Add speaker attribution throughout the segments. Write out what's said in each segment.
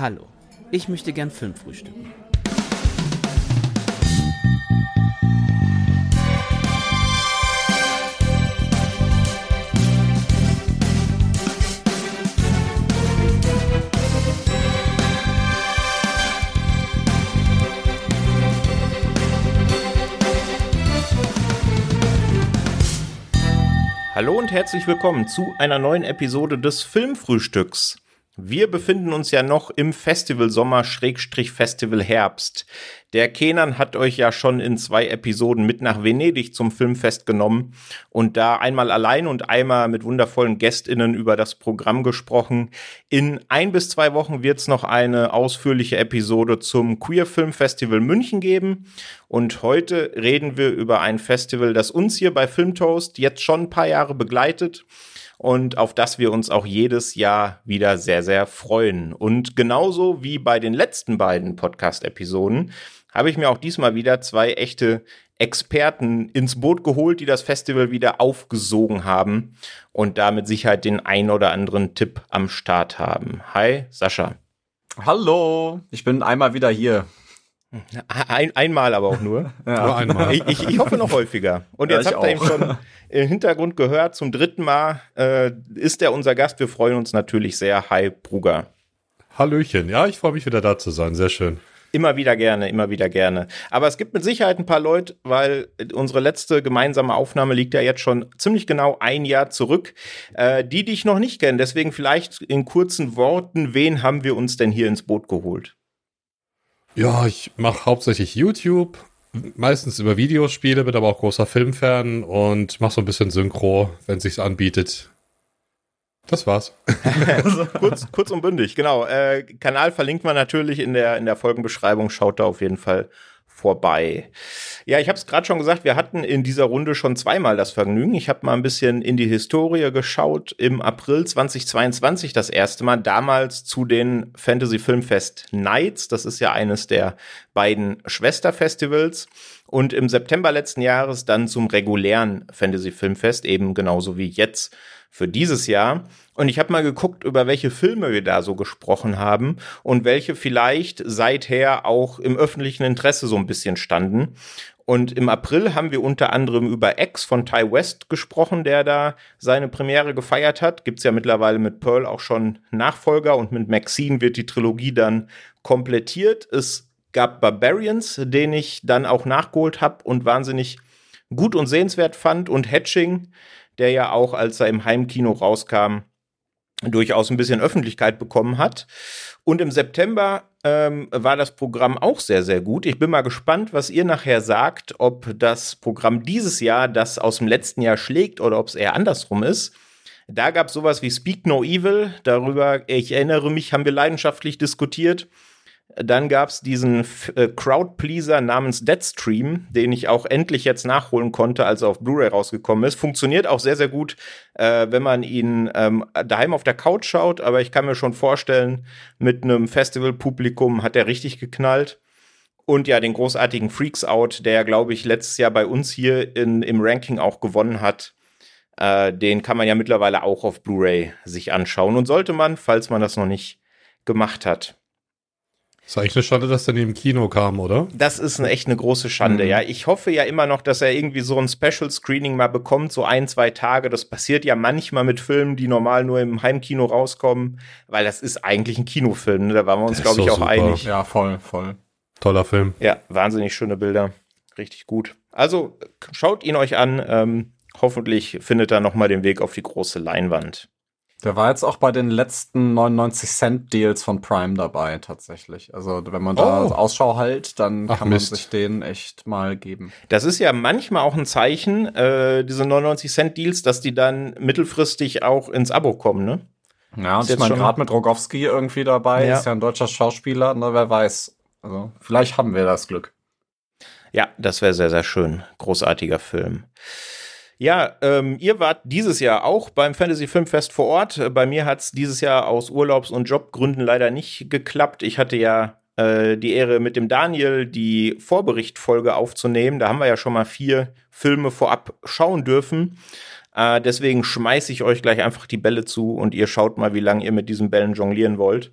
Speaker 1: Hallo, ich möchte gern Film frühstücken.
Speaker 2: Hallo und herzlich willkommen zu einer neuen Episode des Filmfrühstücks. Wir befinden uns ja noch im Festival Sommer Schrägstrich Festival Herbst. Der Kenan hat euch ja schon in zwei Episoden mit nach Venedig zum Filmfest genommen und da einmal allein und einmal mit wundervollen GästInnen über das Programm gesprochen. In ein bis zwei Wochen wird es noch eine ausführliche Episode zum Queer Film Festival München geben. Und heute reden wir über ein Festival, das uns hier bei Filmtoast jetzt schon ein paar Jahre begleitet und auf das wir uns auch jedes Jahr wieder sehr, sehr freuen. Und genauso wie bei den letzten beiden Podcast-Episoden habe ich mir auch diesmal wieder zwei echte Experten ins Boot geholt, die das Festival wieder aufgesogen haben und da mit Sicherheit den ein oder anderen Tipp am Start haben. Hi, Sascha.
Speaker 3: Hallo, ich bin einmal wieder hier.
Speaker 2: Ein, einmal aber auch nur.
Speaker 3: ja. Nur einmal.
Speaker 2: Ich, ich, ich, hoffe noch häufiger. Und jetzt ja, habt ihr ihn schon im Hintergrund gehört. Zum dritten Mal äh, ist er unser Gast. Wir freuen uns natürlich sehr. Hi, Bruger.
Speaker 4: Hallöchen. Ja, ich freue mich wieder da zu sein. Sehr schön.
Speaker 2: Immer wieder gerne, immer wieder gerne. Aber es gibt mit Sicherheit ein paar Leute, weil unsere letzte gemeinsame Aufnahme liegt ja jetzt schon ziemlich genau ein Jahr zurück, äh, die dich noch nicht kennen. Deswegen vielleicht in kurzen Worten, wen haben wir uns denn hier ins Boot geholt?
Speaker 4: Ja, ich mache hauptsächlich YouTube, meistens über Videospiele, bin aber auch großer Filmfan und mache so ein bisschen Synchro, wenn sich's anbietet. Das war's.
Speaker 2: kurz, kurz und bündig, genau. Äh, Kanal verlinkt man natürlich in der, in der Folgenbeschreibung. Schaut da auf jeden Fall vorbei. Ja, ich habe es gerade schon gesagt, wir hatten in dieser Runde schon zweimal das Vergnügen. Ich habe mal ein bisschen in die Historie geschaut. Im April 2022 das erste Mal, damals zu den Fantasy Filmfest Nights. Das ist ja eines der beiden Schwesterfestivals. Und im September letzten Jahres dann zum regulären Fantasy Filmfest, eben genauso wie jetzt für dieses Jahr. Und ich habe mal geguckt, über welche Filme wir da so gesprochen haben und welche vielleicht seither auch im öffentlichen Interesse so ein bisschen standen. Und im April haben wir unter anderem über X von Ty West gesprochen, der da seine Premiere gefeiert hat. Gibt's ja mittlerweile mit Pearl auch schon Nachfolger und mit Maxine wird die Trilogie dann komplettiert. Es gab Barbarians, den ich dann auch nachgeholt habe und wahnsinnig gut und sehenswert fand und Hatching, der ja auch, als er im Heimkino rauskam, durchaus ein bisschen Öffentlichkeit bekommen hat. Und im September ähm, war das Programm auch sehr, sehr gut. Ich bin mal gespannt, was ihr nachher sagt, ob das Programm dieses Jahr das aus dem letzten Jahr schlägt oder ob es eher andersrum ist. Da gab es sowas wie Speak No Evil. Darüber, ich erinnere mich, haben wir leidenschaftlich diskutiert. Dann gab es diesen äh, Crowdpleaser namens Deadstream, den ich auch endlich jetzt nachholen konnte, als er auf Blu-ray rausgekommen ist. Funktioniert auch sehr, sehr gut, äh, wenn man ihn ähm, daheim auf der Couch schaut. Aber ich kann mir schon vorstellen, mit einem Festivalpublikum hat er richtig geknallt. Und ja, den großartigen Freaks Out, der, glaube ich, letztes Jahr bei uns hier in, im Ranking auch gewonnen hat. Äh, den kann man ja mittlerweile auch auf Blu-ray sich anschauen. Und sollte man, falls man das noch nicht gemacht hat.
Speaker 4: Ist eigentlich eine Schande, dass der nie im Kino kam, oder?
Speaker 2: Das ist eine, echt eine große Schande, mhm. ja. Ich hoffe ja immer noch, dass er irgendwie so ein Special Screening mal bekommt, so ein, zwei Tage. Das passiert ja manchmal mit Filmen, die normal nur im Heimkino rauskommen, weil das ist eigentlich ein Kinofilm, ne? Da waren wir uns, glaube ich, auch super. einig.
Speaker 3: Ja, voll, voll.
Speaker 4: Toller Film.
Speaker 2: Ja, wahnsinnig schöne Bilder. Richtig gut. Also schaut ihn euch an. Ähm, hoffentlich findet er noch mal den Weg auf die große Leinwand.
Speaker 3: Der war jetzt auch bei den letzten 99 Cent Deals von Prime dabei, tatsächlich. Also, wenn man da oh. Ausschau hält, dann Ach, kann Mist. man sich den echt mal geben.
Speaker 2: Das ist ja manchmal auch ein Zeichen, äh, diese 99 Cent Deals, dass die dann mittelfristig auch ins Abo kommen, ne?
Speaker 3: Ja, und ich meine, gerade mit Rogowski irgendwie dabei, ja. ist ja ein deutscher Schauspieler, ne, wer weiß. Also, vielleicht haben wir das Glück.
Speaker 2: Ja, das wäre sehr, sehr schön. Großartiger Film. Ja, ähm, ihr wart dieses Jahr auch beim Fantasy Filmfest vor Ort. Bei mir hat's dieses Jahr aus Urlaubs- und Jobgründen leider nicht geklappt. Ich hatte ja äh, die Ehre, mit dem Daniel die Vorberichtfolge aufzunehmen. Da haben wir ja schon mal vier Filme vorab schauen dürfen. Äh, deswegen schmeiße ich euch gleich einfach die Bälle zu und ihr schaut mal, wie lange ihr mit diesen Bällen jonglieren wollt.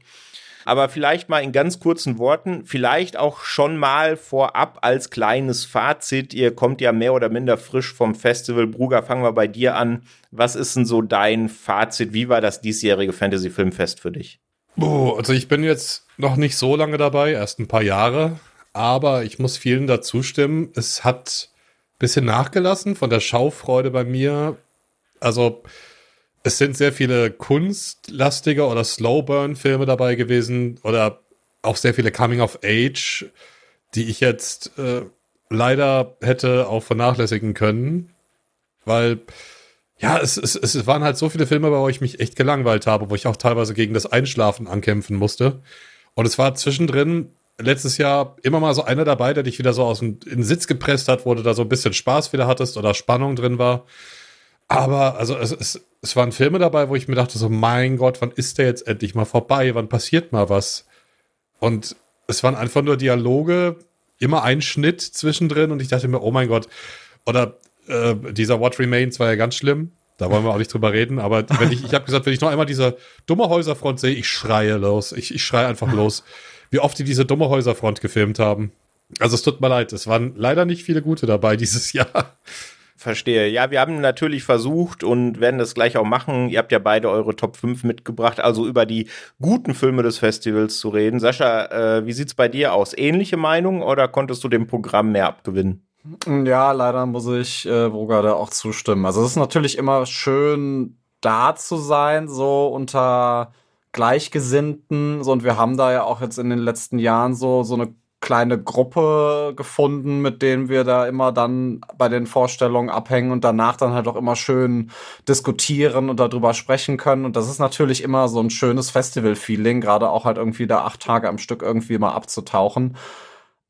Speaker 2: Aber vielleicht mal in ganz kurzen Worten, vielleicht auch schon mal vorab als kleines Fazit. Ihr kommt ja mehr oder minder frisch vom Festival. Bruger, fangen wir bei dir an. Was ist denn so dein Fazit? Wie war das diesjährige Fantasy Filmfest für dich?
Speaker 4: Oh, also ich bin jetzt noch nicht so lange dabei, erst ein paar Jahre, aber ich muss vielen dazu stimmen. Es hat ein bisschen nachgelassen von der Schaufreude bei mir. Also es sind sehr viele kunstlastige oder Slowburn-Filme dabei gewesen oder auch sehr viele Coming of Age, die ich jetzt äh, leider hätte auch vernachlässigen können, weil ja, es, es, es waren halt so viele Filme, bei wo ich mich echt gelangweilt habe, wo ich auch teilweise gegen das Einschlafen ankämpfen musste. Und es war zwischendrin letztes Jahr immer mal so einer dabei, der dich wieder so aus dem in den Sitz gepresst hat, wo du da so ein bisschen Spaß wieder hattest oder Spannung drin war. Aber also es, es, es waren Filme dabei, wo ich mir dachte so, mein Gott, wann ist der jetzt endlich mal vorbei? Wann passiert mal was? Und es waren einfach nur Dialoge, immer ein Schnitt zwischendrin und ich dachte mir, oh mein Gott. Oder äh, dieser What Remains war ja ganz schlimm. Da wollen wir auch nicht drüber reden, aber wenn ich, ich habe gesagt, wenn ich noch einmal diese dumme Häuserfront sehe, ich schreie los. Ich, ich schreie einfach los. Wie oft die diese dumme Häuserfront gefilmt haben. Also es tut mir leid, es waren leider nicht viele gute dabei dieses Jahr.
Speaker 2: Verstehe. Ja, wir haben natürlich versucht und werden das gleich auch machen. Ihr habt ja beide eure Top 5 mitgebracht, also über die guten Filme des Festivals zu reden. Sascha, äh, wie sieht's bei dir aus? Ähnliche Meinung oder konntest du dem Programm mehr abgewinnen?
Speaker 3: Ja, leider muss ich äh, da auch zustimmen. Also es ist natürlich immer schön, da zu sein, so unter Gleichgesinnten. So, und wir haben da ja auch jetzt in den letzten Jahren so, so eine kleine Gruppe gefunden, mit denen wir da immer dann bei den Vorstellungen abhängen und danach dann halt auch immer schön diskutieren und darüber sprechen können. Und das ist natürlich immer so ein schönes Festival-Feeling, gerade auch halt irgendwie da acht Tage am Stück irgendwie mal abzutauchen.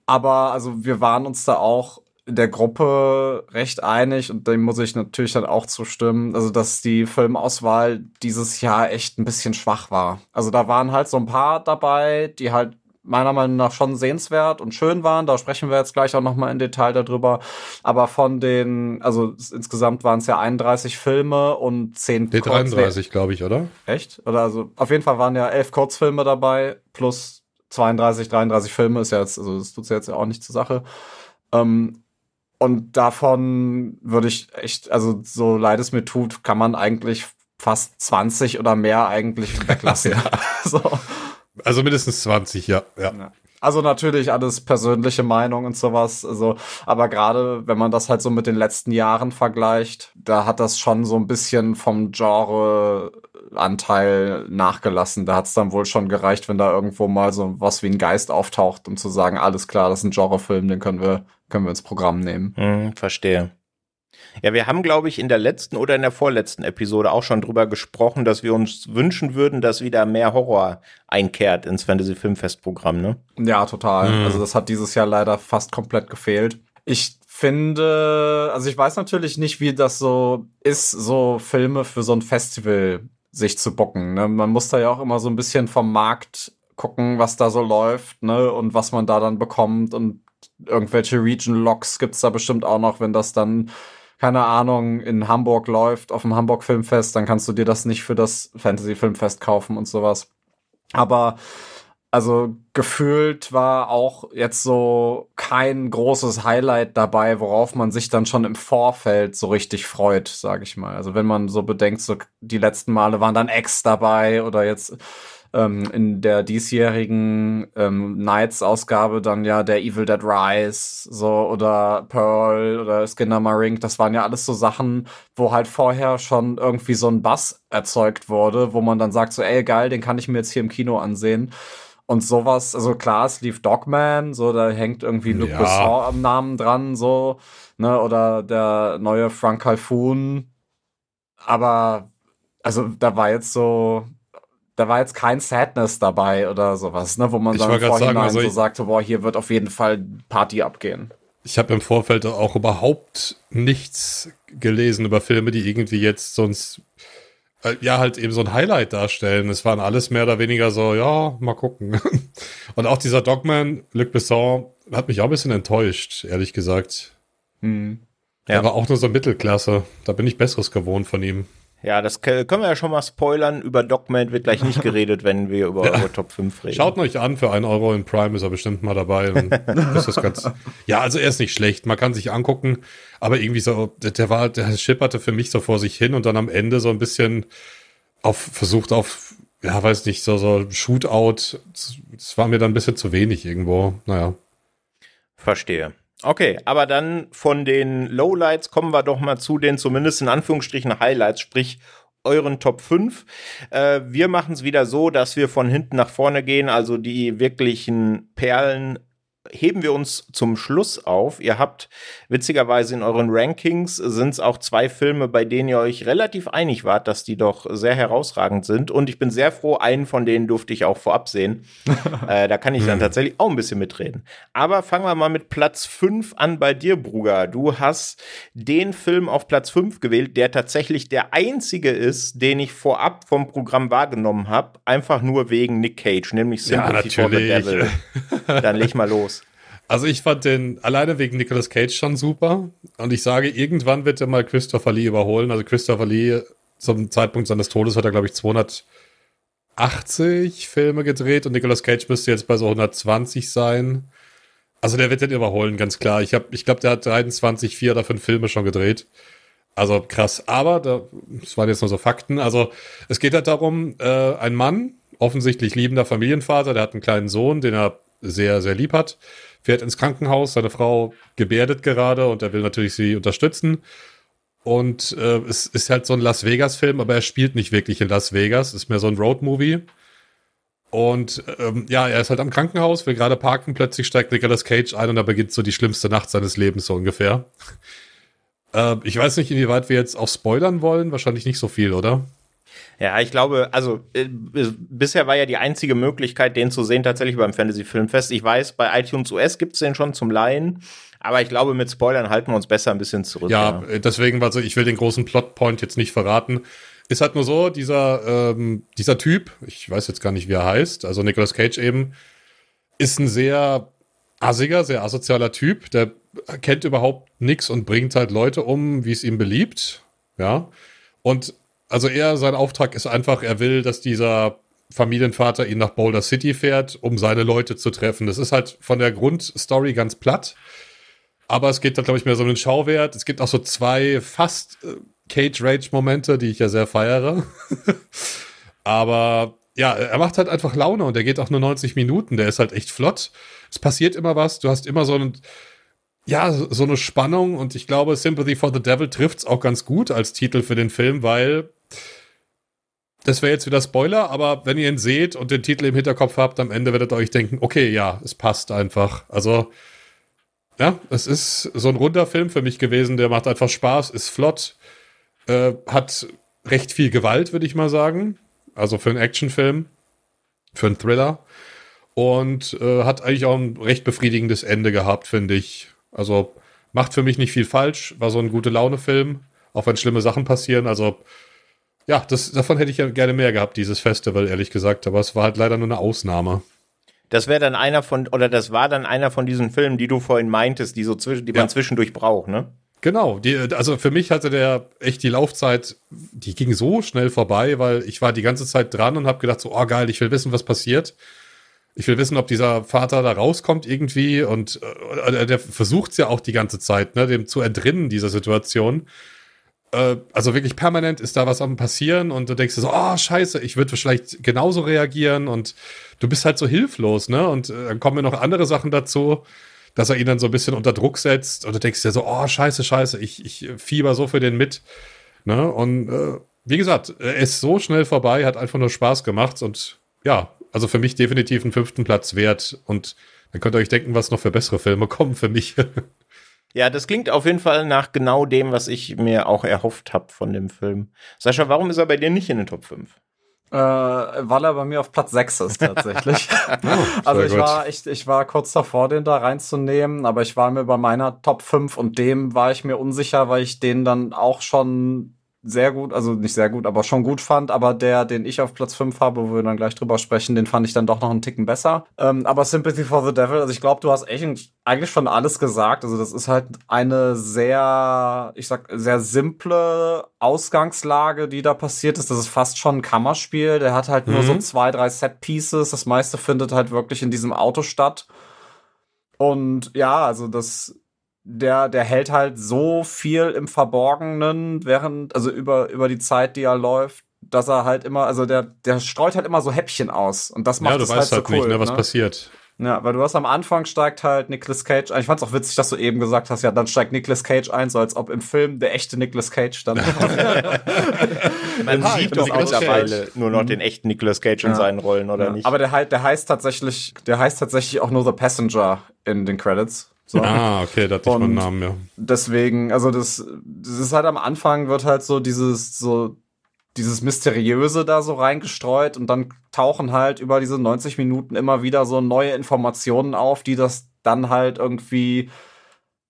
Speaker 3: Aber also wir waren uns da auch in der Gruppe recht einig und dem muss ich natürlich dann auch zustimmen, also dass die Filmauswahl dieses Jahr echt ein bisschen schwach war. Also da waren halt so ein paar dabei, die halt meiner Meinung nach schon sehenswert und schön waren. Da sprechen wir jetzt gleich auch noch mal in Detail darüber. Aber von den, also insgesamt waren es ja 31 Filme und 10
Speaker 4: nee, 33, glaube ich, oder?
Speaker 3: Echt? Oder also auf jeden Fall waren ja elf Kurzfilme dabei plus 32, 33 Filme ist ja jetzt, also das tut ja jetzt ja auch nicht zur Sache. Ähm, und davon würde ich echt, also so leid es mir tut, kann man eigentlich fast 20 oder mehr eigentlich weglassen. ja. so.
Speaker 4: Also mindestens 20, ja. ja.
Speaker 3: Also natürlich alles persönliche Meinung und sowas. Also, aber gerade wenn man das halt so mit den letzten Jahren vergleicht, da hat das schon so ein bisschen vom Genre-Anteil nachgelassen. Da hat es dann wohl schon gereicht, wenn da irgendwo mal so was wie ein Geist auftaucht, um zu sagen, alles klar, das ist ein Genrefilm, den können wir, können wir ins Programm nehmen.
Speaker 2: Hm, verstehe. Ja, wir haben, glaube ich, in der letzten oder in der vorletzten Episode auch schon drüber gesprochen, dass wir uns wünschen würden, dass wieder mehr Horror einkehrt ins Fantasy Filmfest-Programm, ne?
Speaker 3: Ja, total. Mhm. Also das hat dieses Jahr leider fast komplett gefehlt. Ich finde, also ich weiß natürlich nicht, wie das so ist, so Filme für so ein Festival sich zu bocken. Ne? Man muss da ja auch immer so ein bisschen vom Markt gucken, was da so läuft, ne, und was man da dann bekommt und irgendwelche Region Locks gibt's da bestimmt auch noch, wenn das dann keine Ahnung, in Hamburg läuft, auf dem Hamburg Filmfest, dann kannst du dir das nicht für das Fantasy Filmfest kaufen und sowas. Aber also gefühlt war auch jetzt so kein großes Highlight dabei, worauf man sich dann schon im Vorfeld so richtig freut, sage ich mal. Also wenn man so bedenkt, so die letzten Male waren dann Ex dabei oder jetzt ähm, in der diesjährigen ähm, Nights-Ausgabe dann ja der Evil Dead Rise so oder Pearl oder Skinner Marink, das waren ja alles so Sachen, wo halt vorher schon irgendwie so ein Bass erzeugt wurde, wo man dann sagt so, ey geil, den kann ich mir jetzt hier im Kino ansehen. Und sowas, also klar, es lief Dogman, so, da hängt irgendwie Luc ja. Besson am Namen dran, so, ne, oder der neue Frank Calfoun. Aber, also, da war jetzt so, da war jetzt kein Sadness dabei oder sowas, ne, wo man dann im Vorhinein sagen, also so sagte, boah, hier wird auf jeden Fall Party abgehen.
Speaker 4: Ich habe im Vorfeld auch überhaupt nichts gelesen über Filme, die irgendwie jetzt sonst äh, ja halt eben so ein Highlight darstellen. Es waren alles mehr oder weniger so, ja, mal gucken. Und auch dieser Dogman, Luc Besson, hat mich auch ein bisschen enttäuscht, ehrlich gesagt. Hm. Ja. Er war auch nur so Mittelklasse. Da bin ich Besseres gewohnt von ihm.
Speaker 2: Ja, das können wir ja schon mal spoilern. Über Dogman wird gleich nicht geredet, wenn wir über eure Top 5 reden.
Speaker 4: Schaut euch an, für einen Euro in Prime ist er bestimmt mal dabei. ganz, ja, also er ist nicht schlecht, man kann sich angucken, aber irgendwie so, der war, der schipperte für mich so vor sich hin und dann am Ende so ein bisschen auf, versucht auf, ja, weiß nicht, so, so Shootout. Das war mir dann ein bisschen zu wenig irgendwo. Naja.
Speaker 2: Verstehe. Okay, aber dann von den Lowlights kommen wir doch mal zu den zumindest in Anführungsstrichen Highlights, sprich euren Top 5. Äh, wir machen es wieder so, dass wir von hinten nach vorne gehen, also die wirklichen Perlen heben wir uns zum Schluss auf. Ihr habt witzigerweise in euren Rankings sind es auch zwei Filme, bei denen ihr euch relativ einig wart, dass die doch sehr herausragend sind. Und ich bin sehr froh, einen von denen durfte ich auch vorab sehen. äh, da kann ich dann tatsächlich auch ein bisschen mitreden. Aber fangen wir mal mit Platz 5 an bei dir, Bruger. Du hast den Film auf Platz 5 gewählt, der tatsächlich der einzige ist, den ich vorab vom Programm wahrgenommen habe. Einfach nur wegen Nick Cage, nämlich
Speaker 4: Sympathy ja, for the Devil.
Speaker 2: dann leg mal los.
Speaker 4: Also ich fand den alleine wegen Nicolas Cage schon super. Und ich sage, irgendwann wird er mal Christopher Lee überholen. Also Christopher Lee zum Zeitpunkt seines Todes hat er, glaube ich, 280 Filme gedreht und Nicolas Cage müsste jetzt bei so 120 sein. Also der wird den überholen, ganz klar. Ich, hab, ich glaube, der hat 23, 4 oder 5 Filme schon gedreht. Also krass. Aber, da, das waren jetzt nur so Fakten. Also es geht halt darum, äh, ein Mann, offensichtlich liebender Familienvater, der hat einen kleinen Sohn, den er sehr, sehr lieb hat fährt ins Krankenhaus, seine Frau gebärdet gerade und er will natürlich sie unterstützen. Und äh, es ist halt so ein Las Vegas-Film, aber er spielt nicht wirklich in Las Vegas, ist mehr so ein Road-Movie. Und ähm, ja, er ist halt am Krankenhaus, will gerade parken, plötzlich steigt Nicolas Cage ein und da beginnt so die schlimmste Nacht seines Lebens, so ungefähr. äh, ich weiß nicht, inwieweit wir jetzt auch spoilern wollen, wahrscheinlich nicht so viel, oder?
Speaker 2: Ja, ich glaube, also äh, bisher war ja die einzige Möglichkeit, den zu sehen, tatsächlich beim Fantasy Filmfest. Ich weiß, bei iTunes US gibt's den schon zum Leihen. Aber ich glaube, mit Spoilern halten wir uns besser ein bisschen zurück.
Speaker 4: Ja, ja. Äh, deswegen, also ich will den großen Plotpoint jetzt nicht verraten. Ist halt nur so, dieser, ähm, dieser Typ, ich weiß jetzt gar nicht, wie er heißt, also Nicolas Cage eben, ist ein sehr assiger, sehr asozialer Typ, der kennt überhaupt nichts und bringt halt Leute um, wie es ihm beliebt. Ja. Und also er, sein Auftrag ist einfach, er will, dass dieser Familienvater ihn nach Boulder City fährt, um seine Leute zu treffen. Das ist halt von der Grundstory ganz platt. Aber es geht da, glaube ich, mehr so um den Schauwert. Es gibt auch so zwei fast äh, Cage-Rage-Momente, die ich ja sehr feiere. Aber ja, er macht halt einfach Laune und er geht auch nur 90 Minuten. Der ist halt echt flott. Es passiert immer was. Du hast immer so ein, ja, so eine Spannung und ich glaube, Sympathy for the Devil trifft es auch ganz gut als Titel für den Film, weil das wäre jetzt wieder Spoiler, aber wenn ihr ihn seht und den Titel im Hinterkopf habt, am Ende werdet ihr euch denken, okay, ja, es passt einfach. Also, ja, es ist so ein runder Film für mich gewesen, der macht einfach Spaß, ist flott, äh, hat recht viel Gewalt, würde ich mal sagen. Also für einen Actionfilm, für einen Thriller. Und äh, hat eigentlich auch ein recht befriedigendes Ende gehabt, finde ich. Also macht für mich nicht viel falsch, war so ein gute Laune-Film, auch wenn schlimme Sachen passieren. Also ja, das, davon hätte ich ja gerne mehr gehabt, dieses Festival, ehrlich gesagt. Aber es war halt leider nur eine Ausnahme.
Speaker 2: Das wäre dann einer von, oder das war dann einer von diesen Filmen, die du vorhin meintest, die so zwischen, die ja. man zwischendurch braucht, ne?
Speaker 4: Genau, die, also für mich hatte der echt die Laufzeit, die ging so schnell vorbei, weil ich war die ganze Zeit dran und habe gedacht so, oh geil, ich will wissen, was passiert. Ich will wissen, ob dieser Vater da rauskommt irgendwie und äh, der versucht es ja auch die ganze Zeit, ne, dem zu entrinnen dieser Situation. Äh, also wirklich permanent ist da was am passieren und du denkst so, oh scheiße, ich würde vielleicht genauso reagieren und du bist halt so hilflos, ne? Und äh, dann kommen noch andere Sachen dazu, dass er ihn dann so ein bisschen unter Druck setzt und du denkst dir so, oh scheiße, scheiße, ich, ich fieber so für den mit, ne? Und äh, wie gesagt, er ist so schnell vorbei, hat einfach nur Spaß gemacht und ja, also für mich definitiv einen fünften Platz wert und dann könnt ihr euch denken, was noch für bessere Filme kommen für mich.
Speaker 2: Ja, das klingt auf jeden Fall nach genau dem, was ich mir auch erhofft habe von dem Film. Sascha, warum ist er bei dir nicht in den Top 5?
Speaker 3: Äh, weil er bei mir auf Platz 6 ist tatsächlich. oh, also ich war, ich, ich war kurz davor, den da reinzunehmen, aber ich war mir bei meiner Top 5 und dem war ich mir unsicher, weil ich den dann auch schon sehr gut, also nicht sehr gut, aber schon gut fand. Aber der, den ich auf Platz 5 habe, wo wir dann gleich drüber sprechen, den fand ich dann doch noch einen Ticken besser. Ähm, aber Sympathy for the Devil, also ich glaube, du hast echt eigentlich schon alles gesagt. Also das ist halt eine sehr, ich sag, sehr simple Ausgangslage, die da passiert ist. Das ist fast schon ein Kammerspiel. Der hat halt mhm. nur so mhm. zwei, drei Set-Pieces. Das meiste findet halt wirklich in diesem Auto statt. Und ja, also das der, der hält halt so viel im Verborgenen, während, also über, über die Zeit, die er läuft, dass er halt immer, also der, der streut halt immer so Häppchen aus. Und das macht ja, du
Speaker 4: weißt
Speaker 3: halt,
Speaker 4: halt so cool, nicht, ne, was ne? passiert.
Speaker 3: Ja, weil du hast am Anfang steigt halt Nicolas Cage ein. Ich fand's auch witzig, dass du eben gesagt hast, ja, dann steigt Nicolas Cage ein, so als ob im Film der echte Nicolas Cage dann.
Speaker 2: Man ha, sieht doch mittlerweile nur noch den echten Nicolas Cage in ja. seinen Rollen, oder ja. nicht?
Speaker 3: Aber der, der heißt tatsächlich, der heißt tatsächlich auch nur The Passenger in den Credits. So.
Speaker 4: Ah, okay, da hatte ich meinen Namen, ja.
Speaker 3: Deswegen, also das, das ist halt am Anfang wird halt so dieses, so, dieses Mysteriöse da so reingestreut und dann tauchen halt über diese 90 Minuten immer wieder so neue Informationen auf, die das dann halt irgendwie,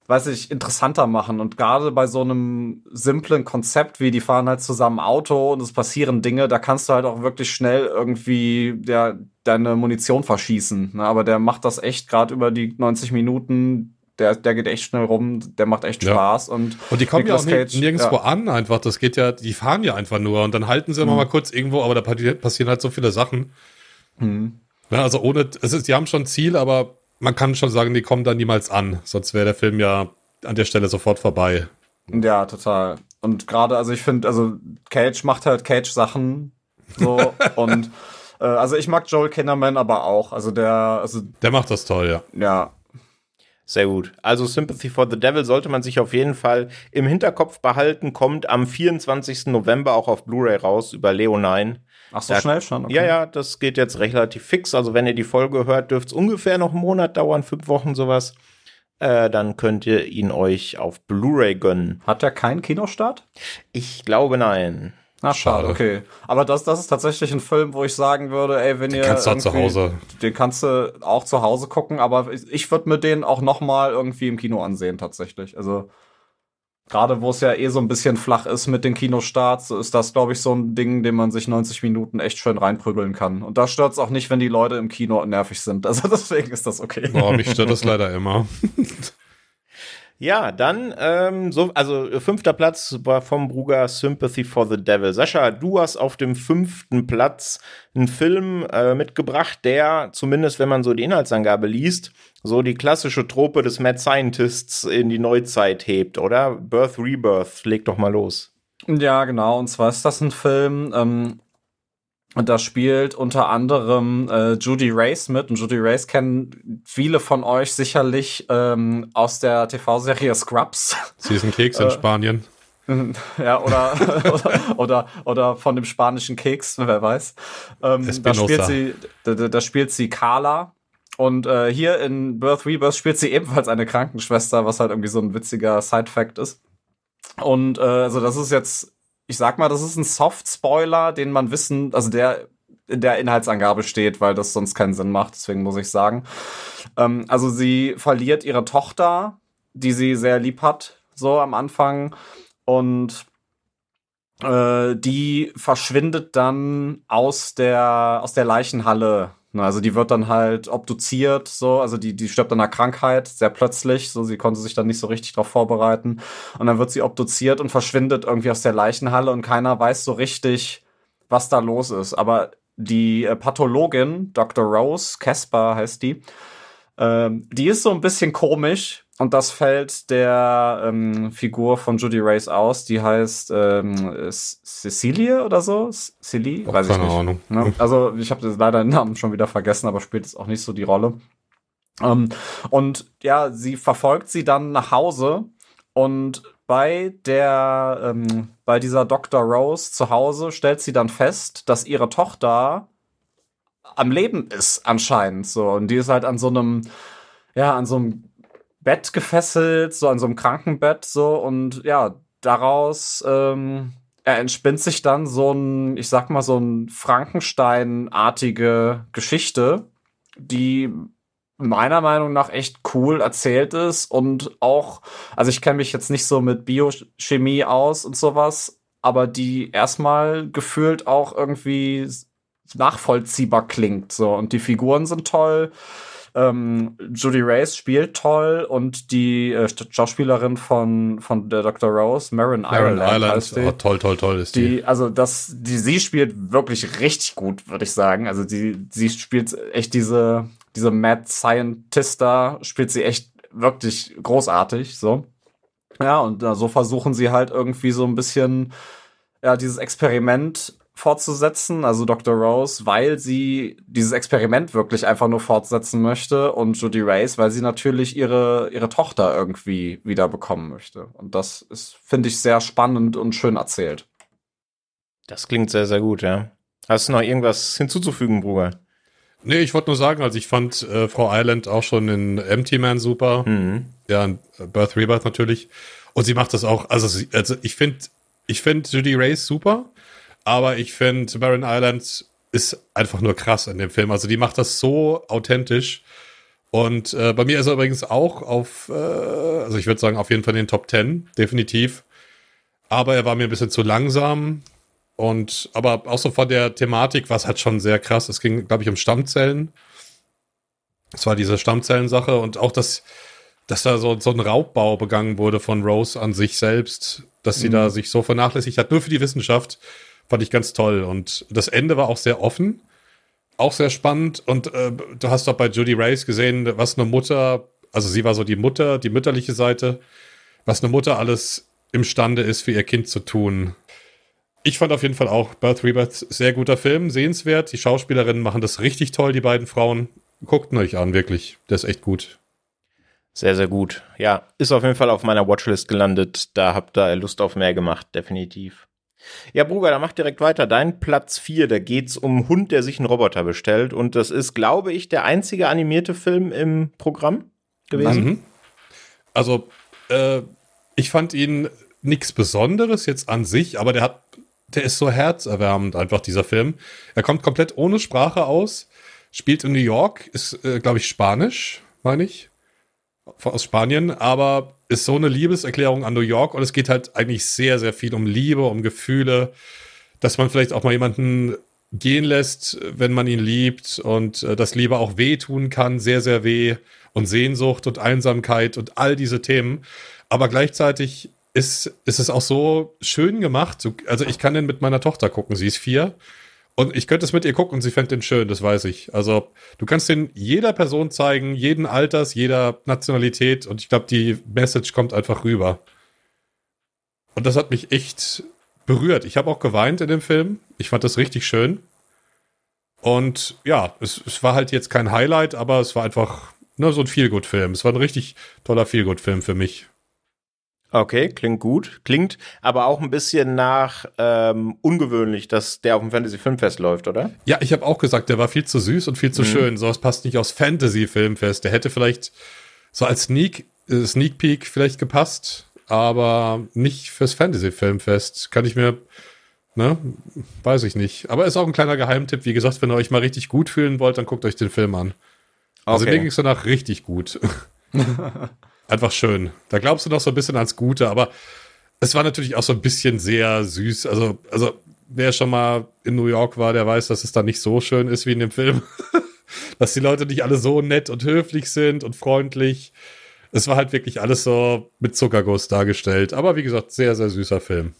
Speaker 3: weiß ich, interessanter machen. Und gerade bei so einem simplen Konzept, wie die fahren halt zusammen Auto und es passieren Dinge, da kannst du halt auch wirklich schnell irgendwie ja, deine Munition verschießen. Ne? Aber der macht das echt gerade über die 90 Minuten. Der, der geht echt schnell rum, der macht echt ja. Spaß. Und,
Speaker 4: und die kommen Nicolas ja auch Cage, nirgendwo ja. an einfach. Das geht ja, die fahren ja einfach nur und dann halten sie immer mhm. mal kurz irgendwo, aber da passieren halt so viele Sachen. Mhm. Ja, also ohne, es ist, die haben schon Ziel, aber man kann schon sagen, die kommen da niemals an. Sonst wäre der Film ja an der Stelle sofort vorbei.
Speaker 3: Ja, total. Und gerade, also ich finde, also Cage macht halt Cage-Sachen so und äh, also ich mag Joel Kinnaman aber auch. Also der, also
Speaker 4: der macht das toll, ja.
Speaker 3: Ja.
Speaker 2: Sehr gut. Also Sympathy for the Devil sollte man sich auf jeden Fall im Hinterkopf behalten. Kommt am 24. November auch auf Blu-ray raus über Leo 9.
Speaker 3: Ach so da, schnell schon?
Speaker 2: Okay. Ja, ja, das geht jetzt relativ fix. Also wenn ihr die Folge hört, dürft es ungefähr noch einen Monat dauern, fünf Wochen sowas. Äh, dann könnt ihr ihn euch auf Blu-ray gönnen.
Speaker 3: Hat er keinen Kinostart?
Speaker 2: Ich glaube nein.
Speaker 3: Na, schade, okay. Aber das, das ist tatsächlich ein Film, wo ich sagen würde, ey, wenn den ihr.
Speaker 4: Kannst du zu Hause.
Speaker 3: Den kannst du auch zu Hause gucken, aber ich, ich würde mir den auch noch mal irgendwie im Kino ansehen, tatsächlich. Also, gerade wo es ja eh so ein bisschen flach ist mit den Kinostarts, ist das, glaube ich, so ein Ding, den man sich 90 Minuten echt schön reinprügeln kann. Und da stört es auch nicht, wenn die Leute im Kino nervig sind. Also deswegen ist das okay.
Speaker 4: Boah, mich stört das leider immer.
Speaker 2: Ja, dann, ähm, so, also äh, fünfter Platz war vom Bruger Sympathy for the Devil. Sascha, du hast auf dem fünften Platz einen Film äh, mitgebracht, der, zumindest wenn man so die Inhaltsangabe liest, so die klassische Trope des Mad Scientists in die Neuzeit hebt, oder? Birth Rebirth, leg doch mal los.
Speaker 3: Ja, genau. Und zwar ist das ein Film, ähm, und da spielt unter anderem äh, Judy Race mit. Und Judy Race kennen viele von euch sicherlich ähm, aus der TV-Serie Scrubs.
Speaker 4: Sie ist ein Keks in äh, Spanien.
Speaker 3: Ja, oder, oder, oder, oder von dem spanischen Keks, wer weiß. Ähm, da, spielt sie, da, da spielt sie Carla. Und äh, hier in Birth Rebirth spielt sie ebenfalls eine Krankenschwester, was halt irgendwie so ein witziger Side-Fact ist. Und äh, also das ist jetzt ich sag mal, das ist ein Soft-Spoiler, den man wissen, also der in der Inhaltsangabe steht, weil das sonst keinen Sinn macht, deswegen muss ich sagen. Ähm, also sie verliert ihre Tochter, die sie sehr lieb hat, so am Anfang. Und äh, die verschwindet dann aus der, aus der Leichenhalle also die wird dann halt obduziert, so, also die, die stirbt an einer Krankheit, sehr plötzlich, so, sie konnte sich dann nicht so richtig darauf vorbereiten. Und dann wird sie obduziert und verschwindet irgendwie aus der Leichenhalle und keiner weiß so richtig, was da los ist. Aber die äh, Pathologin, Dr. Rose, Casper heißt die, ähm, die ist so ein bisschen komisch, und das fällt der ähm, Figur von Judy Race aus, die heißt ähm, Cecilie oder so? Silly?
Speaker 4: Weiß ich nicht. Ahnung.
Speaker 3: Ne? Also ich habe leider den Namen schon wieder vergessen, aber spielt es auch nicht so die Rolle. Ähm, und ja, sie verfolgt sie dann nach Hause und bei der, ähm, bei dieser Dr. Rose zu Hause stellt sie dann fest, dass ihre Tochter am Leben ist anscheinend so und die ist halt an so einem, ja, an so einem Bett gefesselt, so an so einem Krankenbett, so und ja, daraus ähm, er entspinnt sich dann so ein, ich sag mal, so ein Frankenstein-artige Geschichte, die meiner Meinung nach echt cool erzählt ist und auch, also ich kenne mich jetzt nicht so mit Biochemie aus und sowas, aber die erstmal gefühlt auch irgendwie nachvollziehbar klingt. So und die Figuren sind toll. Ähm, Judy Race spielt toll und die äh, Schauspielerin von, von der Dr. Rose, Marin, Marin Island, Island heißt die.
Speaker 4: Oh, toll, toll, toll ist die.
Speaker 3: die. Also das, die, sie spielt wirklich richtig gut, würde ich sagen. Also die, sie spielt echt diese, diese Mad Scientist da, spielt sie echt wirklich großartig, so. Ja, und äh, so versuchen sie halt irgendwie so ein bisschen, ja, dieses Experiment fortzusetzen, also Dr. Rose, weil sie dieses Experiment wirklich einfach nur fortsetzen möchte und Judy Race, weil sie natürlich ihre, ihre Tochter irgendwie wieder bekommen möchte. Und das ist, finde ich, sehr spannend und schön erzählt.
Speaker 2: Das klingt sehr, sehr gut, ja. Hast du noch irgendwas hinzuzufügen, Bruder?
Speaker 4: Nee, ich wollte nur sagen, also ich fand äh, Frau Island auch schon in Empty Man super. Mhm. Ja, in Birth Rebirth natürlich. Und sie macht das auch, also, sie, also ich finde, ich finde Judy Race super. Aber ich finde, Baron Island ist einfach nur krass in dem Film. Also die macht das so authentisch. Und äh, bei mir ist er übrigens auch auf, äh, also ich würde sagen, auf jeden Fall in den Top 10, definitiv. Aber er war mir ein bisschen zu langsam. Und aber auch so von der Thematik war es halt schon sehr krass. Es ging, glaube ich, um Stammzellen. Es war diese Stammzellensache und auch das, dass da so, so ein Raubbau begangen wurde von Rose an sich selbst, dass sie mhm. da sich so vernachlässigt hat, nur für die Wissenschaft. Fand ich ganz toll. Und das Ende war auch sehr offen, auch sehr spannend. Und äh, du hast doch bei Judy Race gesehen, was eine Mutter, also sie war so die Mutter, die mütterliche Seite, was eine Mutter alles imstande ist, für ihr Kind zu tun. Ich fand auf jeden Fall auch Birth Rebirth sehr guter Film, sehenswert. Die Schauspielerinnen machen das richtig toll, die beiden Frauen. Guckt euch an, wirklich. Der ist echt gut.
Speaker 2: Sehr, sehr gut. Ja, ist auf jeden Fall auf meiner Watchlist gelandet. Da habt ihr Lust auf mehr gemacht, definitiv. Ja, Bruder, dann mach direkt weiter. Dein Platz 4, da geht's um Hund, der sich einen Roboter bestellt. Und das ist, glaube ich, der einzige animierte Film im Programm gewesen. Mhm.
Speaker 4: Also, äh, ich fand ihn nichts Besonderes jetzt an sich, aber der hat, der ist so herzerwärmend einfach, dieser Film. Er kommt komplett ohne Sprache aus, spielt in New York, ist, äh, glaube ich, Spanisch, meine ich. Aus Spanien, aber ist so eine Liebeserklärung an New York und es geht halt eigentlich sehr, sehr viel um Liebe, um Gefühle, dass man vielleicht auch mal jemanden gehen lässt, wenn man ihn liebt und äh, dass Liebe auch wehtun kann, sehr, sehr weh und Sehnsucht und Einsamkeit und all diese Themen. Aber gleichzeitig ist, ist es auch so schön gemacht. Also ich kann den mit meiner Tochter gucken, sie ist vier und ich könnte es mit ihr gucken und sie fände den schön, das weiß ich. Also du kannst den jeder Person zeigen, jeden Alters, jeder Nationalität und ich glaube, die Message kommt einfach rüber. Und das hat mich echt berührt. Ich habe auch geweint in dem Film. Ich fand das richtig schön. Und ja, es, es war halt jetzt kein Highlight, aber es war einfach nur so ein Feelgood-Film. Es war ein richtig toller Feelgood-Film für mich.
Speaker 2: Okay, klingt gut. Klingt aber auch ein bisschen nach ähm, ungewöhnlich, dass der auf dem Fantasy Filmfest läuft, oder?
Speaker 4: Ja, ich habe auch gesagt, der war viel zu süß und viel zu mhm. schön. So was passt nicht aus Fantasy Filmfest. Der hätte vielleicht so als Sneak, äh, Sneak Peek vielleicht gepasst, aber nicht fürs Fantasy Filmfest. Kann ich mir, ne, weiß ich nicht. Aber ist auch ein kleiner Geheimtipp. Wie gesagt, wenn ihr euch mal richtig gut fühlen wollt, dann guckt euch den Film an. Also okay. mir ging es danach richtig gut. einfach schön. Da glaubst du noch so ein bisschen ans Gute, aber es war natürlich auch so ein bisschen sehr süß. Also, also wer schon mal in New York war, der weiß, dass es da nicht so schön ist wie in dem Film. dass die Leute nicht alle so nett und höflich sind und freundlich. Es war halt wirklich alles so mit Zuckerguss dargestellt. Aber wie gesagt, sehr, sehr süßer Film.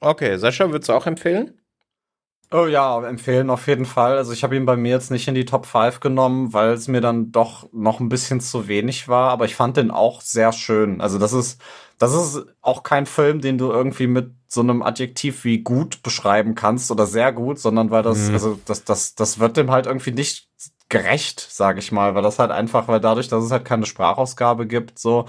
Speaker 2: Okay, Sascha, würdest du auch empfehlen?
Speaker 3: Oh ja, empfehlen auf jeden Fall. Also ich habe ihn bei mir jetzt nicht in die Top 5 genommen, weil es mir dann doch noch ein bisschen zu wenig war, aber ich fand den auch sehr schön. Also das ist, das ist auch kein Film, den du irgendwie mit so einem Adjektiv wie gut beschreiben kannst oder sehr gut, sondern weil das, mhm. also das, das, das wird dem halt irgendwie nicht gerecht, sage ich mal, weil das halt einfach, weil dadurch, dass es halt keine Sprachausgabe gibt, so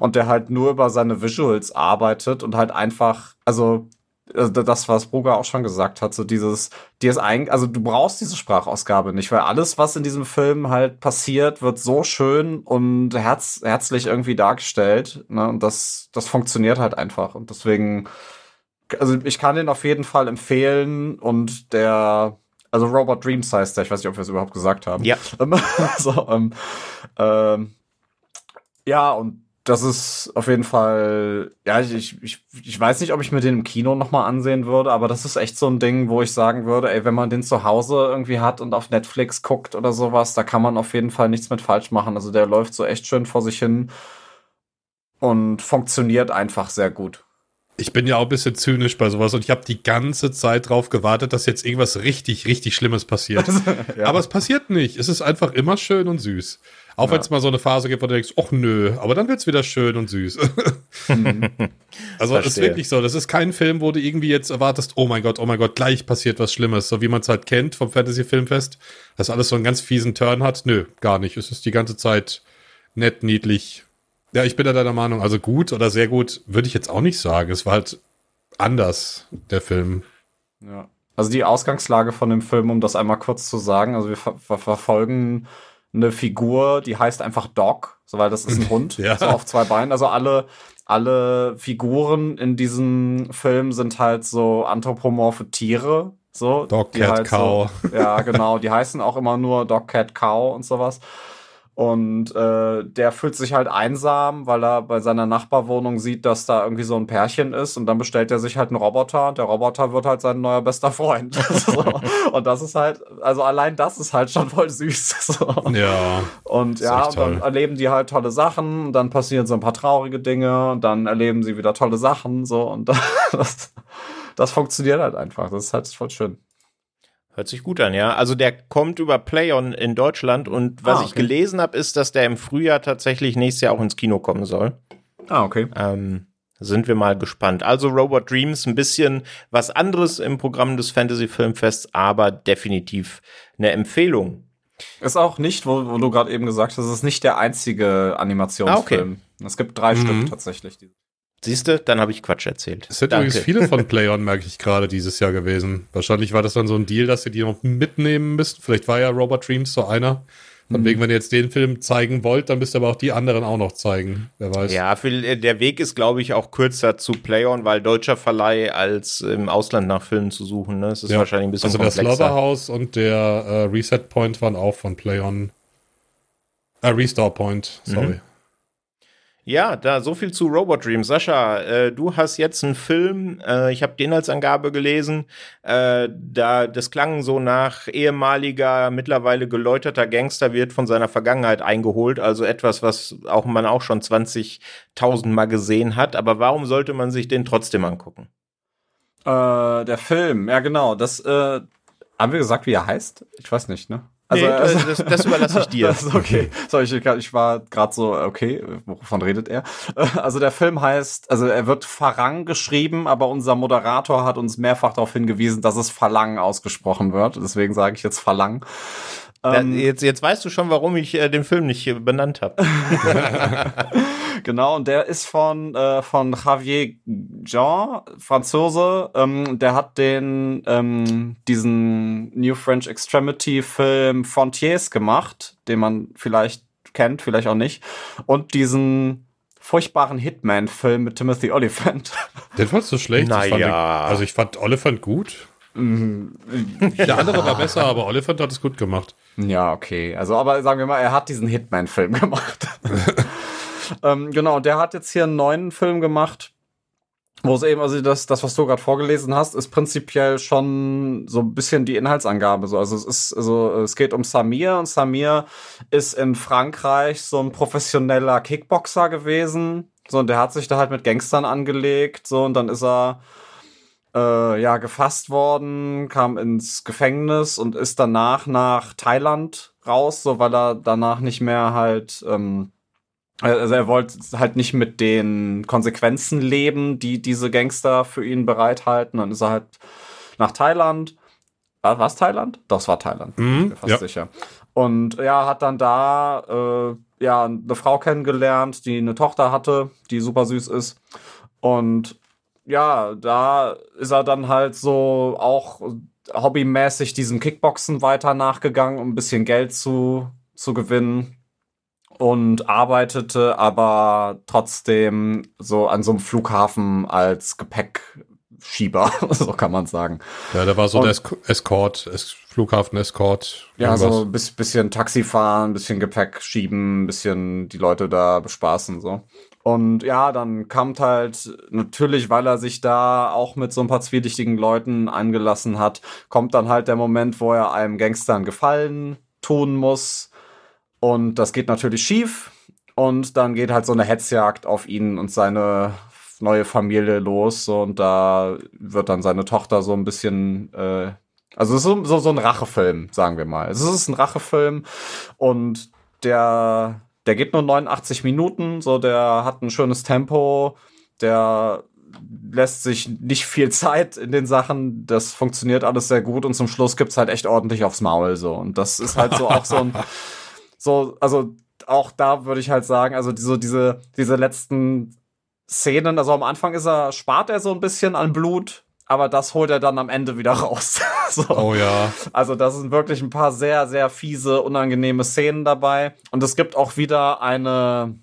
Speaker 3: und der halt nur über seine Visuals arbeitet und halt einfach, also also das, was Bruger auch schon gesagt hat, so dieses, dir ist eigentlich, also du brauchst diese Sprachausgabe nicht, weil alles, was in diesem Film halt passiert, wird so schön und herz, herzlich irgendwie dargestellt, ne, und das, das funktioniert halt einfach und deswegen, also ich kann den auf jeden Fall empfehlen und der, also Robot Dreams heißt der, ich weiß nicht, ob wir es überhaupt gesagt haben.
Speaker 2: Ja.
Speaker 3: so, ähm, ähm, ja, und das ist auf jeden Fall, ja, ich, ich, ich weiß nicht, ob ich mir den im Kino nochmal ansehen würde, aber das ist echt so ein Ding, wo ich sagen würde, ey, wenn man den zu Hause irgendwie hat und auf Netflix guckt oder sowas, da kann man auf jeden Fall nichts mit falsch machen. Also der läuft so echt schön vor sich hin und funktioniert einfach sehr gut.
Speaker 4: Ich bin ja auch ein bisschen zynisch bei sowas und ich habe die ganze Zeit drauf gewartet, dass jetzt irgendwas richtig, richtig Schlimmes passiert. ja. Aber es passiert nicht. Es ist einfach immer schön und süß. Auch ja. wenn es mal so eine Phase gibt, wo du denkst, ach nö, aber dann wird es wieder schön und süß. Mhm. also es ist wirklich so. Das ist kein Film, wo du irgendwie jetzt erwartest, oh mein Gott, oh mein Gott, gleich passiert was Schlimmes, so wie man es halt kennt vom Fantasy-Filmfest, dass alles so einen ganz fiesen Turn hat. Nö, gar nicht. Es ist die ganze Zeit nett, niedlich, ja, ich bin da deiner Meinung. Also gut oder sehr gut würde ich jetzt auch nicht sagen. Es war halt anders, der Film.
Speaker 3: Ja. Also die Ausgangslage von dem Film, um das einmal kurz zu sagen, also wir ver ver verfolgen eine Figur, die heißt einfach Dog, so weil das ist ein Hund, ja. so auf zwei Beinen. Also alle, alle Figuren in diesem Film sind halt so anthropomorphe Tiere, so.
Speaker 4: Dog, Cat,
Speaker 3: halt
Speaker 4: Cow.
Speaker 3: So, ja, genau. Die heißen auch immer nur Dog, Cat, Cow und sowas. Und äh, der fühlt sich halt einsam, weil er bei seiner Nachbarwohnung sieht, dass da irgendwie so ein Pärchen ist. Und dann bestellt er sich halt einen Roboter und der Roboter wird halt sein neuer bester Freund. so. Und das ist halt, also allein das ist halt schon voll süß. So.
Speaker 4: Ja.
Speaker 3: Und ja, und dann erleben die halt tolle Sachen. Und dann passieren so ein paar traurige Dinge. Und dann erleben sie wieder tolle Sachen. So. Und das, das funktioniert halt einfach. Das ist halt voll schön.
Speaker 2: Hört sich gut an, ja. Also der kommt über Playon in Deutschland und was ah, okay. ich gelesen habe, ist, dass der im Frühjahr tatsächlich nächstes Jahr auch ins Kino kommen soll.
Speaker 3: Ah, okay.
Speaker 2: Ähm, sind wir mal gespannt. Also Robot Dreams, ein bisschen was anderes im Programm des Fantasy Filmfests, aber definitiv eine Empfehlung.
Speaker 3: Ist auch nicht, wo, wo du gerade eben gesagt hast, es ist nicht der einzige Animationsfilm. Ah, okay. Es gibt drei mhm. Stück tatsächlich.
Speaker 2: Siehst du, dann habe ich Quatsch erzählt.
Speaker 4: Es sind Danke. übrigens viele von Playon, merke ich gerade, dieses Jahr gewesen. Wahrscheinlich war das dann so ein Deal, dass sie die noch mitnehmen müssten. Vielleicht war ja Robot Dreams so einer. Von mhm. wegen, wenn ihr jetzt den Film zeigen wollt, dann müsst ihr aber auch die anderen auch noch zeigen. Wer weiß.
Speaker 2: Ja, für, äh, der Weg ist, glaube ich, auch kürzer zu Playon, weil deutscher Verleih als im Ausland nach Filmen zu suchen. Ne? Das ist ja. wahrscheinlich ein bisschen
Speaker 4: also komplexer. Also das Slaughterhouse und der äh, Reset Point waren auch von Playon. Äh, Restore Point, sorry. Mhm.
Speaker 2: Ja, da so viel zu Robot Dream. Sascha, äh, du hast jetzt einen Film, äh, ich habe den als Angabe gelesen, äh, da das klang so nach ehemaliger, mittlerweile geläuterter Gangster wird von seiner Vergangenheit eingeholt, also etwas, was auch man auch schon 20.000 Mal gesehen hat, aber warum sollte man sich den trotzdem angucken?
Speaker 3: Äh, der Film, ja genau, das äh, haben wir gesagt, wie er heißt? Ich weiß nicht, ne?
Speaker 2: Also, nee, also das, das überlasse ich dir.
Speaker 3: okay. So, ich, ich war gerade so, okay, wovon redet er? Also der Film heißt, also er wird Farang geschrieben, aber unser Moderator hat uns mehrfach darauf hingewiesen, dass es Verlang ausgesprochen wird. Deswegen sage ich jetzt Verlang.
Speaker 2: Ähm, jetzt, jetzt weißt du schon, warum ich äh, den Film nicht benannt habe.
Speaker 3: genau, und der ist von, äh, von Javier Jean, Franzose. Ähm, der hat den ähm, diesen New French Extremity Film Frontiers gemacht, den man vielleicht kennt, vielleicht auch nicht. Und diesen furchtbaren Hitman-Film mit Timothy Oliphant.
Speaker 4: Den fandst du schlecht?
Speaker 2: Naja.
Speaker 4: Also ich fand Oliphant gut. Mhm. Der andere war besser, aber Oliphant hat es gut gemacht.
Speaker 3: Ja, okay. Also, aber sagen wir mal, er hat diesen Hitman-Film gemacht. ähm, genau, der hat jetzt hier einen neuen Film gemacht, wo es eben, also das, das was du gerade vorgelesen hast, ist prinzipiell schon so ein bisschen die Inhaltsangabe. So. Also es ist, also es geht um Samir und Samir ist in Frankreich so ein professioneller Kickboxer gewesen. So, und der hat sich da halt mit Gangstern angelegt, so, und dann ist er äh, ja gefasst worden, kam ins Gefängnis und ist danach nach Thailand raus, so weil er danach nicht mehr halt ähm, also er wollte halt nicht mit den Konsequenzen leben, die diese Gangster für ihn bereithalten. Dann ist er halt nach Thailand. War es Thailand? Doch, es war Thailand.
Speaker 4: Mhm,
Speaker 3: bin fast ja. sicher. Und ja, hat dann da äh, ja eine Frau kennengelernt, die eine Tochter hatte, die super süß ist. Und ja, da ist er dann halt so auch hobbymäßig diesem Kickboxen weiter nachgegangen, um ein bisschen Geld zu, zu gewinnen. Und arbeitete aber trotzdem so an so einem Flughafen als Gepäck Schieber, so kann man sagen.
Speaker 4: Ja, der war so
Speaker 3: Und-
Speaker 4: der Esc- Escort, es Flughafen-Escort.
Speaker 3: Ja,
Speaker 4: irgendwas.
Speaker 3: so ein bis- bisschen Taxi fahren, bisschen Gepäck schieben, bisschen die Leute da bespaßen, so. Und ja, dann kommt halt, natürlich, weil er sich da auch mit so ein paar zwielichtigen Leuten eingelassen hat, kommt dann halt der Moment, wo er einem Gangster einen Gefallen tun muss. Und das geht natürlich schief. Und dann geht halt so eine Hetzjagd auf ihn und seine neue Familie los. Und da wird dann seine Tochter so ein bisschen, äh, also so, so, so ein Rachefilm, sagen wir mal. Es ist ein Rachefilm und der, der geht nur 89 Minuten, so der hat ein schönes Tempo, der lässt sich nicht viel Zeit in den Sachen, das funktioniert alles sehr gut und zum Schluss gibt's halt echt ordentlich aufs Maul so. Und das ist halt so auch so ein so also auch da würde ich halt sagen, also so diese diese letzten Szenen, also am Anfang ist er spart er so ein bisschen an Blut, aber das holt er dann am Ende wieder raus. so.
Speaker 4: Oh ja.
Speaker 3: Also da sind wirklich ein paar sehr, sehr fiese, unangenehme Szenen dabei. Und es gibt auch wieder eine,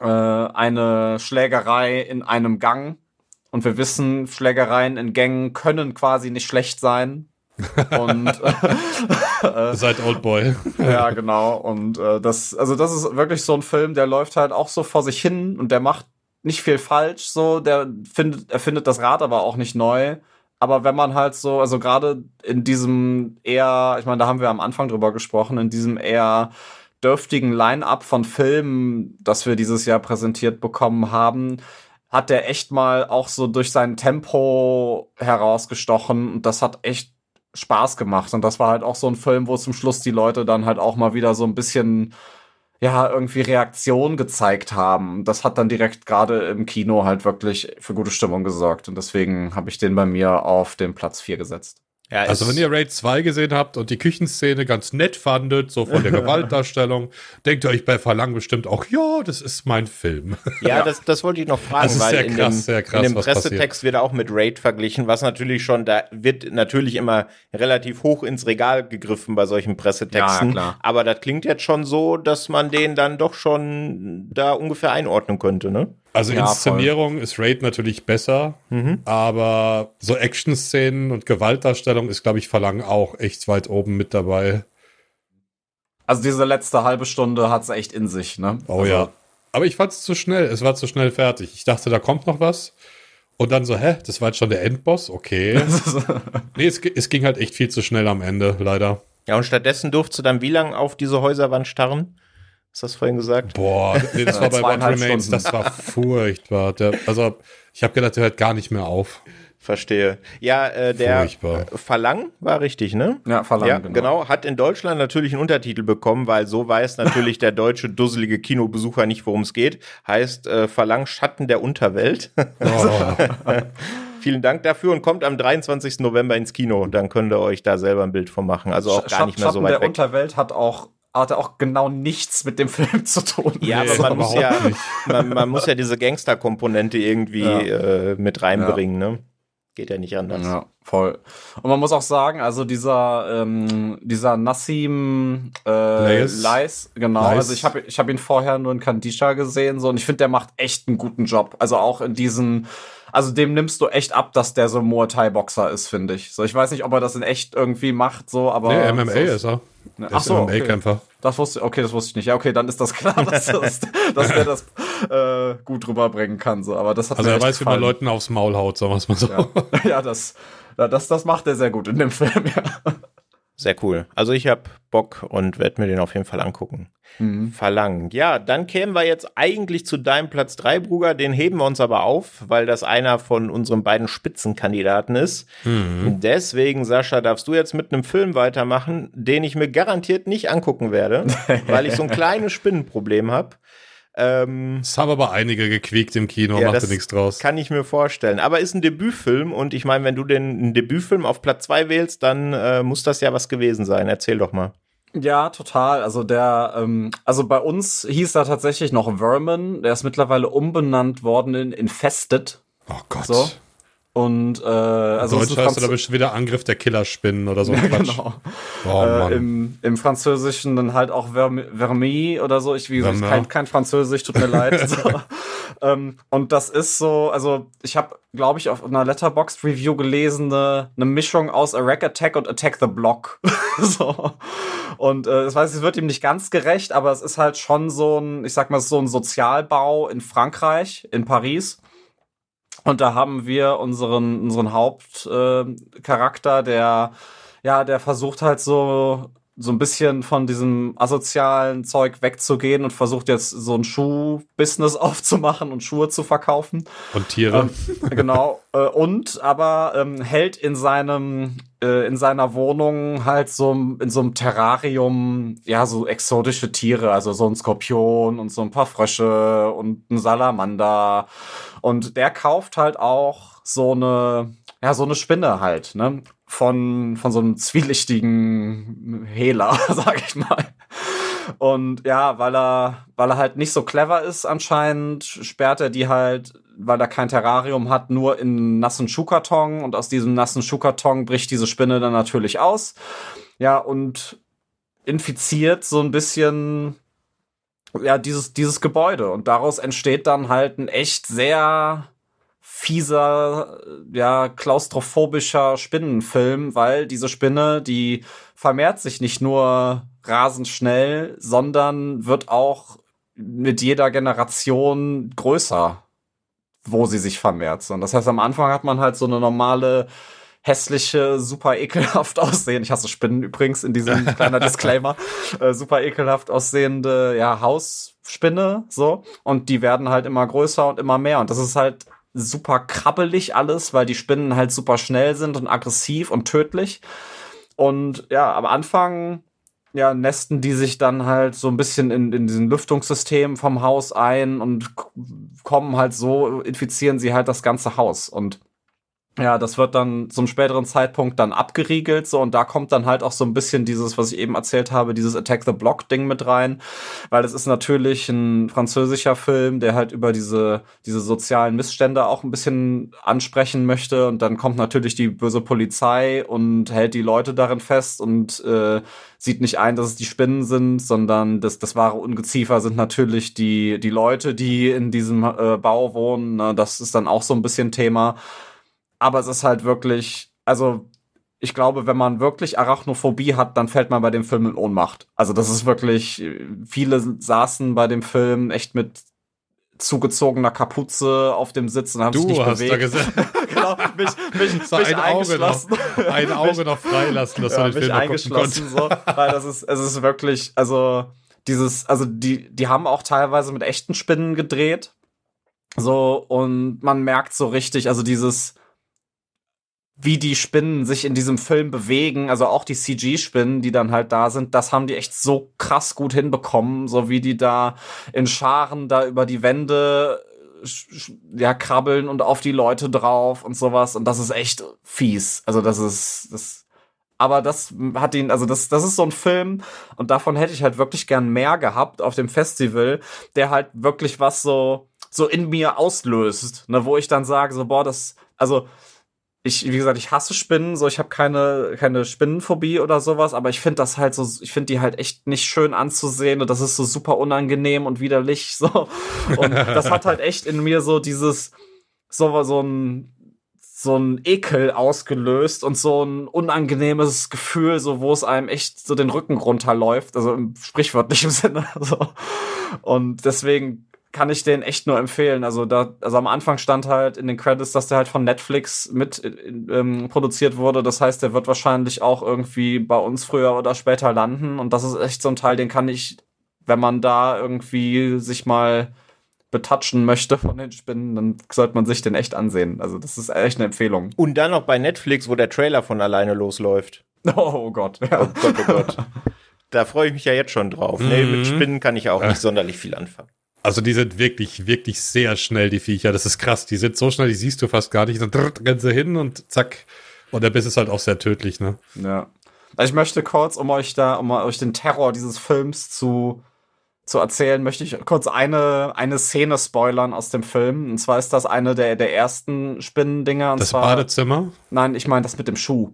Speaker 3: äh, eine Schlägerei in einem Gang. Und wir wissen, Schlägereien in Gängen können quasi nicht schlecht sein. Und
Speaker 4: Seit Oldboy.
Speaker 3: ja, genau. Und äh, das, also das ist wirklich so ein Film, der läuft halt auch so vor sich hin und der macht nicht viel falsch. So, der findet, er findet das Rad aber auch nicht neu. Aber wenn man halt so, also gerade in diesem eher, ich meine, da haben wir am Anfang drüber gesprochen, in diesem eher dürftigen Line-up von Filmen, das wir dieses Jahr präsentiert bekommen haben, hat der echt mal auch so durch sein Tempo herausgestochen und das hat echt Spaß gemacht. Und das war halt auch so ein Film, wo zum Schluss die Leute dann halt auch mal wieder so ein bisschen, ja, irgendwie Reaktion gezeigt haben. Das hat dann direkt gerade im Kino halt wirklich für gute Stimmung gesorgt. Und deswegen habe ich den bei mir auf den Platz 4 gesetzt.
Speaker 2: Ja,
Speaker 4: Also wenn ihr Raid 2 gesehen habt und die Küchenszene ganz nett fandet, so von der Gewaltdarstellung, denkt ihr euch bei Verlangen bestimmt auch, ja, das ist mein Film.
Speaker 2: Ja, Das, das wollte ich noch fragen,
Speaker 4: Das ist
Speaker 2: weil
Speaker 4: sehr
Speaker 2: in,
Speaker 4: krass,
Speaker 2: dem,
Speaker 4: sehr krass,
Speaker 2: in dem Pressetext wird auch mit Raid verglichen, was natürlich schon, da wird natürlich immer relativ hoch ins Regal gegriffen bei solchen Pressetexten.
Speaker 3: Ja, klar.
Speaker 2: Aber das klingt jetzt schon so, dass man den dann doch schon da ungefähr einordnen könnte, ne?
Speaker 4: Also
Speaker 3: Ja,
Speaker 4: Inszenierung ist Raid natürlich besser, aber so Action-Szenen und Gewaltdarstellung ist, glaube ich, Verlangen auch echt weit oben mit dabei.
Speaker 3: Also diese letzte halbe Stunde hat's echt in sich, ne?
Speaker 4: Oh
Speaker 3: also,
Speaker 4: ja. Aber ich fand es zu schnell. Es war zu schnell fertig. Ich dachte, da kommt noch was. Und dann so, hä, das war jetzt schon der Endboss? Okay. nee, es, es ging halt echt viel zu schnell am Ende, leider.
Speaker 2: Ja, und stattdessen durfte du dann wie lange auf diese Häuserwand starren? Hast du das vorhin gesagt?
Speaker 4: Boah, nee, das war bei What Remains,
Speaker 3: Stunden.
Speaker 4: das war furchtbar. Der, also, ich habe gedacht, der hört gar nicht mehr auf.
Speaker 2: Verstehe. Ja, äh, der
Speaker 4: Furchtbar.
Speaker 2: äh, Verlang war richtig, ne?
Speaker 3: Ja, Verlangen,
Speaker 2: ja,
Speaker 3: genau.
Speaker 2: genau. Hat in Deutschland natürlich einen Untertitel bekommen, weil so weiß natürlich der deutsche dusselige Kinobesucher nicht, worum es geht. Heißt äh, Verlang Schatten der Unterwelt.
Speaker 4: Oh,
Speaker 2: Vielen Dank dafür und kommt am 23. November ins Kino. Dann könnt ihr euch da selber ein Bild von machen. Also auch gar
Speaker 3: Schatten
Speaker 2: nicht mehr so
Speaker 3: der
Speaker 2: weit weg.
Speaker 3: Unterwelt hat auch hatte auch genau nichts mit dem Film zu tun.
Speaker 2: Ja,
Speaker 4: Nee,
Speaker 2: aber man muss ja, man, man muss ja diese Gangster-Komponente irgendwie
Speaker 3: Ja.
Speaker 2: äh, mit reinbringen, ne? Geht ja nicht anders.
Speaker 3: Ja, voll. Und man muss auch sagen, also dieser ähm, dieser Nassim äh,
Speaker 4: Leis.
Speaker 3: Genau.
Speaker 4: Leis.
Speaker 3: Also ich habe ich habe ihn vorher nur in Kandisha gesehen so und ich finde, der macht echt einen guten Job. Also auch in diesen also dem nimmst du echt ab, dass der so Muay Thai Boxer ist, finde ich. So ich weiß nicht, ob er das in echt irgendwie macht, so, aber
Speaker 4: nee, MMA
Speaker 3: so,
Speaker 4: ist er.
Speaker 3: Ne, Ach
Speaker 4: ist
Speaker 3: so, okay.
Speaker 4: MMA-Kämpfer.
Speaker 3: Das wusste okay, das wusste ich nicht. Ja, okay, dann ist das klar, dass, das, dass der das äh, gut rüberbringen kann. So, aber das hat
Speaker 4: Also er weiß, wie man
Speaker 3: gefallen.
Speaker 4: Leuten aufs Maul haut, sagen wir es mal so.
Speaker 3: Ja, ja das, das, das macht er sehr gut in dem Film, ja.
Speaker 2: Sehr cool. Also ich habe Bock und werde mir den auf jeden Fall angucken.
Speaker 3: Mhm.
Speaker 2: Verlangen. Ja, dann kämen wir jetzt eigentlich zu deinem Platz 3, Bruder. Den heben wir uns aber auf, weil das einer von unseren beiden Spitzenkandidaten ist.
Speaker 4: Mhm.
Speaker 2: Deswegen, Sascha, darfst du jetzt mit einem Film weitermachen, den ich mir garantiert nicht angucken werde, weil ich so ein kleines Spinnenproblem habe. Ähm,
Speaker 4: Es haben aber einige gequiekt im Kino,
Speaker 2: Ja,
Speaker 4: macht
Speaker 2: das
Speaker 4: ja nichts draus.
Speaker 2: kann ich mir vorstellen. Aber ist ein Debütfilm und ich meine, wenn du den einen Debütfilm auf Platz 2 wählst, dann äh, muss das ja was gewesen sein. Erzähl doch mal.
Speaker 3: Ja, total. Also der, ähm, also bei uns hieß er tatsächlich noch Vermin. Der ist mittlerweile umbenannt worden in Infested.
Speaker 4: Oh Gott.
Speaker 3: So. Und äh, also
Speaker 4: Deutsch heißt da bestimmt wieder Angriff der Killerspinnen oder so.
Speaker 3: Ja, genau.
Speaker 4: Oh,
Speaker 3: äh, im, Im Französischen dann halt auch Vermi oder so. Ich, wie gesagt, ich kein, kein Französisch, tut mir leid. so. ähm, und das ist so, also ich habe, glaube ich, auf einer Letterboxd Review gelesen, eine, eine Mischung aus A Rack Attack und Attack the Block. so. Und äh, das weiß, es wird ihm nicht ganz gerecht, aber es ist halt schon so ein, ich sag mal, so ein Sozialbau in Frankreich, in Paris und da haben wir unseren, unseren Hauptcharakter, äh, der, ja, der versucht halt so, so ein bisschen von diesem asozialen Zeug wegzugehen und versucht jetzt so ein Schuhbusiness aufzumachen und Schuhe zu verkaufen.
Speaker 4: Und Tiere.
Speaker 3: Ähm, genau. Äh, und aber ähm, hält in seinem äh, in seiner Wohnung halt so in so einem Terrarium ja so exotische Tiere, also so ein Skorpion und so ein paar Frösche und ein Salamander und der kauft halt auch so eine, ja, so eine Spinne halt, ne? Von, von so einem zwielichtigen Hehler, sag ich mal. Und ja, weil er, weil er halt nicht so clever ist anscheinend, sperrt er die halt, weil er kein Terrarium hat, nur in nassen Schuhkarton und aus diesem nassen Schuhkarton bricht diese Spinne dann natürlich aus. Ja, und infiziert so ein bisschen ja, dieses, dieses Gebäude. Und daraus entsteht dann halt ein echt sehr fieser, ja, klaustrophobischer Spinnenfilm, weil diese Spinne, die vermehrt sich nicht nur rasend schnell, sondern wird auch mit jeder Generation größer, wo sie sich vermehrt. Und das heißt, am Anfang hat man halt so eine normale hässliche, super ekelhaft aussehen. Ich hasse Spinnen übrigens in diesem kleiner Disclaimer. Äh, super ekelhaft aussehende, ja, Hausspinne, so. Und die werden halt immer größer und immer mehr. Und das ist halt super krabbelig alles, weil die Spinnen halt super schnell sind und aggressiv und tödlich. Und ja, am Anfang ja, nesten die sich dann halt so ein bisschen in, in diesen Lüftungssystem vom Haus ein und kommen halt so, infizieren sie halt das ganze Haus. Und ja, das wird dann zum späteren Zeitpunkt dann abgeriegelt, so, und da kommt dann halt auch so ein bisschen dieses, was ich eben erzählt habe, dieses Attack the Block Ding mit rein, weil es ist natürlich ein französischer Film, der halt über diese, diese sozialen Missstände auch ein bisschen ansprechen möchte, und dann kommt natürlich die böse Polizei und hält die Leute darin fest und äh, sieht nicht ein, dass es die Spinnen sind, sondern das, das wahre Ungeziefer sind natürlich die, die Leute, die in diesem äh, Bau wohnen, ne? das ist dann auch so ein bisschen Thema. Aber es ist halt wirklich, also ich glaube, wenn man wirklich Arachnophobie hat, dann fällt man bei dem Film in Ohnmacht. Also das ist wirklich, viele saßen bei dem Film echt mit zugezogener Kapuze auf dem Sitz und haben
Speaker 4: du
Speaker 3: sich nicht
Speaker 4: hast
Speaker 3: bewegt.
Speaker 4: Da gesehen.
Speaker 3: genau, mich, mich,
Speaker 4: so
Speaker 3: mich
Speaker 4: ein Auge noch,
Speaker 3: eingeschlossen.
Speaker 4: ein Auge noch freilassen, dass
Speaker 3: ja,
Speaker 4: man den Film
Speaker 3: eingeschlossen, so, weil das ist, es ist wirklich, also dieses, also die, die haben auch teilweise mit echten Spinnen gedreht, so und man merkt so richtig, also dieses wie die Spinnen sich in diesem Film bewegen, also auch die CG-Spinnen, die dann halt da sind, das haben die echt so krass gut hinbekommen, so wie die da in Scharen da über die Wände ja krabbeln und auf die Leute drauf und sowas und das ist echt fies. Also das ist das aber das hat ihn, also das, das ist so ein Film und davon hätte ich halt wirklich gern mehr gehabt auf dem Festival, der halt wirklich was so, so in mir auslöst, ne, wo ich dann sage, so, boah, das, also, ich, wie gesagt, ich hasse Spinnen, so ich habe keine, keine Spinnenphobie oder sowas, aber ich finde das halt so, ich finde die halt echt nicht schön anzusehen und das ist so super unangenehm und widerlich. So. Und das hat halt echt in mir so dieses, so, so ein, so ein Ekel ausgelöst und so ein unangenehmes Gefühl, so wo es einem echt so den Rücken runterläuft, also im sprichwörtlichen Sinne. So. Und deswegen kann ich den echt nur empfehlen. Also da, also am Anfang stand halt in den Credits, dass der halt von Netflix mit ähm, produziert wurde. Das heißt, der wird wahrscheinlich auch irgendwie bei uns früher oder später landen. Und das ist echt so ein Teil, den kann ich, wenn man da irgendwie sich mal betatschen möchte von den Spinnen, dann sollte man sich den echt ansehen. Also das ist echt eine Empfehlung.
Speaker 2: Und dann noch bei Netflix, wo der Trailer von alleine losläuft.
Speaker 3: Oh Gott. Ja.
Speaker 2: Oh Gott, oh Gott. Da freue ich mich ja jetzt schon drauf. Mhm. Nee, mit Spinnen kann ich auch nicht sonderlich viel anfangen.
Speaker 4: Also die sind wirklich, wirklich sehr schnell, die Viecher. Das ist krass. Die sind so schnell, die siehst du fast gar nicht. Dann rennen sie hin und zack. Und der Biss ist halt auch sehr tödlich, ne?
Speaker 3: Ja. Also ich möchte kurz, um euch da, um euch den Terror dieses Films zu, zu erzählen, möchte ich kurz eine, eine Szene spoilern aus dem Film. Und zwar ist das eine der, der ersten Spinnendinger. Und
Speaker 4: Das
Speaker 3: zwar,
Speaker 4: Badezimmer?
Speaker 3: Nein, ich meine das mit dem Schuh.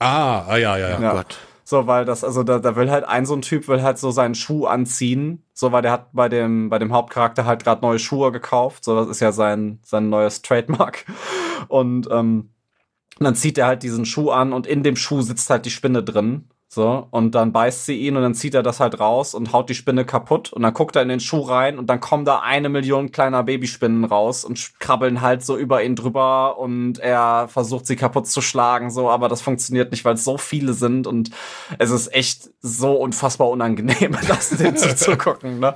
Speaker 4: Ah, ah ja, ja, ja.
Speaker 3: Ja.
Speaker 1: Gott.
Speaker 3: So, weil das, also da, da will halt ein so ein Typ will halt so seinen Schuh anziehen. So, weil der hat bei dem, bei dem Hauptcharakter halt gerade neue Schuhe gekauft. So, das ist ja sein, sein neues Trademark. Und, ähm, dann zieht er halt diesen Schuh an und in dem Schuh sitzt halt die Spinne drin. So, und dann beißt sie ihn und dann zieht er das halt raus und haut die Spinne kaputt und dann guckt er in den Schuh rein und dann kommen da eine Million kleiner Babyspinnen raus und krabbeln halt so über ihn drüber und er versucht sie kaputt zu schlagen, so, aber das funktioniert nicht, weil es so viele sind und es ist echt so unfassbar unangenehm, das dem zuzugucken, ne?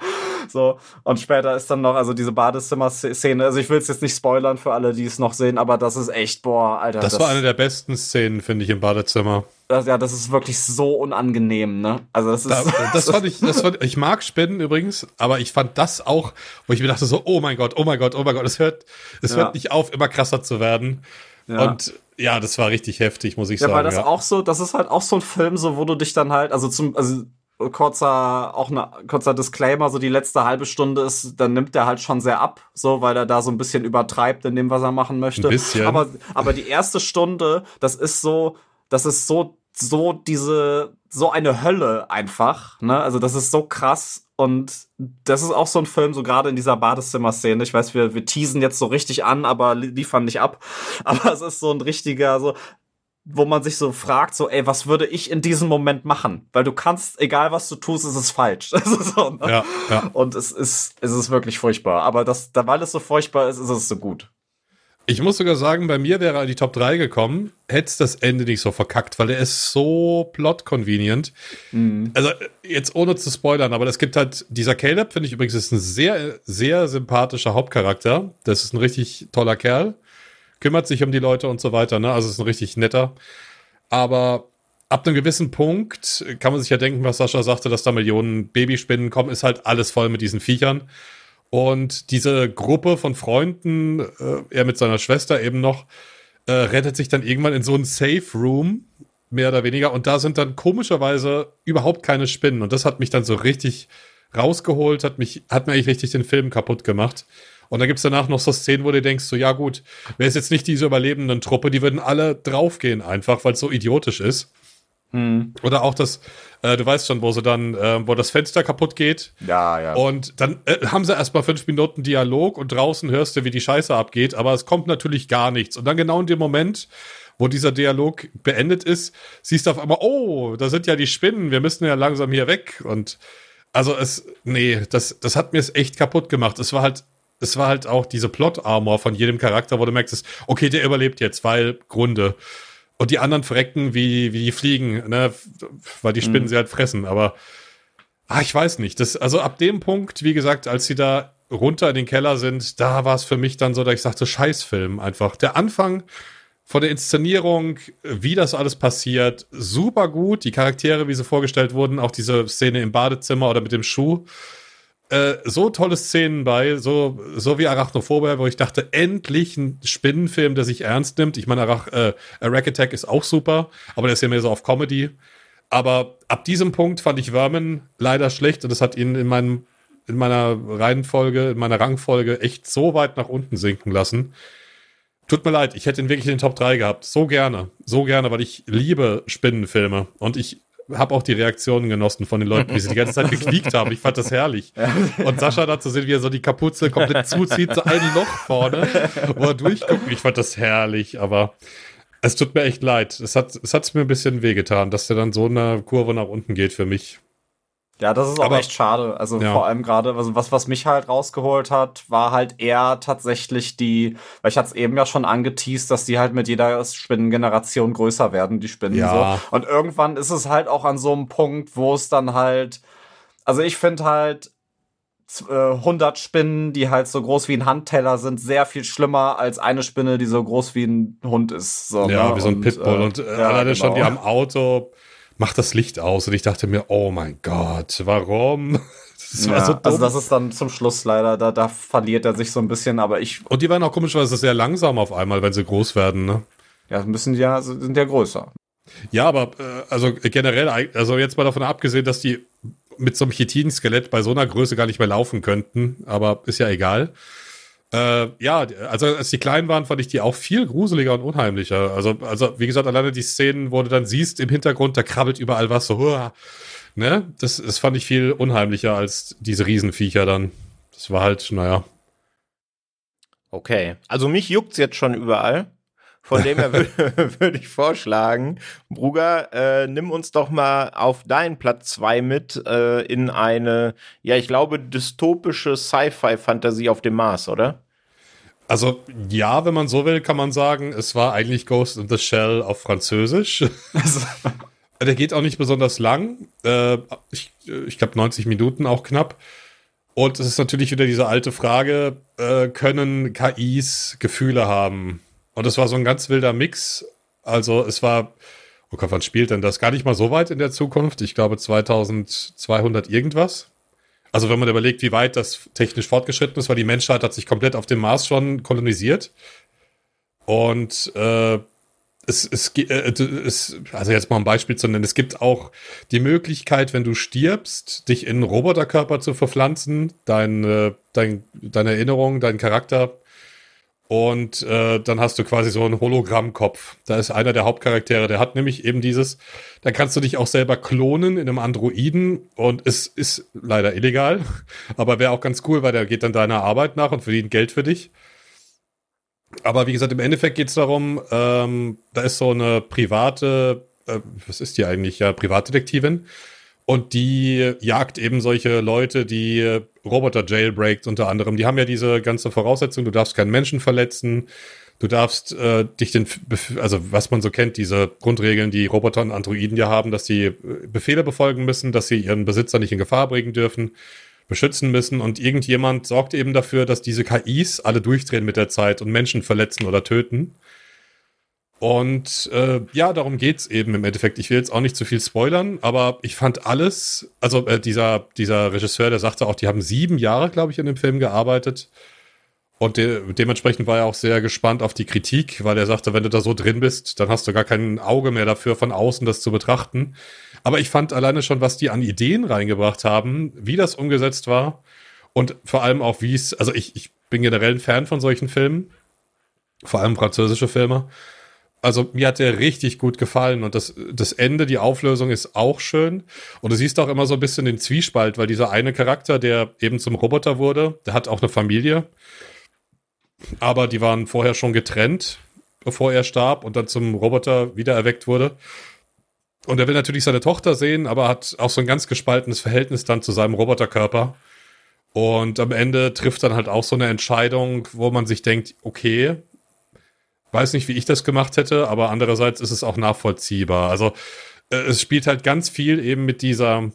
Speaker 3: So, und später ist dann noch, also diese Badezimmer-Szene, also ich will es jetzt nicht spoilern für alle, die es noch sehen, aber das ist echt, boah, Alter.
Speaker 4: Das, war eine der besten Szenen, finde ich, im Badezimmer.
Speaker 3: Das, ja, das ist wirklich so unangenehm, ne? Also das ist.
Speaker 4: Da, das fand ich, das fand, ich mag Spinnen übrigens, aber ich fand das auch, wo ich mir dachte so, oh mein Gott, oh mein Gott, oh mein Gott, es hört, es
Speaker 3: Ja.
Speaker 4: hört nicht auf, immer krasser zu werden.
Speaker 3: Ja.
Speaker 4: Und ja, das war richtig heftig, muss ich
Speaker 3: ja,
Speaker 4: sagen.
Speaker 3: weil das
Speaker 4: ja.
Speaker 3: auch so, das ist halt auch so ein Film, so wo du dich dann halt, also zum, also kurzer, auch ein kurzer Disclaimer, so die letzte halbe Stunde ist, dann nimmt der halt schon sehr ab, so, weil er da so ein bisschen übertreibt in dem, was er machen möchte.
Speaker 4: Ein bisschen.
Speaker 3: Aber, aber die erste Stunde, das ist so, das ist so, so diese, so eine Hölle einfach, ne? Also das ist so krass und das ist auch so ein Film, so gerade in dieser Badezimmer-Szene. Ich weiß, wir, wir teasen jetzt so richtig an, aber li- liefern nicht ab. Aber es ist so ein richtiger, so, wo man sich so fragt, so, ey, was würde ich in diesem Moment machen? Weil du kannst, egal was du tust, ist es falsch. So, ne?
Speaker 4: Ja, ja.
Speaker 3: Und es ist, es ist wirklich furchtbar. Aber das, da, weil es so furchtbar ist, ist es so gut.
Speaker 4: Ich muss sogar sagen, bei mir wäre er in die Top 3 gekommen, hätte es das Ende nicht so verkackt, weil er ist so plot-convenient. Also, äh, jetzt ohne zu spoilern, aber es gibt halt, dieser Caleb, finde ich übrigens, ist ein sehr, sehr sympathischer Hauptcharakter. Das ist ein richtig toller Kerl. Kümmert sich um die Leute und so weiter, ne? Also ist ein richtig netter. Aber ab einem gewissen Punkt kann man sich ja denken, was Sascha sagte, dass da Millionen Babyspinnen kommen, ist halt alles voll mit diesen Viechern. Und diese Gruppe von Freunden, äh, er mit seiner Schwester eben noch, äh, rettet sich dann irgendwann in so einen Safe Room, mehr oder weniger. Und da sind dann komischerweise überhaupt keine Spinnen. Und das hat mich dann so richtig rausgeholt, hat mich, hat mir eigentlich richtig den Film kaputt gemacht. Und dann gibt's danach noch so Szenen, wo du denkst, so, ja gut, wäre es jetzt nicht diese überlebenden Truppe, die würden alle draufgehen einfach, weil es so idiotisch ist. Oder auch das, äh, du weißt schon, wo sie dann, äh, wo das Fenster kaputt geht.
Speaker 3: Ja, ja.
Speaker 4: Und dann äh, haben sie erstmal fünf Minuten Dialog und draußen hörst du, wie die Scheiße abgeht, aber es kommt natürlich gar nichts. Und dann genau in dem Moment, wo dieser Dialog beendet ist, siehst du auf einmal, oh, da sind ja die Spinnen, wir müssen ja langsam hier weg. Und also es, nee, das, das hat mir es echt kaputt gemacht. Es war halt, es war halt auch diese Plot-Armor von jedem Charakter, wo du merkst, okay, der überlebt jetzt, weil Gründe. Und die anderen verrecken wie, wie die Fliegen, ne, weil die Spinnen sie halt fressen. Aber Ah, ich weiß nicht. Das, also ab dem Punkt, wie gesagt, als sie da runter in den Keller sind, da war es für mich dann so, dass ich sagte, Scheißfilm einfach. Der Anfang von der Inszenierung, wie das alles passiert, super gut. Die Charaktere, wie sie vorgestellt wurden, auch diese Szene im Badezimmer oder mit dem Schuh. Äh, so tolle Szenen bei, so, so wie Arachnophobia, wo ich dachte, endlich ein Spinnenfilm, der sich ernst nimmt. Ich meine, Arach, äh, Rack Attack ist auch super, aber der ist ja mehr so auf Comedy. Aber ab diesem Punkt fand ich Vermin leider schlecht und das hat ihn in meinem in meiner Reihenfolge, in meiner Rangfolge echt so weit nach unten sinken lassen. Tut mir leid, ich hätte ihn wirklich in den Top 3 gehabt. So gerne, so gerne, weil ich liebe Spinnenfilme und ich habe auch die Reaktionen genossen von den Leuten, wie sie die ganze Zeit gequiekt haben. Ich fand das herrlich. Und Sascha dazu sehen, wie er so die Kapuze komplett zuzieht, so ein Loch vorne, wo er durchguckt. Ich fand das herrlich, aber es tut mir echt leid. Es hat es hat's mir ein bisschen wehgetan, dass der dann so eine Kurve nach unten geht für mich.
Speaker 3: Ja, das ist auch
Speaker 4: Aber-
Speaker 3: echt schade. Also
Speaker 4: Ja.
Speaker 3: vor allem gerade, also was, was mich halt rausgeholt hat, war halt eher tatsächlich die, weil ich hatte es eben ja schon angeteased, dass die halt mit jeder Spinnengeneration größer werden, die Spinnen
Speaker 4: Ja.
Speaker 3: so. Und irgendwann ist es halt auch an so einem Punkt, wo es dann halt, also ich finde halt, z- äh, 100 Spinnen, die halt so groß wie ein Handteller sind, sehr viel schlimmer als eine Spinne, die so groß wie ein Hund ist. So,
Speaker 4: Ja,
Speaker 3: ne?
Speaker 4: wie so ein
Speaker 3: Und,
Speaker 4: Pitbull.
Speaker 3: äh,
Speaker 4: und äh,
Speaker 3: ja,
Speaker 4: alleine schon
Speaker 3: genau.
Speaker 4: wie am Auto macht das Licht aus. Und ich dachte mir, oh mein Gott, warum? Das war
Speaker 3: ja,
Speaker 4: so dumm.
Speaker 3: also das ist dann zum Schluss leider, da, da verliert er sich so ein bisschen, aber ich,
Speaker 4: und die waren auch komischerweise sehr langsam auf einmal, wenn sie groß werden. Ne?
Speaker 3: ja, müssen ja, sind ja größer.
Speaker 4: Ja, aber äh, also generell, also jetzt mal davon abgesehen, dass die mit so einem Chitin-Skelett bei so einer Größe gar nicht mehr laufen könnten, aber ist ja egal. Äh, ja, also als die klein waren, fand ich die auch viel gruseliger und unheimlicher. Also, also wie gesagt, alleine die Szenen, wo du dann siehst im Hintergrund, da krabbelt überall was so, huah, ne? Das, das fand ich viel unheimlicher als diese Riesenviecher dann. Das war halt, naja.
Speaker 2: Okay, also mich juckt's jetzt schon überall. Von dem her würde würd ich vorschlagen, Bruger, äh, nimm uns doch mal auf deinen Platz zwei mit äh, in eine, ja, ich glaube, dystopische Sci-Fi-Fantasie auf dem Mars, oder?
Speaker 4: Also ja, wenn man so will, kann man sagen, es war eigentlich Ghost in the Shell auf Französisch. Der geht auch nicht besonders lang. Äh, ich ich glaube 90 Minuten auch knapp. Und es ist natürlich wieder diese alte Frage, äh, können KIs Gefühle haben? Und es war so ein ganz wilder Mix. Also es war, oh Gott, wann spielt denn das? Gar nicht mal so weit in der Zukunft. Ich glaube 2200 irgendwas. Also wenn man überlegt, wie weit das technisch fortgeschritten ist, weil die Menschheit hat sich komplett auf dem Mars schon kolonisiert. Und äh, es, es, äh, es, also jetzt mal ein Beispiel zu nennen, es gibt auch die Möglichkeit, wenn du stirbst, dich in einen Roboterkörper zu verpflanzen, dein, äh, dein, deine Erinnerung, dein Charakter und äh, dann hast du quasi so einen Hologrammkopf. Da ist einer der Hauptcharaktere, der hat nämlich eben dieses, da kannst du dich auch selber klonen in einem Androiden und es ist leider illegal, aber wäre auch ganz cool, weil der geht dann deiner Arbeit nach und verdient Geld für dich. Aber wie gesagt, im Endeffekt geht es darum, ähm, da ist so eine private, äh, was ist die eigentlich? Ja, Privatdetektivin. Und die jagt eben solche Leute, die Roboter jailbreakt unter anderem. Die haben ja diese ganze Voraussetzung, du darfst keinen Menschen verletzen, du darfst äh, dich den, also was man so kennt, diese Grundregeln, die Roboter und Androiden ja haben, dass sie äh, Befehle befolgen müssen, dass sie ihren Besitzer nicht in Gefahr bringen dürfen, beschützen müssen und irgendjemand sorgt eben dafür, dass diese KIs alle durchdrehen mit der Zeit und Menschen verletzen oder töten. Und äh, ja, darum geht's eben im Endeffekt. Ich will jetzt auch nicht zu viel spoilern, aber ich fand alles, also äh, dieser, dieser Regisseur, der sagte auch, die haben sieben Jahre, glaube ich, in dem Film gearbeitet. Und de dementsprechend war er auch sehr gespannt auf die Kritik, weil er sagte, wenn du da so drin bist, dann hast du gar kein Auge mehr dafür, von außen das zu betrachten. Aber ich fand alleine schon, was die an Ideen reingebracht haben, wie das umgesetzt war und vor allem auch, wie es, also ich, ich bin generell ein Fan von solchen Filmen, vor allem französische Filme also mir hat der richtig gut gefallen und das, das Ende, die Auflösung ist auch schön. Und du siehst auch immer so ein bisschen den Zwiespalt, weil dieser eine Charakter, der eben zum Roboter wurde, der hat auch eine Familie. Aber die waren vorher schon getrennt, bevor er starb und dann zum Roboter wiedererweckt wurde. Und er will natürlich seine Tochter sehen, aber hat auch so ein ganz gespaltenes Verhältnis dann zu seinem Roboterkörper. Und am Ende trifft dann halt auch so eine Entscheidung, wo man sich denkt, okay, weiß nicht, wie ich das gemacht hätte, aber andererseits ist es auch nachvollziehbar. Also äh, es spielt halt ganz viel eben mit dieser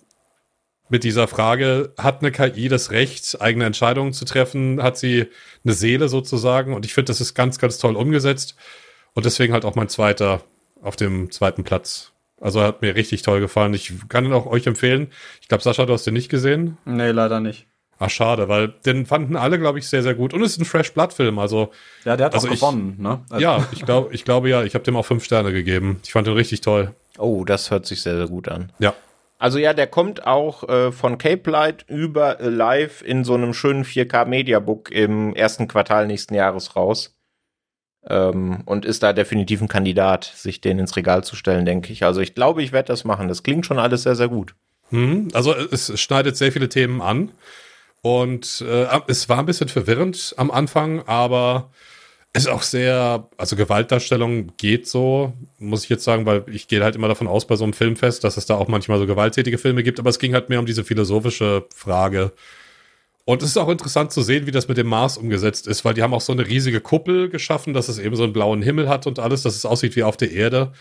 Speaker 4: mit dieser Frage, hat eine KI das Recht, eigene Entscheidungen zu treffen? Hat sie eine Seele sozusagen? Und ich finde, das ist ganz, ganz toll umgesetzt. Und deswegen halt auch mein zweiter auf dem zweiten Platz. Also hat mir richtig toll gefallen. Ich kann ihn auch euch empfehlen. Ich glaube, Sascha, du hast den nicht gesehen?
Speaker 3: Nee, leider nicht.
Speaker 4: Ach, schade, weil den fanden alle, glaube ich, sehr, sehr gut. Und es ist ein Fresh Blood-Film, also.
Speaker 3: Ja, der hat
Speaker 4: also
Speaker 3: auch gewonnen, ne?
Speaker 4: Also ja, ich glaube, ich glaube ja, ich habe dem auch fünf Sterne gegeben. Ich fand den richtig toll.
Speaker 2: Oh, das hört sich sehr, sehr gut an.
Speaker 4: Ja.
Speaker 2: Also ja, der kommt auch äh, von Cape Light über Live in so einem schönen 4K Mediabook im ersten Quartal nächsten Jahres raus. Ähm, und ist da definitiv ein Kandidat, sich den ins Regal zu stellen, denke ich. Also ich glaube, ich werde das machen. Das klingt schon alles sehr, sehr gut.
Speaker 4: Mhm, also es schneidet sehr viele Themen an. Und äh, es war ein bisschen verwirrend am Anfang, aber ist auch sehr, also Gewaltdarstellung geht so, muss ich jetzt sagen, weil ich gehe halt immer davon aus bei so einem Filmfest, dass es da auch manchmal so gewalttätige Filme gibt, aber es ging halt mehr um diese philosophische Frage. Und es ist auch interessant zu sehen, wie das mit dem Mars umgesetzt ist, weil die haben auch so eine riesige Kuppel geschaffen, dass es eben so einen blauen Himmel hat und alles, dass es aussieht wie auf der Erde.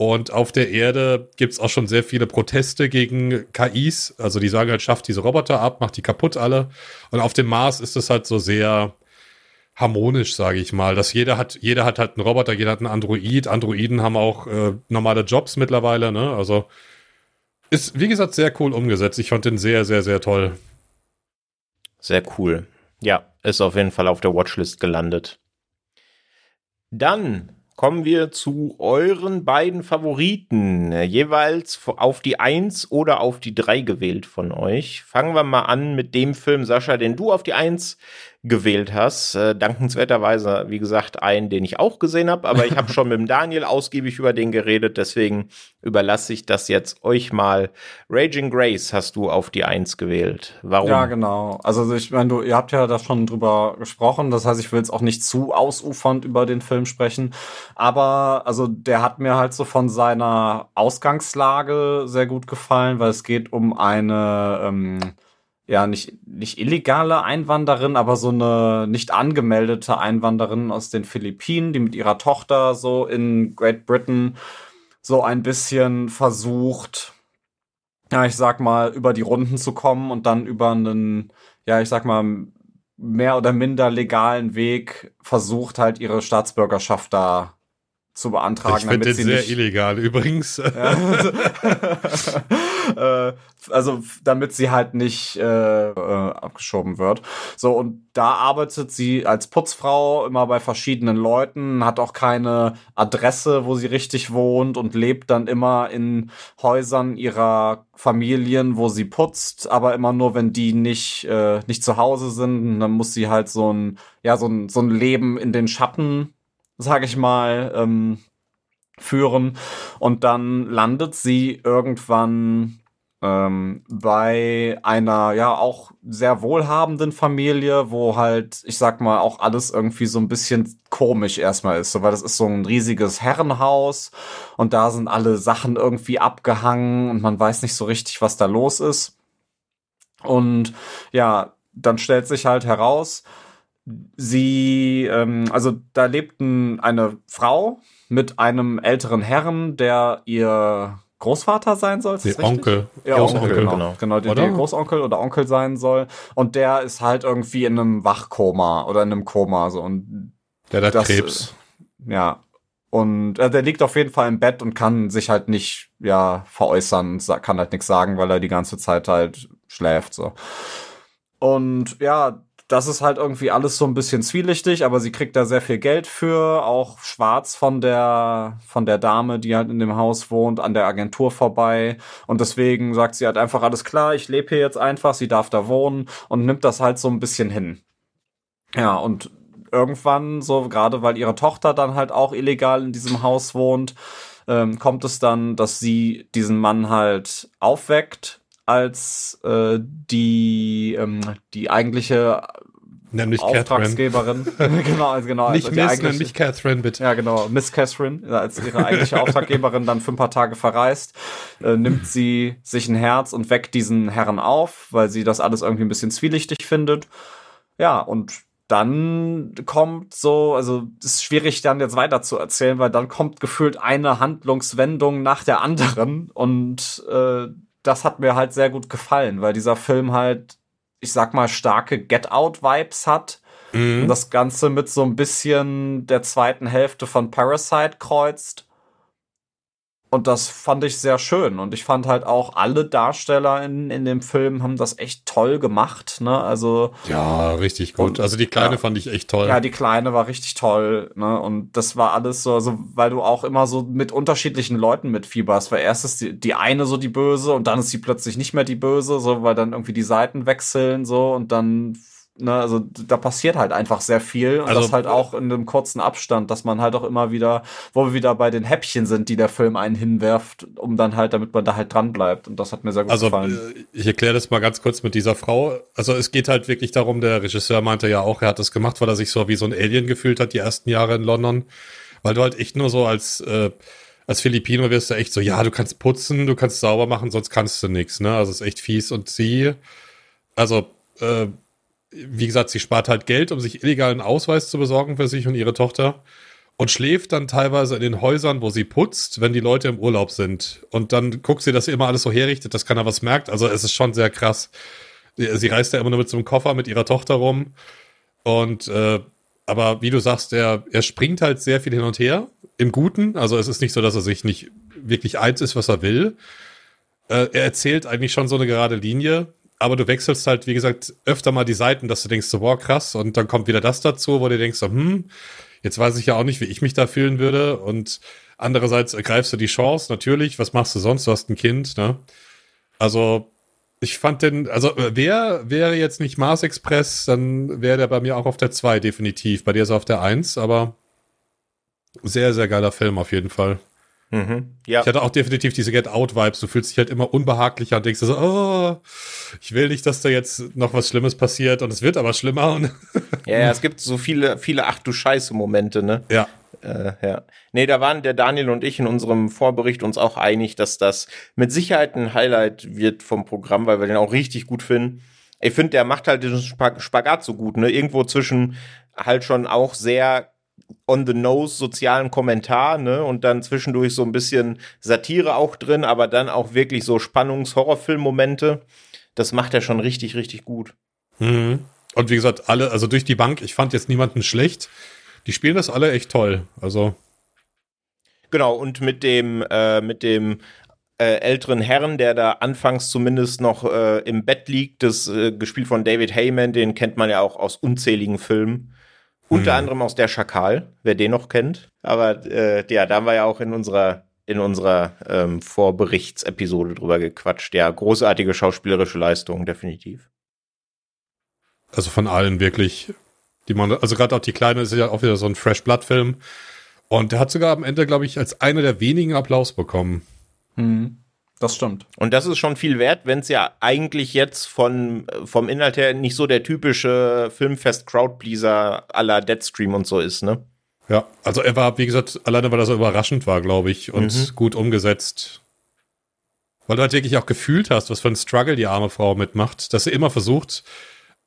Speaker 4: Und auf der Erde gibt es auch schon sehr viele Proteste gegen KIs. Also die sagen halt, schafft diese Roboter ab, macht die kaputt alle. Und auf dem Mars ist es halt so sehr harmonisch, sage ich mal. Dass jeder hat, jeder hat halt einen Roboter, jeder hat einen Android. Androiden haben auch äh, normale Jobs mittlerweile, ne? Also ist, wie gesagt, sehr cool umgesetzt. Ich fand den sehr, sehr, sehr toll.
Speaker 2: Sehr cool. Ja, ist auf jeden Fall auf der Watchlist gelandet. Dann kommen wir zu euren beiden Favoriten. Jeweils auf die Eins oder auf die Drei gewählt von euch. Fangen wir mal an mit dem Film, Sascha, den du auf die Eins gewählt hast. Äh, dankenswerterweise, wie gesagt, einen, den ich auch gesehen habe, aber ich habe schon mit dem Daniel ausgiebig über den geredet, deswegen überlasse ich das jetzt euch mal. Raging Grace hast du auf die Eins gewählt. Warum?
Speaker 3: Ja, genau. Also ich meine, du, ihr habt ja da schon drüber gesprochen, das heißt, ich will jetzt auch nicht zu ausufernd über den Film sprechen, aber also der hat mir halt so von seiner Ausgangslage sehr gut gefallen, weil es geht um eine ähm, ja, nicht, nicht illegale Einwanderin, aber so eine nicht angemeldete Einwanderin aus den Philippinen, die mit ihrer Tochter so in Great Britain so ein bisschen versucht, ja, ich sag mal, über die Runden zu kommen und dann über einen, ja, ich sag mal, mehr oder minder legalen Weg versucht halt ihre Staatsbürgerschaft da zu beantragen.
Speaker 4: Ich finde den sehr nicht, illegal übrigens.
Speaker 3: äh, also damit sie halt nicht äh, äh, abgeschoben wird. So, und da arbeitet sie als Putzfrau immer bei verschiedenen Leuten, hat auch keine Adresse, wo sie richtig wohnt und lebt dann immer in Häusern ihrer Familien, wo sie putzt, aber immer nur, wenn die nicht, äh, nicht zu Hause sind. Dann muss sie halt so ein, ja, so ein, so ein Leben in den Schatten sage ich mal, ähm, führen. Und dann landet sie irgendwann ähm, bei einer ja auch sehr wohlhabenden Familie, wo halt, ich sag mal, auch alles irgendwie so ein bisschen komisch erstmal ist, so, weil das ist so ein riesiges Herrenhaus und da sind alle Sachen irgendwie abgehangen und man weiß nicht so richtig, was da los ist. Und ja, dann stellt sich halt heraus, sie, ähm, also da lebten eine Frau mit einem älteren Herrn, der ihr Großvater sein soll.
Speaker 4: Nee, Onkel.
Speaker 3: Ja, Onkel, Onkel, genau. Genau, genau der, der Großonkel oder Onkel sein soll. Und der ist halt irgendwie in einem Wachkoma oder in einem Koma. So. Und
Speaker 4: der hat das, Krebs.
Speaker 3: Ja. Und äh, der liegt auf jeden Fall im Bett und kann sich halt nicht ja veräußern und kann halt nichts sagen, weil er die ganze Zeit halt schläft. so. Und ja, das ist halt irgendwie alles so ein bisschen zwielichtig, aber sie kriegt da sehr viel Geld für, auch schwarz von der, von der Dame, die halt in dem Haus wohnt, an der Agentur vorbei. Und deswegen sagt sie halt einfach, alles klar, ich lebe hier jetzt einfach, sie darf da wohnen und nimmt das halt so ein bisschen hin. Ja, und irgendwann, so gerade weil ihre Tochter dann halt auch illegal in diesem Haus wohnt, ähm, kommt es dann, dass sie diesen Mann halt aufweckt als äh, die, ähm, die eigentliche
Speaker 4: Nämlich
Speaker 3: Auftragsgeberin. genau, also genau.
Speaker 4: Nicht also Miss, nenn mich Catherine, bitte.
Speaker 3: Ja, genau. Miss Catherine, als ihre eigentliche Auftraggeberin dann für ein paar Tage verreist, äh, nimmt sie sich ein Herz und weckt diesen Herrn auf, weil sie das alles irgendwie ein bisschen zwielichtig findet. Ja, und dann kommt so, also es ist schwierig dann jetzt weiter zu erzählen, weil dann kommt gefühlt eine Handlungswendung nach der anderen und äh, das hat mir halt sehr gut gefallen, weil dieser Film halt, ich sag mal, starke Get-Out-Vibes hat. Mhm. Und das Ganze mit so ein bisschen der zweiten Hälfte von Parasite kreuzt. Und das fand ich sehr schön. Und ich fand halt auch alle Darsteller in, in dem Film haben das echt toll gemacht. Ne? Also
Speaker 4: ja, richtig gut. Und, also die kleine
Speaker 3: ja,
Speaker 4: fand ich echt toll.
Speaker 3: Ja, die kleine war richtig toll. Ne? Und das war alles so, also weil du auch immer so mit unterschiedlichen Leuten mitfieberst. Weil erst ist die, die eine so die Böse und dann ist sie plötzlich nicht mehr die Böse, so weil dann irgendwie die Seiten wechseln so und dann Ne, also da passiert halt einfach sehr viel und also, das halt auch in einem kurzen Abstand, dass man halt auch immer wieder, wo wir wieder bei den Häppchen sind, die der Film einen hinwerft, um dann halt, damit man da halt dran bleibt und das hat mir sehr gut
Speaker 4: also,
Speaker 3: gefallen.
Speaker 4: Also ich erkläre das mal ganz kurz mit dieser Frau. Also es geht halt wirklich darum, der Regisseur meinte ja auch, er hat das gemacht, weil er sich so wie so ein Alien gefühlt hat die ersten Jahre in London, weil du halt echt nur so als äh, als Filipino wirst du echt so, ja, du kannst putzen, du kannst sauber machen, sonst kannst du nichts, ne? Also es ist echt fies und sie, also äh, wie gesagt, sie spart halt Geld, um sich illegalen Ausweis zu besorgen für sich und ihre Tochter und schläft dann teilweise in den Häusern, wo sie putzt, wenn die Leute im Urlaub sind. Und dann guckt sie, dass sie immer alles so herrichtet, dass keiner was merkt. Also es ist schon sehr krass. Sie reist ja immer nur mit so einem Koffer mit ihrer Tochter rum. Und äh, aber wie du sagst, er, er springt halt sehr viel hin und her. Im Guten. Also es ist nicht so, dass er sich nicht wirklich eins ist, was er will. Äh, er erzählt eigentlich schon so eine gerade Linie aber du wechselst halt, wie gesagt, öfter mal die Seiten, dass du denkst, so, boah, krass, und dann kommt wieder das dazu, wo du denkst, so, hm, Jetzt weiß ich ja auch nicht, wie ich mich da fühlen würde. Und andererseits ergreifst du die Chance, natürlich. Was machst du sonst? Du hast ein Kind, ne? Also, ich fand den, also wer wäre jetzt nicht Mars Express, dann wäre der bei mir auch auf der 2 definitiv. Bei dir ist er auf der 1, aber sehr, sehr geiler Film auf jeden Fall.
Speaker 2: Mhm. Ja.
Speaker 4: Ich hatte auch definitiv diese Get Out Vibes. Du fühlst dich halt immer unbehaglicher und denkst so, oh, ich will nicht, dass da jetzt noch was Schlimmes passiert und es wird aber schlimmer.
Speaker 2: Ja, ja, es gibt so viele, viele Ach du Scheiße Momente, ne?
Speaker 4: ja.
Speaker 2: Äh, ja. Nee, da waren der Daniel und ich in unserem Vorbericht uns auch einig, dass das mit Sicherheit ein Highlight wird vom Programm, weil wir den auch richtig gut finden. Ich finde, der macht halt diesen Spag Spagat so gut, ne? Irgendwo zwischen halt schon auch sehr on the nose sozialen Kommentar, ne? Und dann zwischendurch so ein bisschen Satire auch drin, aber dann auch wirklich so Spannungs-Horrorfilm-Momente. Das macht er schon richtig, richtig gut.
Speaker 4: Mhm. Und wie gesagt, alle, also durch die Bank, ich fand jetzt niemanden schlecht. Die spielen das alle echt toll. Also.
Speaker 2: Genau, und mit dem, äh, mit dem äh, älteren Herrn, der da anfangs zumindest noch äh, im Bett liegt, das äh, gespielt von David Heyman, den kennt man ja auch aus unzähligen Filmen. Unter
Speaker 4: Hm.
Speaker 2: anderem aus der Schakal, wer den noch kennt. Aber äh, ja, da haben wir ja auch in unserer in unserer ähm, Vorberichtsepisode drüber gequatscht. Ja, großartige schauspielerische Leistung, definitiv.
Speaker 4: Also von allen wirklich, die man, also gerade auch die Kleine ist ja auch wieder so ein Fresh Blood Film. Und der hat sogar am Ende, glaube ich, als einer der wenigen Applaus bekommen.
Speaker 3: Hm, das stimmt.
Speaker 2: Und das ist schon viel wert, wenn es ja eigentlich jetzt von vom Inhalt her nicht so der typische Filmfest Crowdpleaser à la Deadstream und so ist, ne?
Speaker 4: Ja, also er war, wie gesagt, alleine weil er so überraschend war, glaube ich, und
Speaker 2: Mhm.
Speaker 4: gut umgesetzt. Weil du halt wirklich auch gefühlt hast, was für ein Struggle die arme Frau mitmacht, dass sie immer versucht,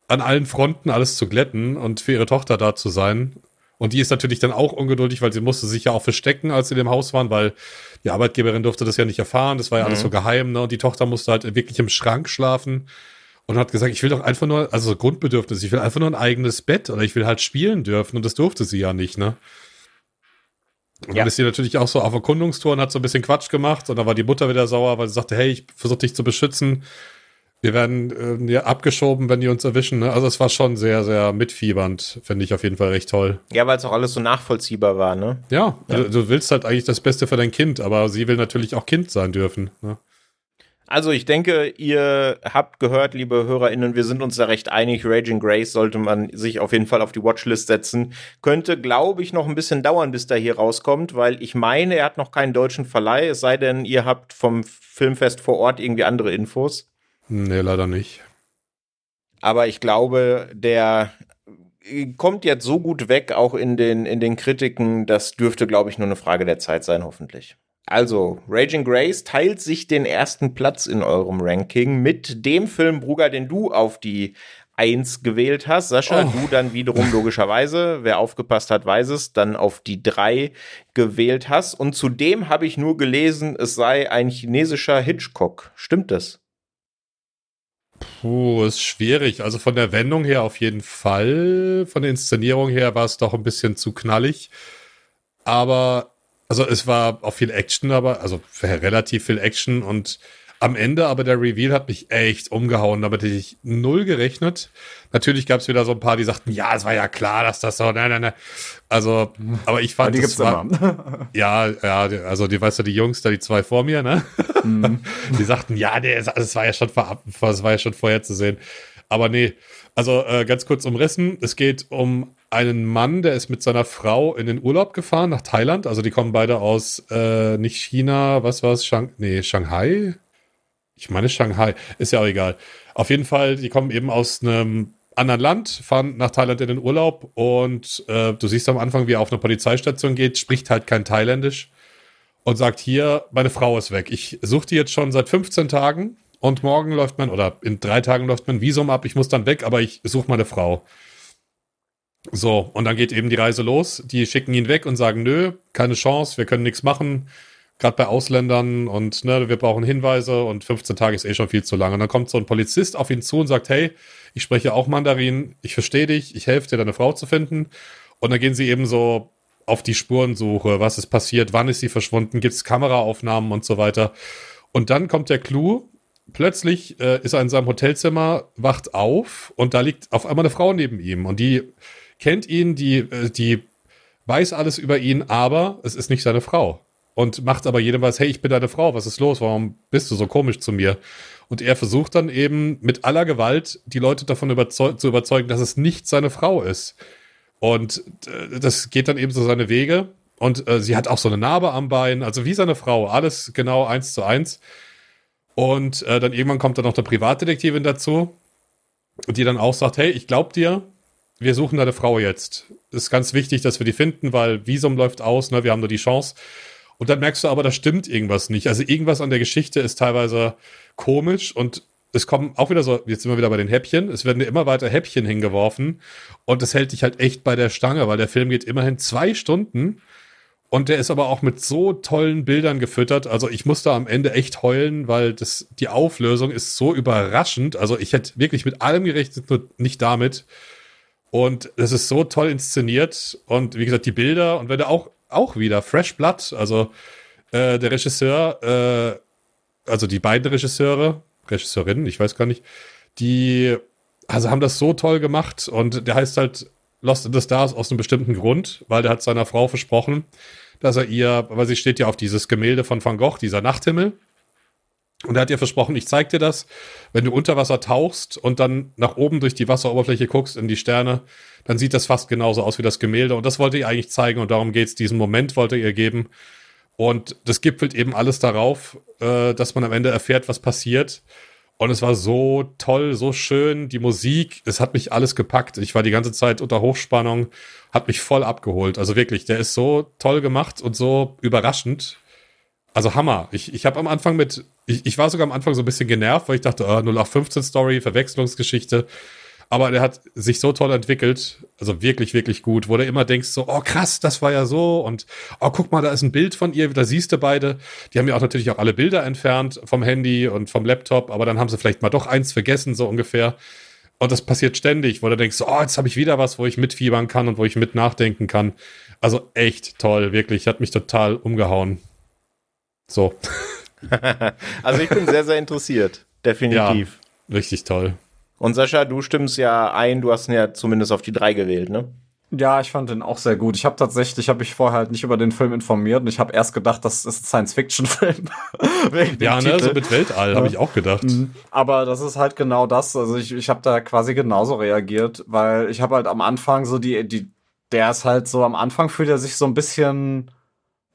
Speaker 4: an allen Fronten alles zu glätten und für ihre Tochter da zu sein. Und die ist natürlich dann auch ungeduldig, weil sie musste sich ja auch verstecken, als sie in dem Haus waren, weil die Arbeitgeberin durfte das ja nicht erfahren. Das war ja alles
Speaker 2: Mhm.
Speaker 4: so geheim, ne? Und die Tochter musste halt wirklich im Schrank schlafen und hat gesagt, ich will doch einfach nur, also so Grundbedürfnis, ich will einfach nur ein eigenes Bett oder ich will halt spielen dürfen und das durfte sie ja nicht, ne? Und
Speaker 2: Ja.
Speaker 4: dann ist sie natürlich auch so auf Erkundungstour und hat so ein bisschen Quatsch gemacht und dann war die Mutter wieder sauer, weil sie sagte, hey, ich versuche dich zu beschützen. Wir werden äh, ja, abgeschoben, wenn die uns erwischen. Ne? Also es war schon sehr, sehr mitfiebernd, finde ich auf jeden Fall recht toll.
Speaker 2: Ja, weil es auch alles so nachvollziehbar war, ne?
Speaker 4: Ja, Du, du willst halt eigentlich das Beste für dein Kind, aber sie will natürlich auch Kind sein dürfen. Ne?
Speaker 2: Also ich denke, ihr habt gehört, liebe HörerInnen, wir sind uns da recht einig. Raging Grace sollte man sich auf jeden Fall auf die Watchlist setzen. Könnte, glaube ich, noch ein bisschen dauern, bis der hier rauskommt, weil ich meine, er hat noch keinen deutschen Verleih, es sei denn, ihr habt vom Filmfest vor Ort irgendwie andere Infos.
Speaker 4: Nee, leider nicht.
Speaker 2: Aber ich glaube, der kommt jetzt so gut weg, auch in den, in den Kritiken, das dürfte, glaube ich, nur eine Frage der Zeit sein, hoffentlich. Also, Raging Grace teilt sich den ersten Platz in eurem Ranking mit dem Film, Bruger, den du auf die Eins gewählt hast. Sascha,
Speaker 4: Oh.
Speaker 2: du dann wiederum logischerweise, wer aufgepasst hat, weiß es, dann auf die drei gewählt hast. Und zudem habe ich nur gelesen, es sei ein chinesischer Hitchcock. Stimmt das?
Speaker 4: Puh, ist schwierig. Also von der Wendung her auf jeden Fall. Von der Inszenierung her war es doch ein bisschen zu knallig. Aber, also es war auch viel Action, aber, also relativ viel Action und am Ende aber der Reveal hat mich echt umgehauen. Damit hätte ich null gerechnet. Natürlich gab es wieder so ein paar, die sagten, ja, es war ja klar, dass das so, nein, nein, nein. Also, aber ich
Speaker 3: Aber
Speaker 4: fand,
Speaker 3: die
Speaker 4: das
Speaker 3: gibt's
Speaker 4: war,
Speaker 3: immer.
Speaker 4: ja, ja, die- also die, weißt du, die Jungs da, die zwei vor mir, ne?
Speaker 3: Mhm.
Speaker 4: Die sagten, ja, der ist, das war ja schon vorab, das war ja schon vorher zu sehen. Aber nee, also äh, ganz kurz umrissen, es geht um einen Mann, der ist mit seiner Frau in den Urlaub gefahren nach Thailand. Also die kommen beide aus äh, nicht China, was war es? Shang nee, Shanghai? Ich meine Shanghai, ist ja auch egal. Auf jeden Fall, die kommen eben aus einem anderen Land, fahren nach Thailand in den Urlaub und äh, du siehst am Anfang, wie er auf eine Polizeistation geht, spricht halt kein Thailändisch und sagt hier, meine Frau ist weg. Ich suche die jetzt schon seit 15 Tagen und morgen läuft mein, oder in drei Tagen läuft mein Visum ab, ich muss dann weg, aber ich suche meine Frau. So, und dann geht eben die Reise los. Die schicken ihn weg und sagen, nö, keine Chance, wir können nichts machen. Gerade bei Ausländern und ne, wir brauchen Hinweise und 15 Tage ist eh schon viel zu lange. Und dann kommt so ein Polizist auf ihn zu und sagt, hey, ich spreche auch Mandarin, ich verstehe dich, ich helfe dir, deine Frau zu finden. Und dann gehen sie eben so auf die Spurensuche, was ist passiert, wann ist sie verschwunden, gibt es Kameraaufnahmen und so weiter. Und dann kommt der Clou, plötzlich äh, ist er in seinem Hotelzimmer, wacht auf und da liegt auf einmal eine Frau neben ihm und die kennt ihn, die, äh, die weiß alles über ihn, aber es ist nicht seine Frau. Und macht aber jedem was, hey, ich bin deine Frau, was ist los? Warum bist du so komisch zu mir? Und er versucht dann eben mit aller Gewalt die Leute davon überzeug zu überzeugen, dass es nicht seine Frau ist. Und äh, das geht dann eben so seine Wege. Und äh, sie hat auch so eine Narbe am Bein, also wie seine Frau, alles genau eins zu eins. Und äh, dann irgendwann kommt dann noch eine Privatdetektivin dazu, die dann auch sagt, hey, ich glaub dir, wir suchen deine Frau jetzt. Ist ganz wichtig, dass wir die finden, weil Visum läuft aus, ne, wir haben nur die Chance. Und dann merkst du aber, da stimmt irgendwas nicht. Also irgendwas an der Geschichte ist teilweise komisch und es kommen auch wieder so, jetzt sind wir wieder bei den Häppchen, es werden immer weiter Häppchen hingeworfen und das hält dich halt echt bei der Stange, weil der Film geht immerhin zwei Stunden und der ist aber auch mit so tollen Bildern gefüttert. Also ich musste am Ende echt heulen, weil das, die Auflösung ist so überraschend. Also ich hätte wirklich mit allem gerechnet, nur nicht damit. Und es ist so toll inszeniert und wie gesagt, die Bilder und wenn du auch, auch wieder Fresh Blood, also äh, der Regisseur, äh, also die beiden Regisseure, Regisseurinnen, ich weiß gar nicht, die also haben das so toll gemacht und der heißt halt Lost in the Stars aus einem bestimmten Grund, weil der hat seiner Frau versprochen, dass er ihr, weil sie steht ja auf dieses Gemälde von Van Gogh, dieser Nachthimmel. Und er hat ihr versprochen, ich zeig dir das, wenn du unter Wasser tauchst und dann nach oben durch die Wasseroberfläche guckst in die Sterne, dann sieht das fast genauso aus wie das Gemälde. Und das wollte ihr eigentlich zeigen und darum geht's. Diesen Moment wollte ihr geben. Und das gipfelt eben alles darauf, äh, dass man am Ende erfährt, was passiert. Und es war so toll, so schön. Die Musik, es hat mich alles gepackt. Ich war die ganze Zeit unter Hochspannung, hat mich voll abgeholt. Also wirklich, der ist so toll gemacht und so überraschend. Also Hammer. Ich, ich habe am Anfang mit, ich, ich war sogar am Anfang so ein bisschen genervt, weil ich dachte, oh, 0815 Story, Verwechslungsgeschichte. Aber der hat sich so toll entwickelt, also wirklich, wirklich gut, wo du immer denkst so, oh krass, das war ja so und oh, guck mal, da ist ein Bild von ihr, da siehst du beide. Die haben ja auch natürlich auch alle Bilder entfernt vom Handy und vom Laptop, aber dann haben sie vielleicht mal doch eins vergessen, so ungefähr. Und das passiert ständig, wo du denkst, oh, jetzt habe ich wieder was, wo ich mitfiebern kann und wo ich mit nachdenken kann. Also echt toll, wirklich, hat mich total umgehauen. So.
Speaker 2: also ich bin sehr, sehr interessiert. Definitiv.
Speaker 4: Ja, richtig toll.
Speaker 2: Und Sascha, du stimmst ja ein, du hast ihn ja zumindest auf die drei gewählt, ne?
Speaker 3: Ja, ich fand den auch sehr gut. Ich habe tatsächlich, habe ich vorher halt nicht über den Film informiert und ich habe erst gedacht, das ist ein Science-Fiction-Film.
Speaker 4: ja, ne, so mit Weltall, ja. habe ich auch gedacht. Mhm.
Speaker 3: Aber das ist halt genau das. Also ich, ich habe da quasi genauso reagiert, weil ich habe halt am Anfang so die, die, der ist halt so am Anfang fühlt er sich so ein bisschen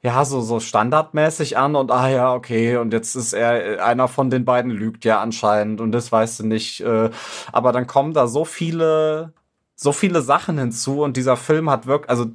Speaker 3: ja, so, so standardmäßig an und ah ja, okay, und jetzt ist er, einer von den beiden lügt ja anscheinend und das weißt du nicht. Äh, aber dann kommen da so viele, so viele Sachen hinzu und dieser Film hat wirklich, also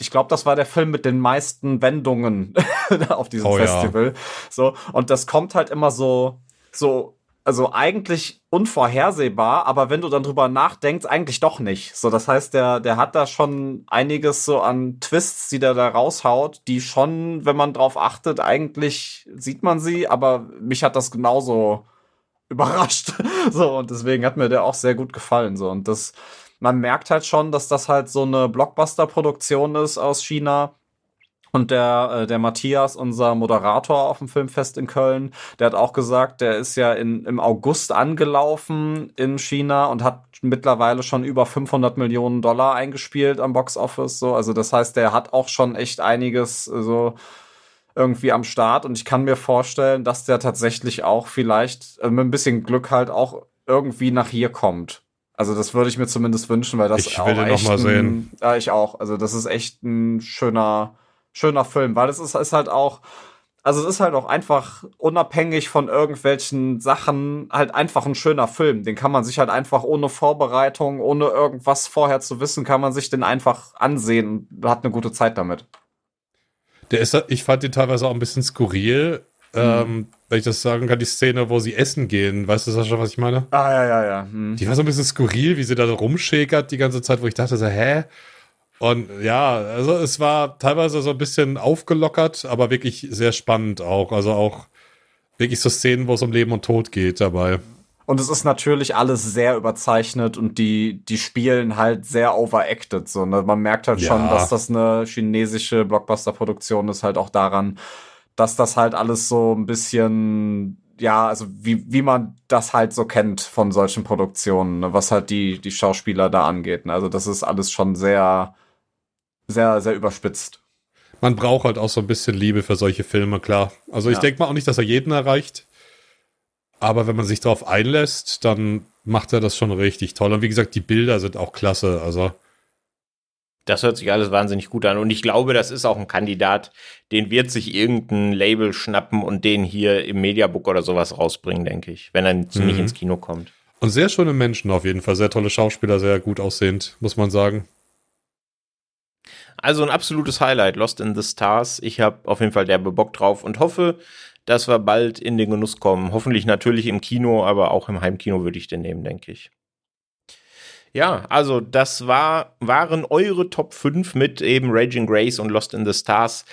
Speaker 3: ich glaube, das war der Film mit den meisten Wendungen auf diesem oh, Festival. Ja. So, und das kommt halt immer so, so also eigentlich unvorhersehbar, aber wenn du dann drüber nachdenkst, eigentlich doch nicht. So, das heißt, der, der hat da schon einiges so an Twists, die der da raushaut, die schon, wenn man drauf achtet, eigentlich sieht man sie, aber mich hat das genauso überrascht. so, und deswegen hat mir der auch sehr gut gefallen. So, und das, man merkt halt schon, dass das halt so eine Blockbuster-Produktion ist aus China und der, äh, der Matthias, unser Moderator auf dem Filmfest in Köln, der hat auch gesagt, der ist ja in, im August angelaufen in China und hat mittlerweile schon über 500 Millionen Dollar eingespielt am Boxoffice. So, also das heißt, der hat auch schon echt einiges so irgendwie am Start und ich kann mir vorstellen, dass der tatsächlich auch vielleicht äh, mit ein bisschen Glück halt auch irgendwie nach hier kommt. Also das würde ich mir zumindest wünschen, weil das
Speaker 4: ich will auch echt noch mal sehen.
Speaker 3: ja, ich auch. Also das ist echt ein schöner schöner Film, weil es ist, ist halt auch, also es ist halt auch einfach unabhängig von irgendwelchen Sachen halt einfach ein schöner Film. Den kann man sich halt einfach ohne Vorbereitung, ohne irgendwas vorher zu wissen, kann man sich den einfach ansehen und hat eine gute Zeit damit.
Speaker 4: Der ist, ich fand den teilweise auch ein bisschen skurril. Mhm. Ähm, wenn ich das sagen kann, die Szene, wo sie essen gehen, weißt du Sascha, was ich meine?
Speaker 3: Ah, ja, ja, ja. Mhm.
Speaker 4: Die war so ein bisschen skurril, wie sie da rumschäkert die ganze Zeit, wo ich dachte so, hä? Und ja, also es war teilweise so ein bisschen aufgelockert, aber wirklich sehr spannend auch. Also auch wirklich so Szenen, wo es um Leben und Tod geht dabei.
Speaker 3: Und es ist natürlich alles sehr überzeichnet und die, die spielen halt sehr overacted. So, ne? Man merkt halt ja. schon, dass das eine chinesische Blockbuster-Produktion ist, halt auch daran, dass das halt alles so ein bisschen, ja, also wie, wie man das halt so kennt von solchen Produktionen, ne? was halt die, die Schauspieler da angeht. Ne? Also das ist alles schon sehr, sehr, sehr überspitzt.
Speaker 4: Man braucht halt auch so ein bisschen Liebe für solche Filme, klar. Also ich
Speaker 3: Ja.
Speaker 4: denke mal auch nicht, dass er jeden erreicht. Aber wenn man sich darauf einlässt, dann macht er das schon richtig toll. Und wie gesagt, die Bilder sind auch klasse. Also
Speaker 2: Das hört sich alles wahnsinnig gut an. Und ich glaube, das ist auch ein Kandidat, den wird sich irgendein Label schnappen und den hier im Mediabook oder sowas rausbringen, denke ich, wenn er nicht
Speaker 4: Mhm.
Speaker 2: ins Kino kommt.
Speaker 4: Und sehr schöne Menschen auf jeden Fall. Sehr tolle Schauspieler, sehr gut aussehend, muss man sagen.
Speaker 2: Also ein absolutes Highlight, Lost in the Stars. Ich habe auf jeden Fall derbe Bock drauf und hoffe, dass wir bald in den Genuss kommen. Hoffentlich natürlich im Kino, aber auch im Heimkino würde ich den nehmen, denke ich. Ja, also das war, waren eure Top 5 mit eben Raging Grace und Lost in the Stars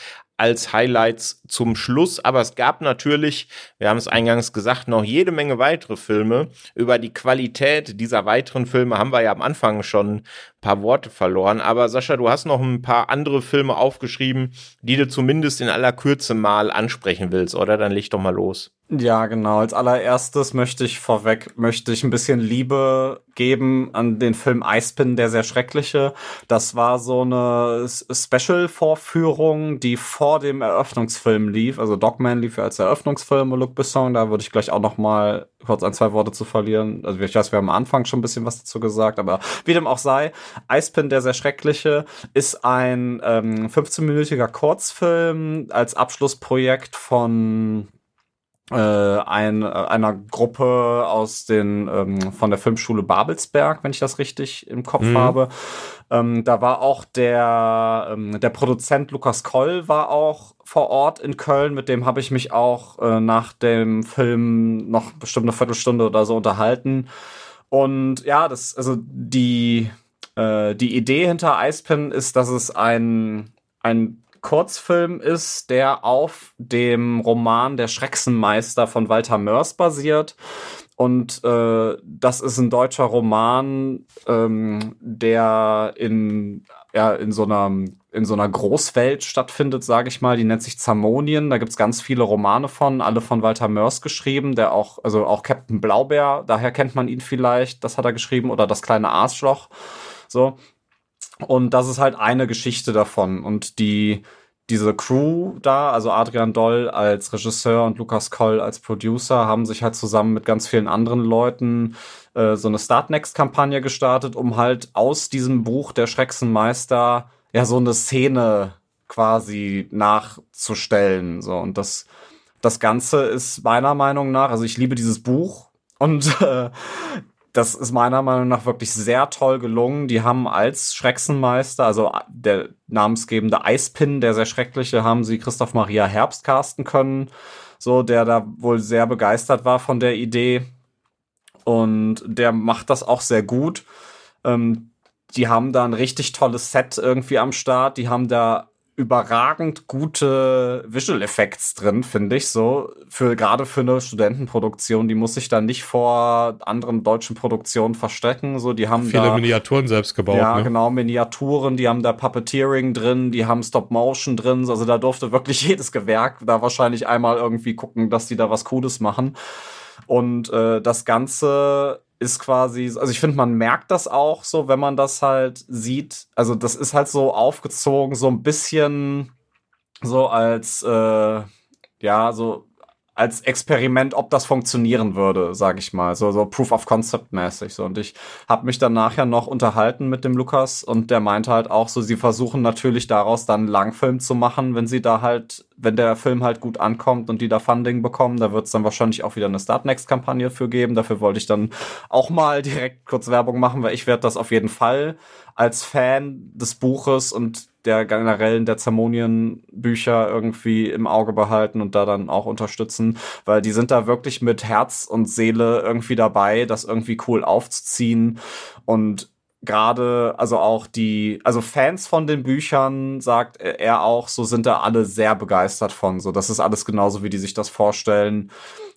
Speaker 2: als Highlights zum Schluss. Aber es gab natürlich, wir haben es eingangs gesagt, noch jede Menge weitere Filme. Über die Qualität dieser weiteren Filme haben wir ja am Anfang schon ein paar Worte verloren. Aber Sascha, du hast noch ein paar andere Filme aufgeschrieben, die du zumindest in aller Kürze mal ansprechen willst, oder? Dann leg doch mal los.
Speaker 3: Ja, genau. Als allererstes möchte ich vorweg, möchte ich ein bisschen Liebe geben an den Film Eispin, der sehr schreckliche. Das war so eine Special-Vorführung, die vor dem Eröffnungsfilm lief. Also Dogman lief ja als Eröffnungsfilm und Luc Besson. Da würde ich gleich auch noch mal kurz ein, zwei Worte zu verlieren. Also ich weiß, wir haben am Anfang schon ein bisschen was dazu gesagt, aber wie dem auch sei, Eispin, der sehr schreckliche, ist ein ähm, 15-minütiger Kurzfilm als Abschlussprojekt von äh, ein, äh, einer Gruppe aus den ähm, von der Filmschule Babelsberg, wenn ich das richtig im Kopf
Speaker 4: Mhm.
Speaker 3: habe. Ähm, da war auch der ähm, der Produzent Lukas Koll war auch vor Ort in Köln. Mit dem habe ich mich auch äh, nach dem Film noch bestimmt eine Viertelstunde oder so unterhalten. Und ja, das also die äh, die Idee hinter Eispin ist, dass es ein ein Kurzfilm ist, der auf dem Roman Der Schrecksenmeister von Walter Mörs basiert. Und äh, das ist ein deutscher Roman, ähm, der in, ja, in, so einer, in so einer Großwelt stattfindet, sage ich mal. Die nennt sich Zamonien. Da gibt's ganz viele Romane von, alle von Walter Mörs geschrieben, der auch, also auch Captain Blaubeer, daher kennt man ihn vielleicht, das hat er geschrieben, oder das kleine Arschloch. So. Und das ist halt eine Geschichte davon. Und die, diese Crew da, also Adrian Doll als Regisseur und Lukas Koll als Producer, haben sich halt zusammen mit ganz vielen anderen Leuten äh, so eine Startnext-Kampagne gestartet, um halt aus diesem Buch der Schrecksenmeister ja so eine Szene quasi nachzustellen. So, und das, das Ganze ist meiner Meinung nach, also ich liebe dieses Buch und äh, das ist meiner Meinung nach wirklich sehr toll gelungen. Die haben als Schrecksenmeister, also der namensgebende Eispin, der sehr schreckliche, haben sie Christoph Maria Herbst casten können. So, der da wohl sehr begeistert war von der Idee. Und der macht das auch sehr gut. Ähm, die haben da ein richtig tolles Set irgendwie am Start. Die haben da überragend gute Visual Effects drin, finde ich so. Für, gerade für eine Studentenproduktion, die muss sich da nicht vor anderen deutschen Produktionen verstecken. So, die haben
Speaker 4: Viele
Speaker 3: da,
Speaker 4: Miniaturen selbst gebaut.
Speaker 3: ja,
Speaker 4: ne?
Speaker 3: genau, Miniaturen, die haben da Puppeteering drin, die haben Stop Motion drin. Also da durfte wirklich jedes Gewerk da wahrscheinlich einmal irgendwie gucken, dass die da was Cooles machen. Und äh, das Ganze ist quasi, also ich finde, man merkt das auch so, wenn man das halt sieht. Also das ist halt so aufgezogen, so ein bisschen so als, äh, ja, so als Experiment, ob das funktionieren würde, sage ich mal, so so Proof of Concept mäßig so und ich habe mich dann nachher noch unterhalten mit dem Lukas und der meinte halt auch so, sie versuchen natürlich daraus dann einen Langfilm zu machen, wenn sie da halt, wenn der Film halt gut ankommt und die da Funding bekommen, da wird es dann wahrscheinlich auch wieder eine Startnext-Kampagne für geben. Dafür wollte ich dann auch mal direkt kurz Werbung machen, weil ich werde das auf jeden Fall als Fan des Buches und der generellen der Zermonien-Bücher irgendwie im Auge behalten und da dann auch unterstützen, weil die sind da wirklich mit Herz und Seele irgendwie dabei, das irgendwie cool aufzuziehen und gerade, also auch die, also Fans von den Büchern, sagt er auch, so sind da alle sehr begeistert von. So, das ist alles genauso, wie die sich das vorstellen.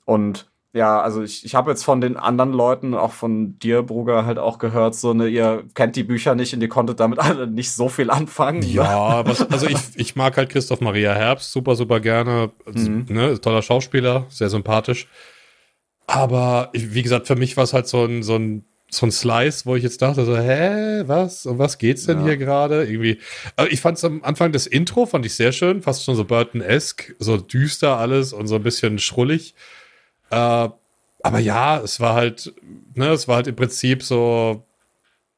Speaker 3: Und ja, also ich, ich habe jetzt von den anderen Leuten, auch von dir, Bruger, halt auch gehört, so ne, ihr kennt die Bücher nicht und ihr konntet damit alle nicht so viel anfangen.
Speaker 4: Ja, was, also ich, ich mag halt Christoph Maria Herbst super, super gerne. Also,
Speaker 3: Mhm.
Speaker 4: ne, toller Schauspieler, sehr sympathisch. Aber wie gesagt, für mich war es halt so ein, so ein so ein Slice, wo ich jetzt dachte, so, hä, was? Um was geht's denn ja. hier gerade? Irgendwie. Also ich fand es am Anfang das Intro, fand ich sehr schön, fast schon so Burton-esque, so düster alles und so ein bisschen schrullig. Äh, aber ja, es war halt, ne, es war halt im Prinzip so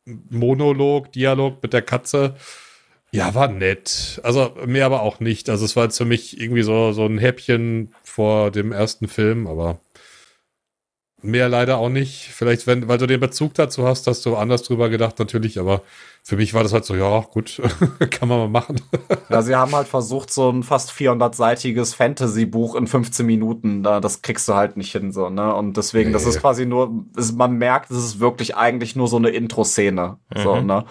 Speaker 4: Monolog, Dialog mit der Katze. Ja, war nett. Also mehr aber auch nicht. Also es war jetzt für mich irgendwie so, so ein Häppchen vor dem ersten Film, aber mehr leider auch nicht. Vielleicht, wenn, weil du den Bezug dazu hast, hast du anders drüber gedacht, natürlich, aber für mich war das halt so, ja, gut, kann man mal machen.
Speaker 3: ja, sie haben halt versucht, so ein fast 400-seitiges Fantasy-Buch in 15 Minuten, da, das kriegst du halt nicht hin, so, ne? Und deswegen, nee. das ist quasi nur, ist, man merkt, es ist wirklich eigentlich nur so eine Intro-Szene, mhm. so, ne?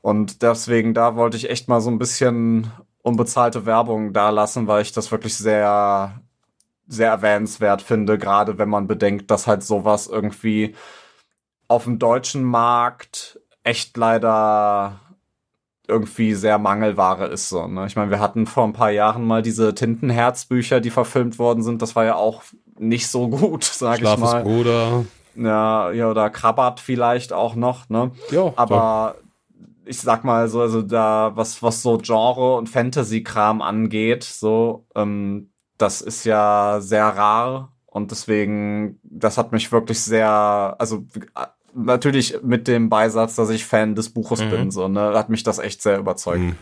Speaker 3: Und deswegen, da wollte ich echt mal so ein bisschen unbezahlte Werbung da lassen, weil ich das wirklich sehr sehr erwähnenswert finde, gerade wenn man bedenkt, dass halt sowas irgendwie auf dem deutschen Markt echt leider irgendwie sehr Mangelware ist. So, ne? Ich meine, wir hatten vor ein paar Jahren mal diese Tintenherzbücher, die verfilmt worden sind. Das war ja auch nicht so gut, sag ich mal.
Speaker 4: Bruder.
Speaker 3: Ja, ja, oder Krabat vielleicht auch noch, ne?
Speaker 4: Ja.
Speaker 3: Aber doch. ich sag mal so, also da, was, was so Genre und Fantasy-Kram angeht, so, ähm, das ist ja sehr rar und deswegen, das hat mich wirklich sehr, also natürlich mit dem Beisatz, dass ich Fan des Buches mhm. bin, so, ne, hat mich das echt sehr überzeugt. Mhm.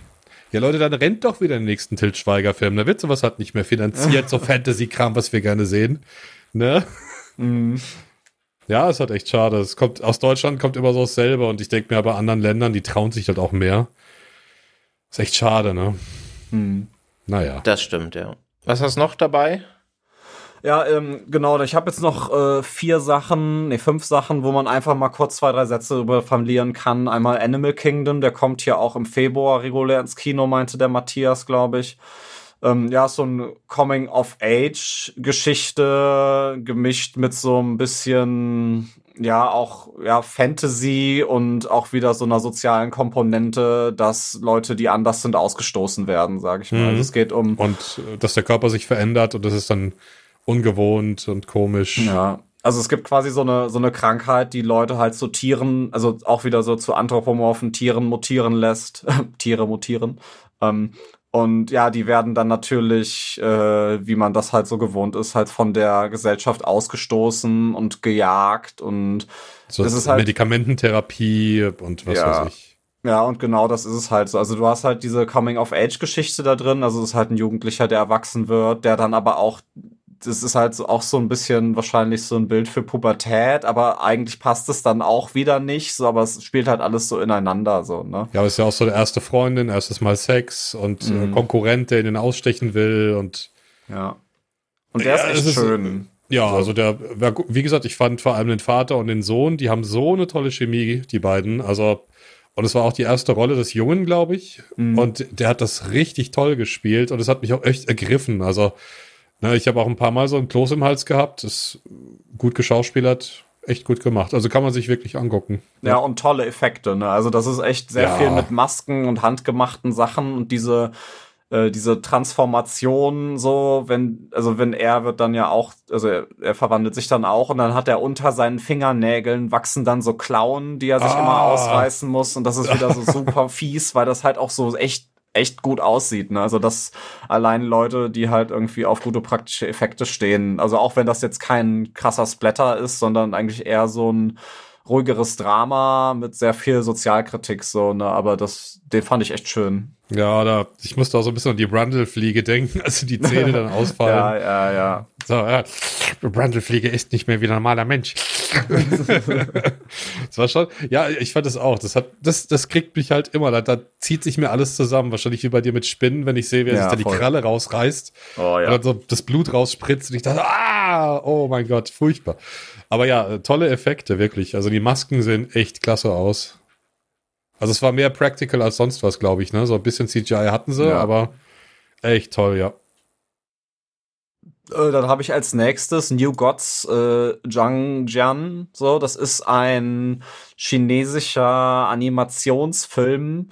Speaker 4: Ja, Leute, dann rennt doch wieder den nächsten Til Schweiger-Film. Da wird sowas halt nicht mehr finanziert, so Fantasy-Kram, was wir gerne sehen. Ne? Mhm. Ja, ist halt echt schade. Es kommt, aus Deutschland kommt immer so dasselbe und ich denke mir, bei anderen Ländern, die trauen sich halt auch mehr. Ist echt schade, ne?
Speaker 2: Mhm. Naja. Das stimmt, ja. Was hast du noch dabei?
Speaker 3: Ja, ähm, genau. Ich habe jetzt noch äh, vier Sachen, nee, fünf Sachen, wo man einfach mal kurz zwei, drei Sätze über verlieren kann. Einmal Animal Kingdom, der kommt hier auch im Februar regulär ins Kino, meinte der Matthias, glaube ich. Ähm, ja, so ein Coming-of-Age-Geschichte gemischt mit so ein bisschen ja auch ja Fantasy und auch wieder so einer sozialen Komponente, dass Leute, die anders sind, ausgestoßen werden, sage ich mal. Mhm. Also es geht um
Speaker 4: und äh, dass der Körper sich verändert und das ist dann ungewohnt und komisch.
Speaker 3: Ja. Also es gibt quasi so eine so eine Krankheit, die Leute halt zu Tieren, also auch wieder so zu anthropomorphen Tieren mutieren lässt, Tiere mutieren. Ähm, und ja, die werden dann natürlich, äh, wie man das halt so gewohnt ist, halt von der Gesellschaft ausgestoßen und gejagt und
Speaker 4: so das ist halt Medikamententherapie und was ja. weiß ich.
Speaker 3: Ja, und genau das ist es halt so. Also du hast halt diese Coming-of-Age-Geschichte da drin. Also es ist halt ein Jugendlicher, der erwachsen wird, der dann aber auch das ist halt so, auch so ein bisschen wahrscheinlich so ein Bild für Pubertät, aber eigentlich passt es dann auch wieder nicht, so, aber es spielt halt alles so ineinander, so, ne?
Speaker 4: Ja, aber ist ja auch so der erste Freundin, erstes Mal Sex und äh, mhm. äh, Konkurrent, der ihn ausstechen will und.
Speaker 3: Ja. Und der ja, ist echt schön.
Speaker 4: ja, so. also der, wie gesagt, ich fand vor allem den Vater und den Sohn, die haben so eine tolle Chemie, die beiden, also, und es war auch die erste Rolle des Jungen, glaube ich. Mhm. Und der hat das richtig toll gespielt und es hat mich auch echt ergriffen. Also, na, ich habe auch ein paar Mal so ein Kloß im Hals gehabt. Ist gut geschauspielert, echt gut gemacht. Also kann man sich wirklich angucken.
Speaker 3: Ja, und tolle Effekte. Ne? Also das ist echt sehr ja. viel mit Masken und handgemachten Sachen und diese äh, diese Transformation so, wenn, also wenn er wird dann ja auch, also er, er, verwandelt sich dann auch und dann hat er unter seinen Fingernägeln wachsen dann so Klauen, die er sich ah. immer ausreißen muss und das ist wieder so super fies, weil das halt auch so echt echt gut aussieht. Ne? Also dass allein Leute, die halt irgendwie auf gute praktische Effekte stehen, also auch wenn das jetzt kein krasser Splatter ist, sondern eigentlich eher so ein ruhigeres Drama mit sehr viel Sozialkritik so, ne, aber das, den fand ich echt schön.
Speaker 4: Ja, da, ich musste auch so ein bisschen an die Brundle-Fliege denken, also die Zähne dann ausfallen.
Speaker 3: ja, ja, ja.
Speaker 4: So, ja, Brundle-Fliege ist nicht mehr wie ein normaler Mensch. das war schon, ja, ich fand das auch. Das hat, das, das kriegt mich halt immer. Da, da zieht sich mir alles zusammen. Wahrscheinlich wie bei dir mit Spinnen, wenn ich sehe, wie er ja, sich da die Kralle rausreißt. Oh, ja. Und dann so das Blut rausspritzt und ich dachte, ah, oh mein Gott, furchtbar. Aber ja, tolle Effekte, wirklich. Also die Masken sehen echt klasse aus. Also es war mehr practical als sonst was, glaube ich, ne? So ein bisschen CGI hatten sie, ja. aber echt toll, ja.
Speaker 3: Äh, dann habe ich als nächstes New Gods äh, Zhang Jian. So, das ist ein chinesischer Animationsfilm,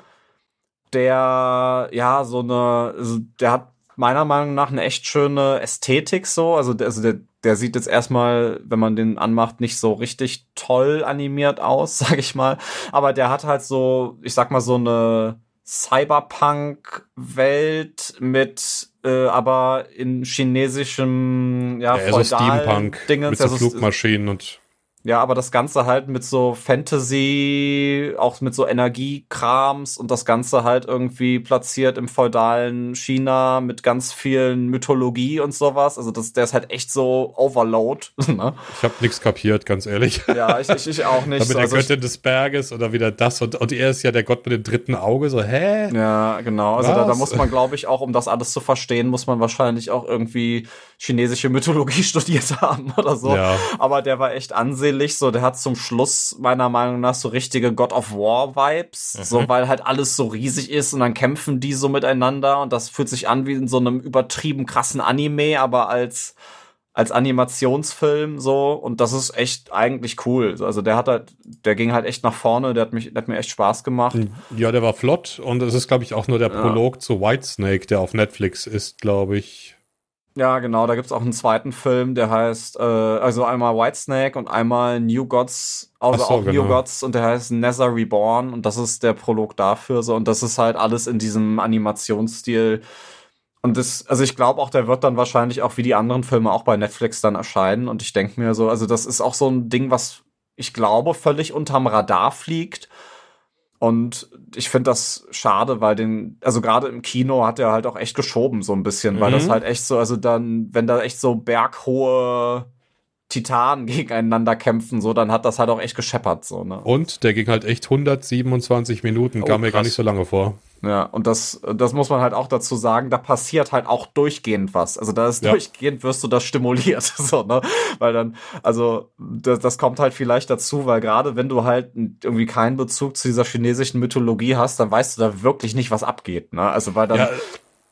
Speaker 3: der ja so eine, also der hat meiner Meinung nach eine echt schöne Ästhetik so. Also, also der, der sieht jetzt erstmal, wenn man den anmacht, nicht so richtig toll animiert aus, sag ich mal. Aber der hat halt so, ich sag mal, so eine Cyberpunk-Welt mit äh, aber in chinesischem ja,
Speaker 4: ja so Steampunk
Speaker 3: Dingens.
Speaker 4: mit so also, Flugmaschinen und
Speaker 3: ja, aber das Ganze halt mit so Fantasy, auch mit so Energiekrams und das Ganze halt irgendwie platziert im feudalen China mit ganz vielen Mythologie und sowas. Also das, der ist halt echt so Overload. Ne?
Speaker 4: Ich habe nichts kapiert, ganz ehrlich.
Speaker 3: Ja, ich, ich, ich auch nicht.
Speaker 4: mit der also Göttin des Berges oder wieder das und, und er ist ja der Gott mit dem dritten Auge. So, hä?
Speaker 3: Ja, genau. Also da, da muss man, glaube ich, auch, um das alles zu verstehen, muss man wahrscheinlich auch irgendwie chinesische Mythologie studiert haben oder so. Ja. Aber der war echt ansehnlich. So, der hat zum Schluss meiner Meinung nach so richtige God of War Vibes. Mhm. So, weil halt alles so riesig ist und dann kämpfen die so miteinander und das fühlt sich an wie in so einem übertrieben krassen Anime, aber als als Animationsfilm so und das ist echt eigentlich cool. Also der hat halt, der ging halt echt nach vorne, der hat mich, der hat mir echt Spaß gemacht.
Speaker 4: Ja, der war flott und es ist glaube ich auch nur der Prolog ja. zu Whitesnake, der auf Netflix ist, glaube ich.
Speaker 3: Ja, genau, da gibt's auch einen zweiten Film, der heißt, äh, also einmal Whitesnake und einmal New Gods, also so, auch genau. New Gods und der heißt Nether Reborn und das ist der Prolog dafür so und das ist halt alles in diesem Animationsstil. Und das, also ich glaube auch, der wird dann wahrscheinlich auch wie die anderen Filme auch bei Netflix dann erscheinen und ich denke mir so, also das ist auch so ein Ding, was ich glaube völlig unterm Radar fliegt und ich finde das schade, weil den, also gerade im Kino hat er halt auch echt geschoben, so ein bisschen, mhm. weil das mhm. halt echt so, also dann, wenn da echt so berghohe Titanen gegeneinander kämpfen, so, dann hat das halt auch echt gescheppert, so, ne?
Speaker 4: Und der ging halt echt 127 Minuten, oh, kam mir gar nicht so lange vor.
Speaker 3: Ja, und das, das muss man halt auch dazu sagen, da passiert halt auch durchgehend was. Also da ist ja. durchgehend wirst du das stimuliert, so, ne? Weil dann, also das, das kommt halt vielleicht dazu, weil gerade wenn du halt irgendwie keinen Bezug zu dieser chinesischen Mythologie hast, dann weißt du da wirklich nicht, was abgeht, ne? Also weil dann, ja,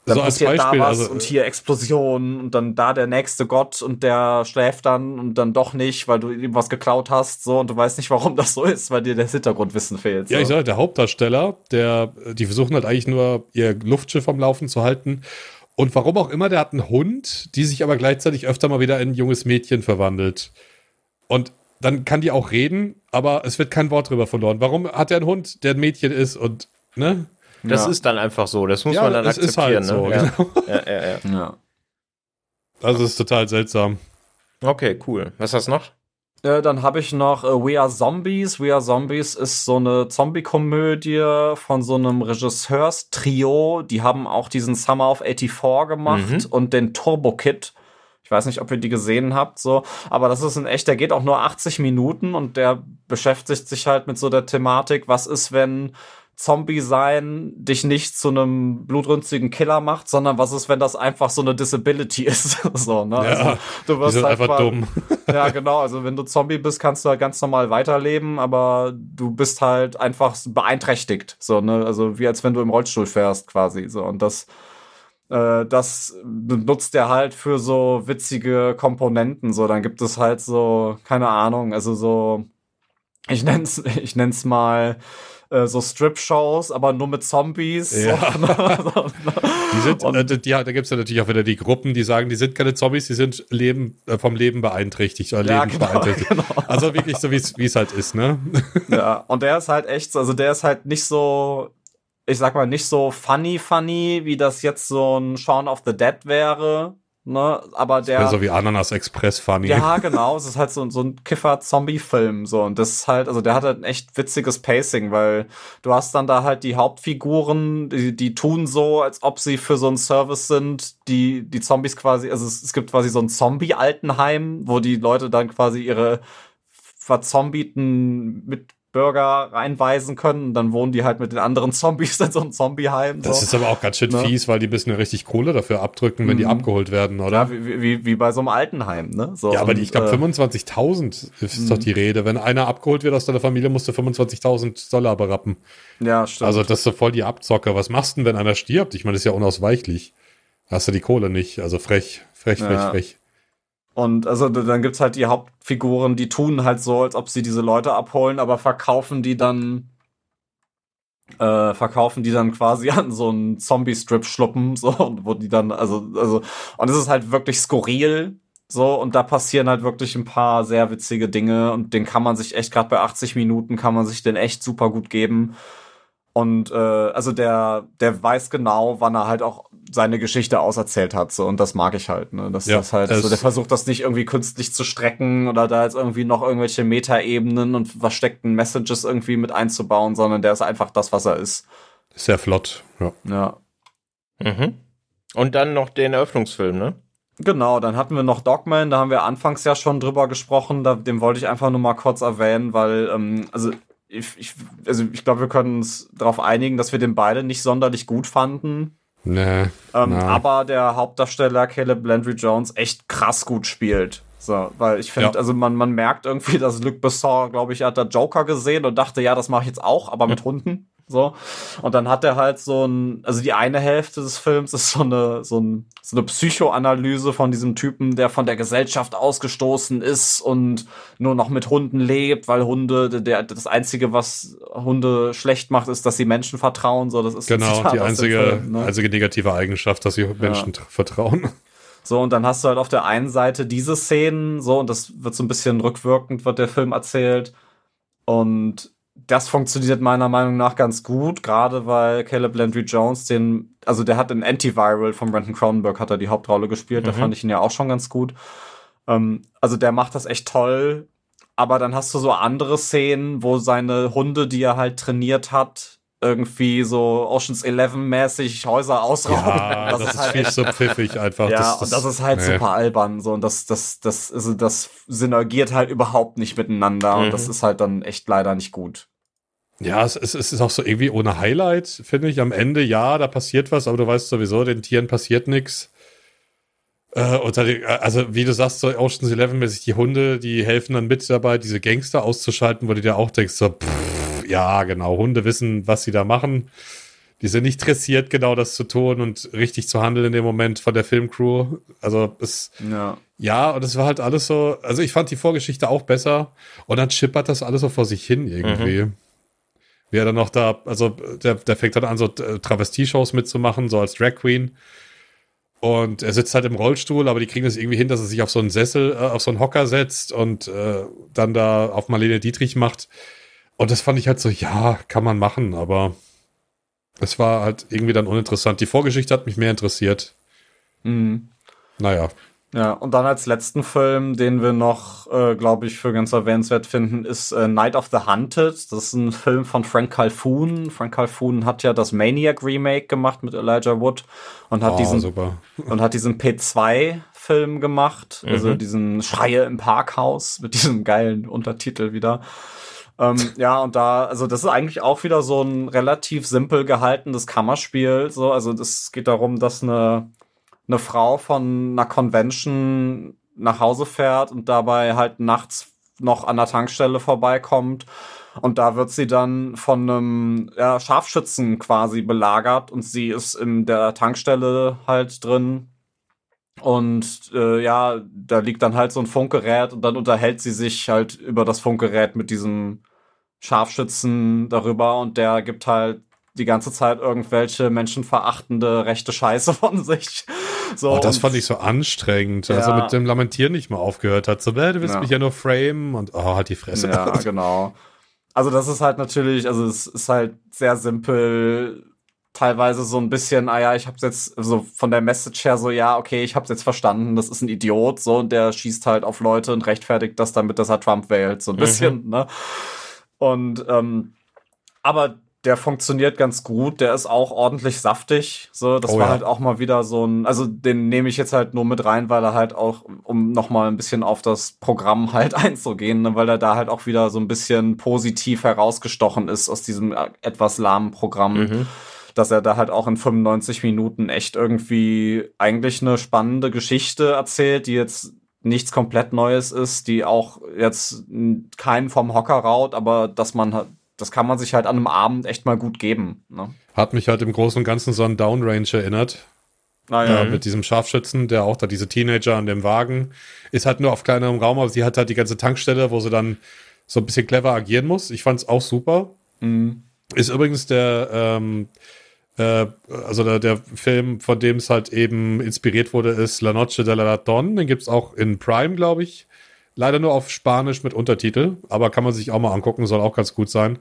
Speaker 3: dann so passiert Beispiel, da was also, und hier Explosionen und dann da der nächste Gott und der schläft dann und dann doch nicht, weil du ihm was geklaut hast, so und du weißt nicht, warum das so ist, weil dir das Hintergrundwissen fehlt.
Speaker 4: So. Ja, ich sage, der Hauptdarsteller, der, die versuchen halt eigentlich nur ihr Luftschiff am Laufen zu halten. Und warum auch immer, der hat einen Hund, die sich aber gleichzeitig öfter mal wieder in ein junges Mädchen verwandelt. Und dann kann die auch reden, aber es wird kein Wort drüber verloren. Warum hat er einen Hund, der ein Mädchen ist und, ne?
Speaker 2: Das ja. ist dann einfach so. Das muss ja, man dann akzeptieren. Ist halt
Speaker 4: ne? so, genau. ja. ja, ja, ja. Also ist total seltsam.
Speaker 2: Okay, cool. Was hast du noch?
Speaker 3: Äh, dann habe ich noch äh, We Are Zombies. We Are Zombies ist so eine Zombie-Komödie von so einem Regisseurstrio. Die haben auch diesen Summer of 84 gemacht mhm. und den Turbo Kid. Ich weiß nicht, ob ihr die gesehen habt, so. Aber das ist ein echt, der geht auch nur 80 Minuten und der beschäftigt sich halt mit so der Thematik, was ist, wenn Zombie sein dich nicht zu einem blutrünstigen Killer macht, sondern was ist, wenn das einfach so eine Disability ist? so, ne? Ja,
Speaker 4: also, du wirst halt einfach mal, dumm.
Speaker 3: ja, genau. Also wenn du Zombie bist, kannst du halt ganz normal weiterleben, aber du bist halt einfach beeinträchtigt. So, ne? Also wie als wenn du im Rollstuhl fährst, quasi. So. Und das, äh, das nutzt er halt für so witzige Komponenten. So, dann gibt es halt so, keine Ahnung, also so, ich nenn's, ich nenn's mal äh, so Strip-Shows, aber nur mit Zombies. Ja.
Speaker 4: die sind, und, äh, die, da gibt es ja natürlich auch wieder die Gruppen, die sagen, die sind keine Zombies, die sind Leben, äh, vom Leben beeinträchtigt oder ja, genau, Genau. Also wirklich so, wie es halt ist, ne?
Speaker 3: Ja, und der ist halt echt, also der ist halt nicht so, ich sag mal, nicht so funny, funny, wie das jetzt so ein Shaun of the Dead wäre, Ne, aber der.
Speaker 4: so wie Ananas Express funny.
Speaker 3: Ja, genau. Es ist halt so, so ein Kiffer-Zombie-Film. So. Und das ist halt, also der hat halt ein echt witziges Pacing, weil du hast dann da halt die Hauptfiguren, die, die tun so, als ob sie für so einen Service sind, die, die Zombies quasi, also es, es gibt quasi so ein Zombie-Altenheim, wo die Leute dann quasi ihre verzombiten mit Bürger reinweisen können. dann wohnen die halt mit den anderen Zombies in so einem Zombieheim.
Speaker 4: So. Das ist aber auch ganz schön ne? fies, weil die müssen ja richtig Kohle dafür abdrücken, wenn mhm. die abgeholt werden, oder?
Speaker 3: Ja, wie, wie, wie bei so einem Altenheim, ne? So,
Speaker 4: ja, aber und, die, ich glaube, äh, 25.000 ist mhm. doch die Rede. Wenn einer abgeholt wird aus deiner Familie, musst du 25.000 Dollar berappen.
Speaker 3: Ja, stimmt.
Speaker 4: Also das ist so voll die Abzocke. Was machst du denn, wenn einer stirbt? Ich meine, das ist ja unausweichlich. Hast du die Kohle nicht. Also frech, frech, frech, ja. frech.
Speaker 3: Und also dann gibt's halt die Hauptfiguren, die tun halt so, als ob sie diese Leute abholen, aber verkaufen die dann äh, verkaufen die dann quasi an so einen Zombie-Strip-Schluppen, so, und wo die dann, also, also, und es ist halt wirklich skurril, so, und da passieren halt wirklich ein paar sehr witzige Dinge und den kann man sich echt, gerade bei 80 Minuten kann man sich den echt super gut geben. Und äh, also der, der weiß genau, wann er halt auch seine Geschichte auserzählt hat. So, und das mag ich halt. Ne? Das,
Speaker 4: Ja,
Speaker 3: das halt
Speaker 4: es-
Speaker 3: so, der versucht das nicht irgendwie künstlich zu strecken oder da jetzt irgendwie noch irgendwelche Metaebenen und versteckten Messages irgendwie mit einzubauen, sondern der ist einfach das, was er ist.
Speaker 4: Sehr flott. Ja.
Speaker 3: Ja.
Speaker 2: Mhm. Und dann noch den Eröffnungsfilm, ne?
Speaker 3: Genau, dann hatten wir noch Dogman, da haben wir anfangs ja schon drüber gesprochen, da, den wollte ich einfach nur mal kurz erwähnen, weil, ähm, also ich, ich, also ich glaube, wir können uns darauf einigen, dass wir den beide nicht sonderlich gut fanden.
Speaker 4: Nee.
Speaker 3: Ähm, aber der Hauptdarsteller Caleb Landry Jones echt krass gut spielt. So, weil ich finde,
Speaker 4: Ja.
Speaker 3: also man, man merkt irgendwie, dass Luc Besson, glaube ich, hat da Joker gesehen und dachte, ja, das mache ich jetzt auch, aber mit Hunden. So. Und dann hat er halt so ein, also die eine Hälfte des Films ist so eine, so, ein, so eine Psychoanalyse von diesem Typen, der von der Gesellschaft ausgestoßen ist und nur noch mit Hunden lebt, weil Hunde, der, das Einzige, was Hunde schlecht macht, ist, dass sie Menschen vertrauen. So, das ist
Speaker 4: Genau,
Speaker 3: Zitat
Speaker 4: die einzige,
Speaker 3: Film, ne?
Speaker 4: einzige negative Eigenschaft, dass sie Menschen tr- vertrauen.
Speaker 3: So, und dann hast du halt auf der einen Seite diese Szenen, so, und das wird so ein bisschen rückwirkend, wird der Film erzählt. Und das funktioniert meiner Meinung nach ganz gut, gerade weil Caleb Landry Jones den, also der hat in Antiviral von Brenton Cronenberg hat er die Hauptrolle gespielt, da
Speaker 2: Mhm.
Speaker 3: fand ich ihn ja auch schon ganz gut. Ähm, also der macht das echt toll, aber dann hast du so andere Szenen, wo seine Hunde, die er halt trainiert hat, irgendwie so Oceans 11 mäßig Häuser ausrauben.
Speaker 4: Ja, das, ist
Speaker 3: halt
Speaker 4: viel zu pfiffig einfach.
Speaker 3: ja,
Speaker 4: das,
Speaker 3: und das ist halt
Speaker 4: nee.
Speaker 3: super albern. So, und das, das, das, also das synergiert halt überhaupt nicht miteinander.
Speaker 2: Mhm.
Speaker 3: Und das ist halt dann echt leider nicht gut.
Speaker 4: Ja, es, es, es ist auch so irgendwie ohne Highlight, finde ich. Am Ende, ja, da passiert was, aber du weißt sowieso, den Tieren passiert nichts. Äh, also, wie du sagst, so Ocean's Eleven-mäßig, die Hunde, die helfen dann mit dabei, diese Gangster auszuschalten, wo du dir auch denkst, so, pff, ja, genau, Hunde wissen, was sie da machen. Die sind nicht dressiert, genau das zu tun und richtig zu handeln in dem Moment von der Filmcrew. Also, es,
Speaker 3: Ja.
Speaker 4: ja, und es war halt alles so, also ich fand die Vorgeschichte auch besser und dann schippert das alles so vor sich hin irgendwie. Wie er dann noch da, also der, der fängt dann an, so äh, Travestie-Shows mitzumachen, so als Drag Queen. Und er sitzt halt im Rollstuhl, aber die kriegen das irgendwie hin, dass er sich auf so einen Sessel, äh, auf so einen Hocker setzt und äh, dann da auf Marlene Dietrich macht. Und das fand ich halt so, ja, kann man machen, aber es war halt irgendwie dann uninteressant. Die Vorgeschichte hat mich mehr interessiert.
Speaker 3: Mhm.
Speaker 4: Naja,
Speaker 3: Ja, und dann als letzten Film, den wir noch, äh, glaube ich, für ganz erwähnenswert finden, ist äh, Night of the Hunted. Das ist ein Film von Frank Calhoun. Frank Calhoun hat ja das Maniac Remake gemacht mit Elijah Wood und hat
Speaker 4: oh,
Speaker 3: diesen
Speaker 4: super.
Speaker 3: und hat diesen P2-Film gemacht, also
Speaker 2: Mhm.
Speaker 3: diesen Schreie im Parkhaus mit diesem geilen Untertitel wieder. Ähm, ja, und da, also das ist eigentlich auch wieder so ein relativ simpel gehaltenes Kammerspiel. So, also das geht darum, dass eine, eine Frau von einer Convention nach Hause fährt und dabei halt nachts noch an der Tankstelle vorbeikommt. Und da wird sie dann von einem ja, Scharfschützen quasi belagert und sie ist in der Tankstelle halt drin. Und äh, ja, da liegt dann halt so ein Funkgerät und dann unterhält sie sich halt über das Funkgerät mit diesem Scharfschützen darüber und der gibt halt die ganze Zeit irgendwelche menschenverachtende rechte Scheiße von sich. So,
Speaker 4: Oh, das fand ich so anstrengend,
Speaker 3: Ja.
Speaker 4: als er mit dem Lamentieren nicht mehr aufgehört hat. So, äh, du willst
Speaker 3: Ja.
Speaker 4: mich ja nur framen und oh, halt die Fresse.
Speaker 3: Ja, genau. Also das ist halt natürlich, also es ist halt sehr simpel, teilweise so ein bisschen, ah ja, ich hab's jetzt, so von der Message her so, ja, okay, ich hab's jetzt verstanden, das ist ein Idiot, so, und der schießt halt auf Leute und rechtfertigt das damit, dass er Trump wählt, so ein bisschen, ne? Und, ähm, aber der funktioniert ganz gut, der ist auch ordentlich saftig, so, das
Speaker 4: Oh
Speaker 3: war
Speaker 4: ja.
Speaker 3: halt auch mal wieder so ein, also den nehme ich jetzt halt nur mit rein, weil er halt auch, um nochmal ein bisschen auf das Programm halt einzugehen, ne, weil er da halt auch wieder so ein bisschen positiv herausgestochen ist aus diesem äh, etwas lahmen Programm
Speaker 2: Mhm.
Speaker 3: Dass er da halt auch in 95 Minuten echt irgendwie eigentlich eine spannende Geschichte erzählt, die jetzt nichts komplett Neues ist, die auch jetzt keinen vom Hocker raut, aber dass man halt, das kann man sich halt an einem Abend echt mal gut geben. Ne?
Speaker 4: Hat mich halt im Großen und Ganzen so an Downrange erinnert.
Speaker 3: Naja,
Speaker 4: Äh, mit diesem Scharfschützen, der auch da diese Teenager an dem Wagen ist halt nur auf kleinerem Raum, aber sie hat halt die ganze Tankstelle, wo sie dann so ein bisschen clever agieren muss. Ich fand's auch super.
Speaker 3: mhm.
Speaker 4: Ist übrigens der, ähm, äh, also der, der Film, von dem es halt eben inspiriert wurde, ist La Noche de la Don. Den gibt es auch in Prime, glaube ich. Leider nur auf Spanisch mit Untertitel, aber kann man sich auch mal angucken, soll auch ganz gut sein.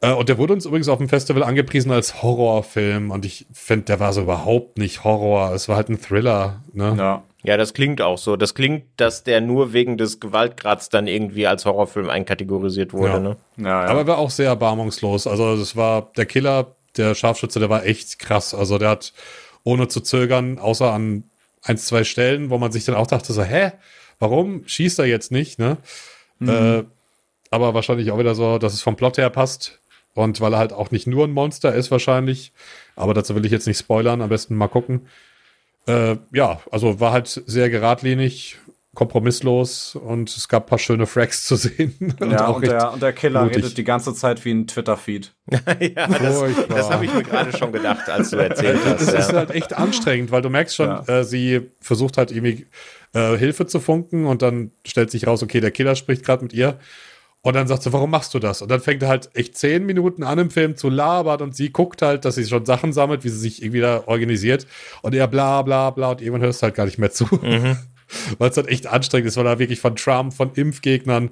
Speaker 4: Äh, und der wurde uns übrigens auf dem Festival angepriesen als Horrorfilm und ich finde, der war so überhaupt nicht Horror. Es war halt ein Thriller. Ne?
Speaker 2: Ja. Ja, das klingt auch so. Das klingt, dass der nur wegen des Gewaltgrads dann irgendwie als Horrorfilm einkategorisiert wurde.
Speaker 4: Ja.
Speaker 2: Ne?
Speaker 3: Ja, ja.
Speaker 4: Aber er war auch sehr erbarmungslos. Also das war der Killer, der Scharfschütze, der war echt krass. Also der hat ohne zu zögern, außer an ein, zwei Stellen, wo man sich dann auch dachte so, hä, warum schießt er jetzt nicht? Ne?
Speaker 3: Mhm.
Speaker 4: Äh, aber wahrscheinlich auch wieder so, dass es vom Plot her passt. Und weil er halt auch nicht nur ein Monster ist, wahrscheinlich. Aber dazu will ich jetzt nicht spoilern, am besten mal gucken. Äh, ja, also war halt sehr geradlinig, kompromisslos und es gab ein paar schöne Fracks zu sehen. und
Speaker 3: ja,
Speaker 4: auch
Speaker 3: und der, und der Killer
Speaker 4: blutig.
Speaker 3: redet die ganze Zeit wie ein Twitter-Feed.
Speaker 2: ja, das, das habe ich mir gerade schon gedacht, als du erzählt hast.
Speaker 4: Ist
Speaker 2: Ja.
Speaker 4: halt echt anstrengend, weil du merkst schon,
Speaker 3: Ja.
Speaker 4: äh, sie versucht halt irgendwie äh, Hilfe zu funken und dann stellt sich raus, okay, der Killer spricht gerade mit ihr. Und dann sagt sie, warum machst du das? Und dann fängt er halt echt zehn Minuten an im Film zu labern und sie guckt halt, dass sie schon Sachen sammelt, wie sie sich irgendwie da organisiert. Und er bla bla bla und irgendwann hörst du halt gar nicht mehr zu. Weil es halt echt anstrengend ist, weil er wirklich von Trump, von Impfgegnern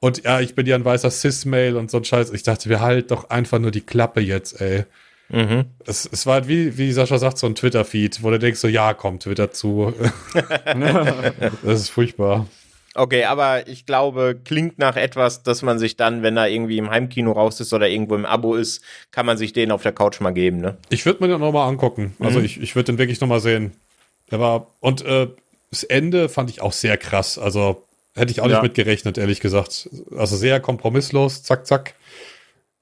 Speaker 4: und ja, ich bin ja ein weißer Cis-Mail und so ein Scheiß. Ich dachte, wir halt doch einfach nur die Klappe jetzt, ey.
Speaker 2: Mhm.
Speaker 4: Es, es war halt wie, wie Sascha sagt, so ein Twitter-Feed, wo du denkst, so, ja, komm, Twitter zu. das ist furchtbar.
Speaker 2: Okay, aber ich glaube, klingt nach etwas, dass man sich dann, wenn er irgendwie im Heimkino raus ist oder irgendwo im Abo ist, kann man sich den auf der Couch mal geben, ne?
Speaker 4: Ich würde mir den nochmal angucken. Also ich, ich würde den wirklich nochmal sehen. Der war, und äh, das Ende fand ich auch sehr krass. Also hätte ich auch
Speaker 3: Ja.
Speaker 4: nicht mitgerechnet, ehrlich gesagt. Also sehr kompromisslos, zack, zack.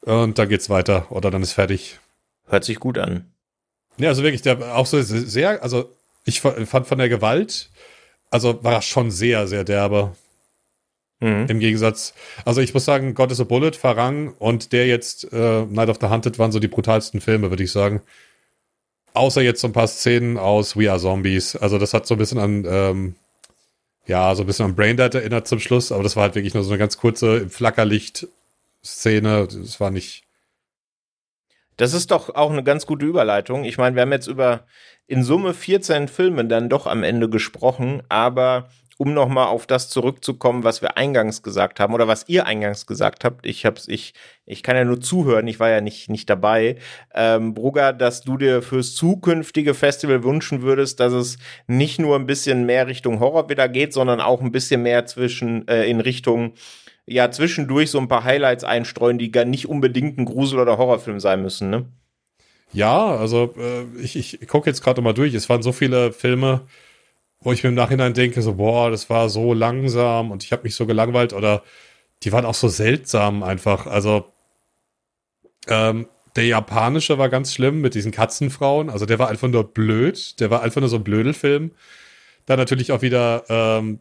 Speaker 4: Und dann geht's weiter oder dann ist fertig.
Speaker 2: Hört sich gut an.
Speaker 4: Ja, also wirklich, der auch so sehr, also ich fa- fand von der Gewalt, also war schon sehr, sehr derbe.
Speaker 2: Mhm.
Speaker 4: Im Gegensatz, also ich muss sagen, God is a Bullet, Farang und der jetzt, äh, Night of the Hunted, waren so die brutalsten Filme, würde ich sagen. Außer jetzt so ein paar Szenen aus We Are Zombies. Also das hat so ein bisschen an, ähm, ja, so ein bisschen an Braindead erinnert zum Schluss, aber das war halt wirklich nur so eine ganz kurze im Flackerlicht-Szene. Das war nicht.
Speaker 2: Das ist doch auch eine ganz gute Überleitung. Ich meine, wir haben jetzt über in Summe 14 Filme dann doch am Ende gesprochen, aber um nochmal auf das zurückzukommen, was wir eingangs gesagt haben oder was ihr eingangs gesagt habt, ich hab's, ich, ich kann ja nur zuhören, ich war ja nicht, nicht dabei, ähm, Brugger, dass du dir fürs zukünftige Festival wünschen würdest, dass es nicht nur ein bisschen mehr Richtung Horror wieder geht, sondern auch ein bisschen mehr zwischen, äh, in Richtung ja zwischendurch so ein paar Highlights einstreuen, die gar nicht unbedingt ein Grusel- oder Horrorfilm sein müssen, ne?
Speaker 4: Ja, also äh, ich, ich gucke jetzt gerade mal durch. Es waren so viele Filme, wo ich mir im Nachhinein denke, so, boah, das war so langsam und ich habe mich so gelangweilt oder die waren auch so seltsam einfach. Also ähm, der japanische war ganz schlimm mit diesen Katzenfrauen. Also der war einfach nur blöd. Der war einfach nur so ein Blödelfilm. Dann natürlich auch wieder ähm,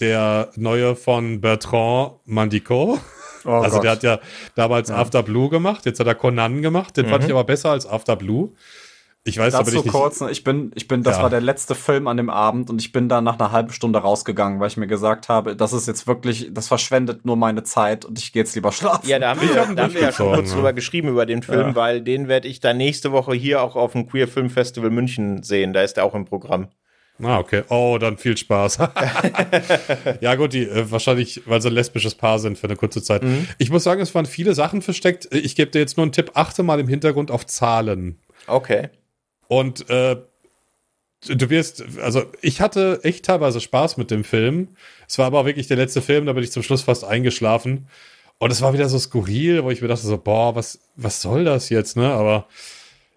Speaker 4: der neue von Bertrand Mandico.
Speaker 3: Oh
Speaker 4: also
Speaker 3: Gott.
Speaker 4: der hat ja damals
Speaker 3: Ja.
Speaker 4: After Blue gemacht, jetzt hat er Conan gemacht, den fand ich aber besser als After Blue. Ich weiß aber
Speaker 3: Dazu
Speaker 4: nicht.
Speaker 3: kurz, ne, ich bin, ich bin, das
Speaker 4: Ja.
Speaker 3: war der letzte Film an dem Abend und ich bin da nach einer halben Stunde rausgegangen, weil ich mir gesagt habe, das ist jetzt wirklich, das verschwendet nur meine Zeit und ich gehe jetzt lieber schlafen.
Speaker 2: Ja, da haben wir, da haben wir ja schon kurz
Speaker 4: ja.
Speaker 2: drüber geschrieben über den Film,
Speaker 3: Ja.
Speaker 2: weil den werde ich dann nächste Woche hier auch auf dem Queer Film Festival München sehen. Da ist er auch im Programm.
Speaker 4: Ah, okay. Oh, dann viel Spaß. ja, gut, die äh, wahrscheinlich, weil sie ein lesbisches Paar sind für eine kurze Zeit.
Speaker 2: Mhm.
Speaker 4: Ich muss sagen, es waren viele Sachen versteckt. Ich gebe dir jetzt nur einen Tipp: achte mal im Hintergrund auf Zahlen.
Speaker 2: Okay.
Speaker 4: Und äh, du wirst, also ich hatte echt teilweise Spaß mit dem Film. Es war aber auch wirklich der letzte Film, da bin ich zum Schluss fast eingeschlafen. Und es war wieder so skurril, wo ich mir dachte so, boah, was, was soll das jetzt, ne? Aber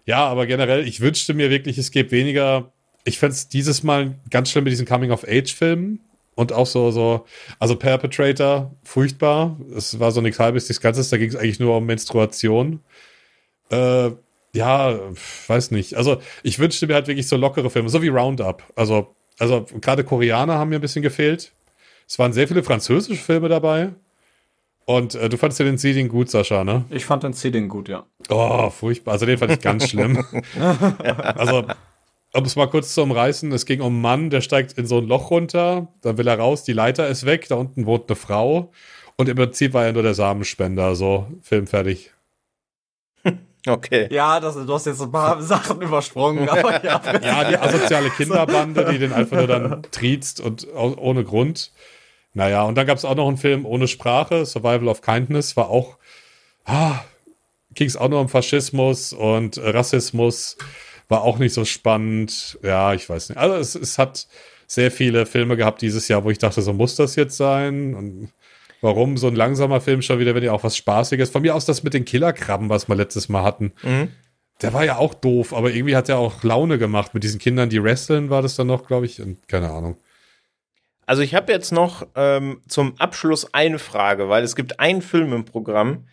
Speaker 4: ja, aber generell, ich wünschte mir wirklich, es gäbe weniger. Ich fände es dieses Mal ganz schlimm mit diesen Coming-of-Age-Filmen. Und auch so, so, also Perpetrator, furchtbar. Es war so nichts halbes, nichts Ganzes, da ging es eigentlich nur um Menstruation. Äh, ja, weiß nicht. Also ich wünschte mir halt wirklich so lockere Filme, so wie Roundup. Also, also gerade Koreaner haben mir ein bisschen gefehlt. Es waren sehr viele französische Filme dabei. Und äh, du fandest ja den Seeding gut, Sascha, ne?
Speaker 3: Ich fand den Seeding gut, ja.
Speaker 4: Oh, furchtbar. Also den fand ich ganz schlimm. also, um es mal kurz zu umreißen, es ging um einen Mann, der steigt in so ein Loch runter, dann will er raus, die Leiter ist weg, da unten wohnt eine Frau und im Prinzip war er nur der Samenspender, so, Film fertig.
Speaker 2: Okay.
Speaker 3: Ja, das, du hast jetzt ein paar Sachen übersprungen, aber ja.
Speaker 4: Ja, die asoziale Kinderbande, die den einfach nur dann triezt und ohne Grund. Naja, und dann gab es auch noch einen Film ohne Sprache, Survival of Kindness, war auch, ah, ging es auch nur um Faschismus und äh, Rassismus, war auch nicht so spannend. Ja, ich weiß nicht. Also es, es hat sehr viele Filme gehabt dieses Jahr, wo ich dachte, so muss das jetzt sein? Und warum so ein langsamer Film schon wieder, wenn ja auch was Spaßiges? Von mir aus das mit den Killerkrabben, was wir letztes Mal hatten.
Speaker 2: Mhm.
Speaker 4: Der war ja auch doof, aber irgendwie hat er auch Laune gemacht mit diesen Kindern, die wresteln, war das dann noch, glaube ich. Und keine Ahnung.
Speaker 2: Also ich habe jetzt noch ähm, zum Abschluss eine Frage, weil es gibt einen Film im Programm,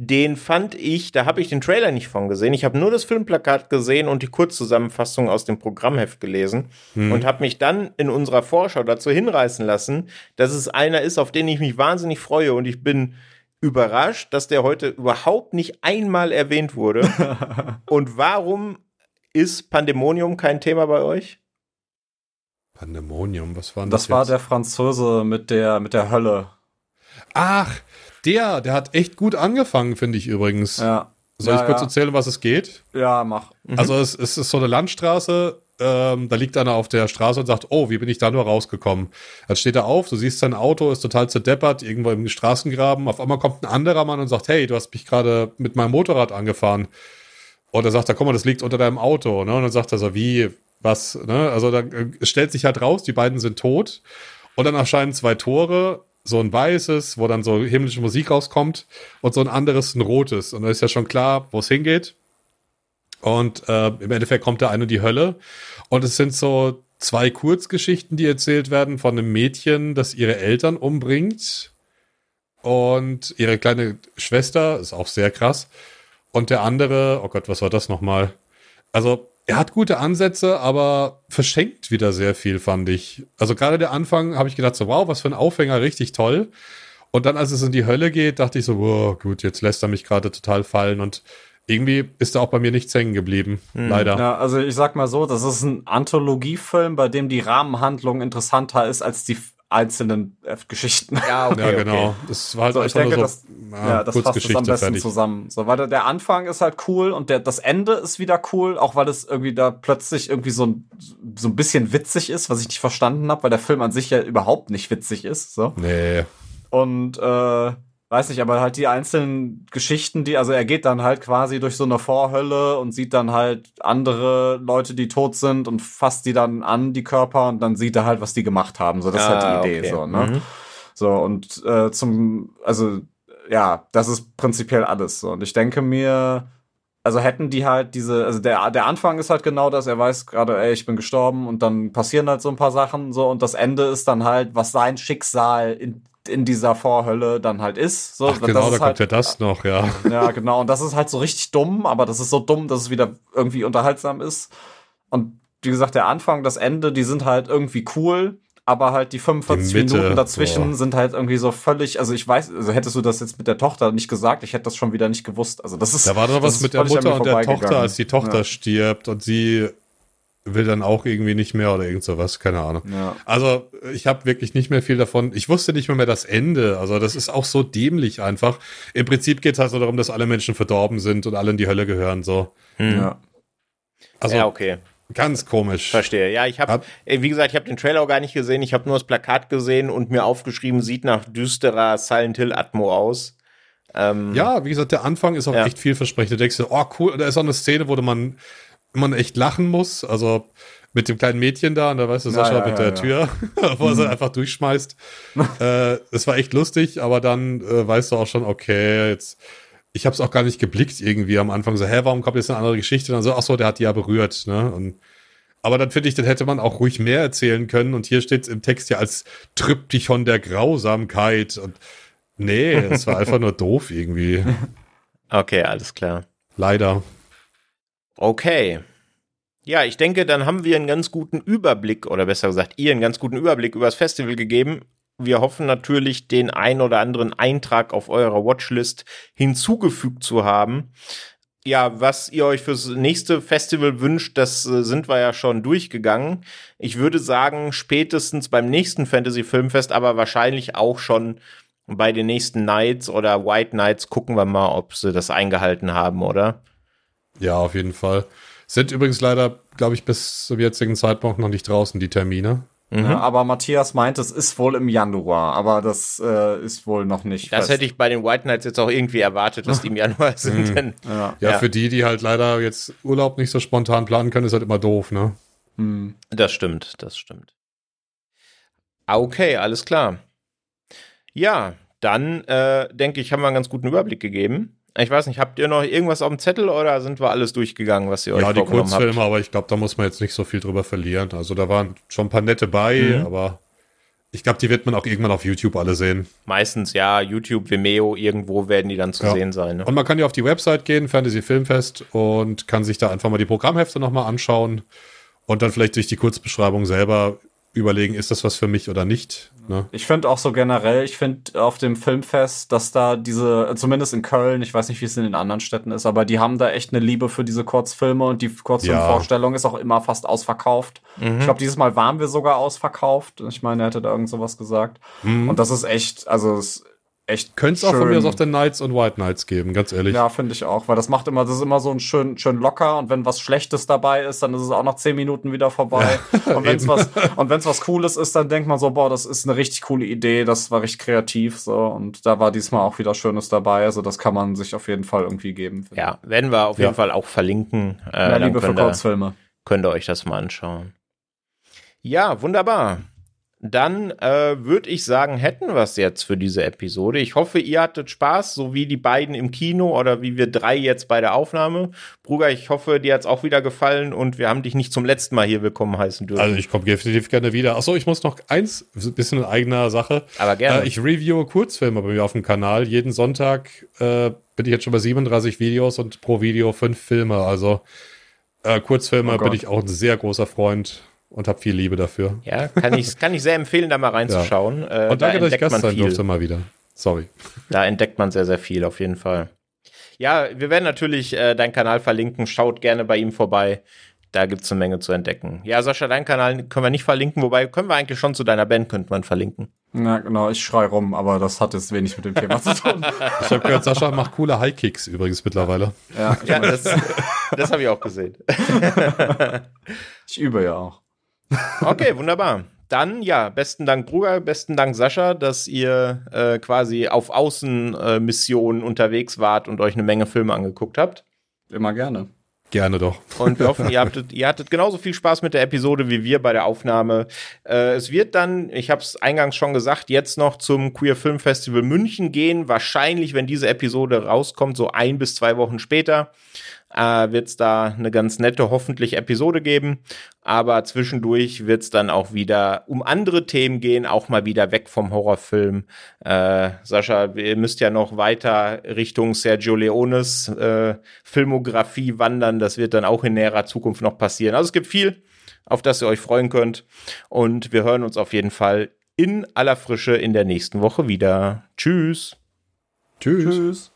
Speaker 2: den fand ich, da habe ich den Trailer nicht von gesehen. Ich habe nur das Filmplakat gesehen und die Kurzzusammenfassung aus dem Programmheft gelesen und habe mich dann in unserer Vorschau dazu hinreißen lassen, dass es einer ist, auf den ich mich wahnsinnig freue und ich bin überrascht, dass der heute überhaupt nicht einmal erwähnt wurde. und warum ist Pandemonium kein Thema bei euch?
Speaker 4: Pandemonium, was war denn das?
Speaker 3: Das war
Speaker 4: jetzt?
Speaker 3: der Franzose mit der, mit der Hölle.
Speaker 4: Ach, der, der hat echt gut angefangen, finde ich übrigens.
Speaker 3: Ja.
Speaker 4: Soll
Speaker 3: ja,
Speaker 4: ich kurz
Speaker 3: ja.
Speaker 4: erzählen, um was es geht?
Speaker 3: Ja, mach.
Speaker 4: Also es, es ist so eine Landstraße, ähm, da liegt einer auf der Straße und sagt, oh, wie bin ich da nur rausgekommen? Dann steht er auf, du siehst sein Auto, ist total zerdeppert, irgendwo im Straßengraben. Auf einmal kommt ein anderer Mann und sagt, hey, du hast mich gerade mit meinem Motorrad angefahren. Und er sagt, da guck mal, das liegt unter deinem Auto. Ne? Und dann sagt er so, wie, was? Ne? Also dann äh, es stellt sich halt raus, die beiden sind tot. Und dann erscheinen zwei Tore, so ein weißes, wo dann so himmlische Musik rauskommt, und so ein anderes, ein rotes. Und da ist ja schon klar, wo es hingeht. Und äh, im Endeffekt kommt da eine in die Hölle. Und es sind so zwei Kurzgeschichten, die erzählt werden von einem Mädchen, das ihre Eltern umbringt. Und ihre kleine Schwester, ist auch sehr krass. Und der andere, oh Gott, was war das nochmal? Also, er hat gute Ansätze, aber verschenkt wieder sehr viel, fand ich. Also gerade der Anfang habe ich gedacht, so, wow, was für ein Aufhänger, richtig toll. Und dann, als es in die Hölle geht, dachte ich so, wow, gut, jetzt lässt er mich gerade total fallen. Und irgendwie ist da auch bei mir nichts hängen geblieben. Leider.
Speaker 3: Ja, also ich sag mal so, das ist ein Anthologiefilm, bei dem die Rahmenhandlung interessanter ist als die einzelnen Geschichten.
Speaker 2: Ja,
Speaker 4: Ja, genau. Das war halt
Speaker 3: So, ich denke,
Speaker 4: nur
Speaker 3: das,
Speaker 4: so
Speaker 3: ja, das fasst es am besten zusammen. So, weil der, der Anfang ist halt cool und der, das Ende ist wieder cool, auch weil es irgendwie da plötzlich irgendwie so ein, so ein bisschen witzig ist, was ich nicht verstanden habe, weil der Film an sich ja überhaupt nicht witzig ist. So.
Speaker 4: Nee.
Speaker 3: Und äh, weiß nicht, aber halt die einzelnen Geschichten, die, also er geht dann halt quasi durch so eine Vorhölle und sieht dann halt andere Leute, die tot sind und fasst die dann an, die Körper, und dann sieht er halt, was die gemacht haben. So, das ist
Speaker 2: Ah,
Speaker 3: halt die Idee.
Speaker 2: okay.
Speaker 3: So, ne?
Speaker 2: Mhm.
Speaker 3: So, und äh, zum, also, ja, das ist prinzipiell alles so. Und ich denke mir, also hätten die halt diese, also der, der Anfang ist halt genau das, er weiß gerade, ey, ich bin gestorben und dann passieren halt so ein paar Sachen so und das Ende ist dann halt, was sein Schicksal in, in dieser Vorhölle dann halt ist. So,
Speaker 4: Ach, genau, da kommt
Speaker 3: halt,
Speaker 4: ja das noch, ja.
Speaker 3: ja, genau. Und das ist halt so richtig dumm, aber das ist so dumm, dass es wieder irgendwie unterhaltsam ist. Und wie gesagt, der Anfang, das Ende, die sind halt irgendwie cool, aber halt die 45
Speaker 4: Die Mitte,
Speaker 3: Minuten dazwischen
Speaker 4: boah.
Speaker 3: sind halt irgendwie so völlig, also ich weiß, also hättest du das jetzt mit der Tochter nicht gesagt, ich hätte das schon wieder nicht gewusst. Also das ist.
Speaker 4: Da war doch
Speaker 3: das
Speaker 4: was mit der Mutter und der. Tochter, als die Tochter
Speaker 3: Ja.
Speaker 4: stirbt und sie will dann auch irgendwie nicht mehr oder irgend sowas, keine Ahnung.
Speaker 3: Ja.
Speaker 4: Also ich habe wirklich nicht mehr viel davon. Ich wusste nicht mehr, mehr das Ende. Also das ist auch so dämlich einfach. Im Prinzip geht es halt so darum, dass alle Menschen verdorben sind und alle in die Hölle gehören. So.
Speaker 3: Ja.
Speaker 4: Also
Speaker 2: ja, okay.
Speaker 4: Ganz komisch.
Speaker 2: Verstehe. Ja, ich habe,
Speaker 4: Hab-
Speaker 2: wie gesagt, ich habe den Trailer auch gar nicht gesehen. Ich habe nur das Plakat gesehen und mir aufgeschrieben, sieht nach düsterer Silent Hill Atmo aus. Ähm,
Speaker 4: Ja, wie gesagt, der Anfang ist auch
Speaker 2: Ja.
Speaker 4: echt vielversprechend. Du denkst dir, oh cool, da ist auch eine Szene, wo man, man echt lachen muss. Also mit dem kleinen Mädchen da, und da weißt du, Sascha
Speaker 3: ja,
Speaker 4: mit
Speaker 3: ja,
Speaker 4: der
Speaker 3: ja.
Speaker 4: Tür, wo er sie einfach durchschmeißt. äh, das war echt lustig, aber dann äh, weißt du auch schon, okay, jetzt. Ich habe es auch gar nicht geblickt irgendwie am Anfang so, hä, warum kommt jetzt eine andere Geschichte? Und dann so, ach so, der hat die ja berührt, ne? Und aber dann finde ich, dann hätte man auch ruhig mehr erzählen können. Und hier steht es im Text ja als Tryptychon der Grausamkeit. Und nee, es war einfach nur doof irgendwie.
Speaker 2: Okay, alles klar.
Speaker 4: Leider.
Speaker 2: Okay. Ja, ich denke, dann haben wir einen ganz guten Überblick, oder besser gesagt, ihr einen ganz guten Überblick über das Festival gegeben. Wir hoffen natürlich, den ein oder anderen Eintrag auf eurer Watchlist hinzugefügt zu haben. Ja, was ihr euch fürs nächste Festival wünscht, das äh, sind wir ja schon durchgegangen. Ich würde sagen, spätestens beim nächsten Fantasy Filmfest, aber wahrscheinlich auch schon bei den nächsten Nights oder White Nights gucken wir mal, ob sie das eingehalten haben, oder?
Speaker 4: Ja, auf jeden Fall. Sind übrigens leider, glaube ich, bis zum jetzigen Zeitpunkt noch nicht draußen, die Termine.
Speaker 3: Mhm. Ja, aber Matthias meint, es ist wohl im Januar, aber das äh, ist wohl noch nicht.
Speaker 2: Das fest. hätte ich bei den White Knights jetzt auch irgendwie erwartet, dass die im Januar sind.
Speaker 4: Mhm. Ja. ja. Ja, für die, die halt leider jetzt Urlaub nicht so spontan planen können, ist halt immer doof, ne?
Speaker 2: Mhm. Das stimmt, das stimmt. Ah, okay, alles klar. Ja, dann äh, denke ich, haben wir einen ganz guten Überblick gegeben. Ich weiß nicht, habt ihr noch irgendwas auf dem Zettel oder sind wir alles durchgegangen, was ihr euch
Speaker 4: Ja, die Kurzfilme, habt? aber ich glaube, da muss man jetzt nicht so viel drüber verlieren. Also da waren schon ein paar nette bei, mhm. aber ich glaube, die wird man auch irgendwann auf YouTube alle sehen.
Speaker 2: Meistens ja, YouTube, Vimeo, irgendwo werden die dann zu ja. sehen sein. Ne?
Speaker 4: Und man kann ja auf die Website gehen, Fantasy Filmfest, und kann sich da einfach mal die Programmhefte nochmal anschauen und dann vielleicht durch die Kurzbeschreibung selber überlegen, ist das was für mich oder nicht. Ne?
Speaker 3: Ich finde auch so generell, ich finde auf dem Filmfest, dass da diese, zumindest in Köln, ich weiß nicht, wie es in den anderen Städten ist, aber die haben da echt eine Liebe für diese Kurzfilme und die Kurzfilmvorstellung ja. ist auch immer fast ausverkauft. Mhm. Ich glaube, dieses Mal waren wir sogar ausverkauft. Ich meine, er hätte da irgend sowas gesagt. Mhm. Und das ist echt, also es echt.
Speaker 4: Könnte es auch von mir aus auf den Knights und White Knights geben, ganz ehrlich.
Speaker 3: Ja, finde ich auch, weil das macht immer, das ist immer so ein schön, schön locker und wenn was Schlechtes dabei ist, dann ist es auch nach zehn Minuten wieder vorbei. Ja, und wenn es was, und was Cooles ist, dann denkt man so, boah, das ist eine richtig coole Idee, das war richtig kreativ, so. Und da war diesmal auch wieder Schönes dabei, also das kann man sich auf jeden Fall irgendwie geben.
Speaker 2: Ja, werden wir auf jeden Fall auch verlinken.
Speaker 3: Äh, Mehr Liebe für Kurzfilme.
Speaker 2: Könnt ihr euch das mal anschauen. Ja, wunderbar. Dann äh, würde ich sagen, hätten wir es jetzt für diese Episode. Ich hoffe, ihr hattet Spaß, so wie die beiden im Kino oder wie wir drei jetzt bei der Aufnahme. Bruder, ich hoffe, dir hat es auch wieder gefallen und wir haben dich nicht zum letzten Mal hier willkommen heißen dürfen.
Speaker 4: Also ich komme definitiv gerne wieder. Achso, ich muss noch eins, ein bisschen in eigener Sache.
Speaker 2: Aber gerne.
Speaker 4: Äh, ich reviewe Kurzfilme bei mir auf dem Kanal. Jeden Sonntag äh, bin ich jetzt schon bei 37 Videos und pro Video fünf Filme. Also äh, Kurzfilme oh bin ich auch ein sehr großer Freund und habe viel Liebe dafür.
Speaker 2: Ja, kann ich, kann ich sehr empfehlen, da mal reinzuschauen.
Speaker 4: Ja. Äh, und danke, da dass ich Gast sein durfte mal wieder. Sorry.
Speaker 2: Da entdeckt man sehr, sehr viel, auf jeden Fall. Ja, wir werden natürlich äh, deinen Kanal verlinken. Schaut gerne bei ihm vorbei. Da gibt es eine Menge zu entdecken. Ja, Sascha, deinen Kanal können wir nicht verlinken, wobei können wir eigentlich schon zu deiner Band, könnte man verlinken.
Speaker 3: Ja, genau, ich schrei rum, aber das hat jetzt wenig mit dem Thema zu tun.
Speaker 4: ich habe gehört, Sascha macht coole High-Kicks übrigens mittlerweile.
Speaker 2: Ja, ja das, das habe ich auch gesehen.
Speaker 3: ich übe ja auch.
Speaker 2: Okay, wunderbar. Dann ja, besten Dank, Bruder, besten Dank, Sascha, dass ihr äh, quasi auf Außenmissionen äh, unterwegs wart und euch eine Menge Filme angeguckt habt.
Speaker 3: Immer gerne.
Speaker 4: Gerne doch.
Speaker 2: Und wir hoffen, ihr, hattet, ihr hattet genauso viel Spaß mit der Episode wie wir bei der Aufnahme. Äh, es wird dann, ich habe es eingangs schon gesagt, jetzt noch zum Queer Film Festival München gehen. Wahrscheinlich, wenn diese Episode rauskommt, so ein bis zwei Wochen später äh, wird es da eine ganz nette, hoffentlich Episode geben. Aber zwischendurch wird es dann auch wieder um andere Themen gehen, auch mal wieder weg vom Horrorfilm. Äh, Sascha, ihr müsst ja noch weiter Richtung Sergio Leones äh, Filmografie wandern. Das wird dann auch in näherer Zukunft noch passieren. Also es gibt viel, auf das ihr euch freuen könnt. Und wir hören uns auf jeden Fall in aller Frische in der nächsten Woche wieder. Tschüss.
Speaker 3: Tschüss. Tschüss.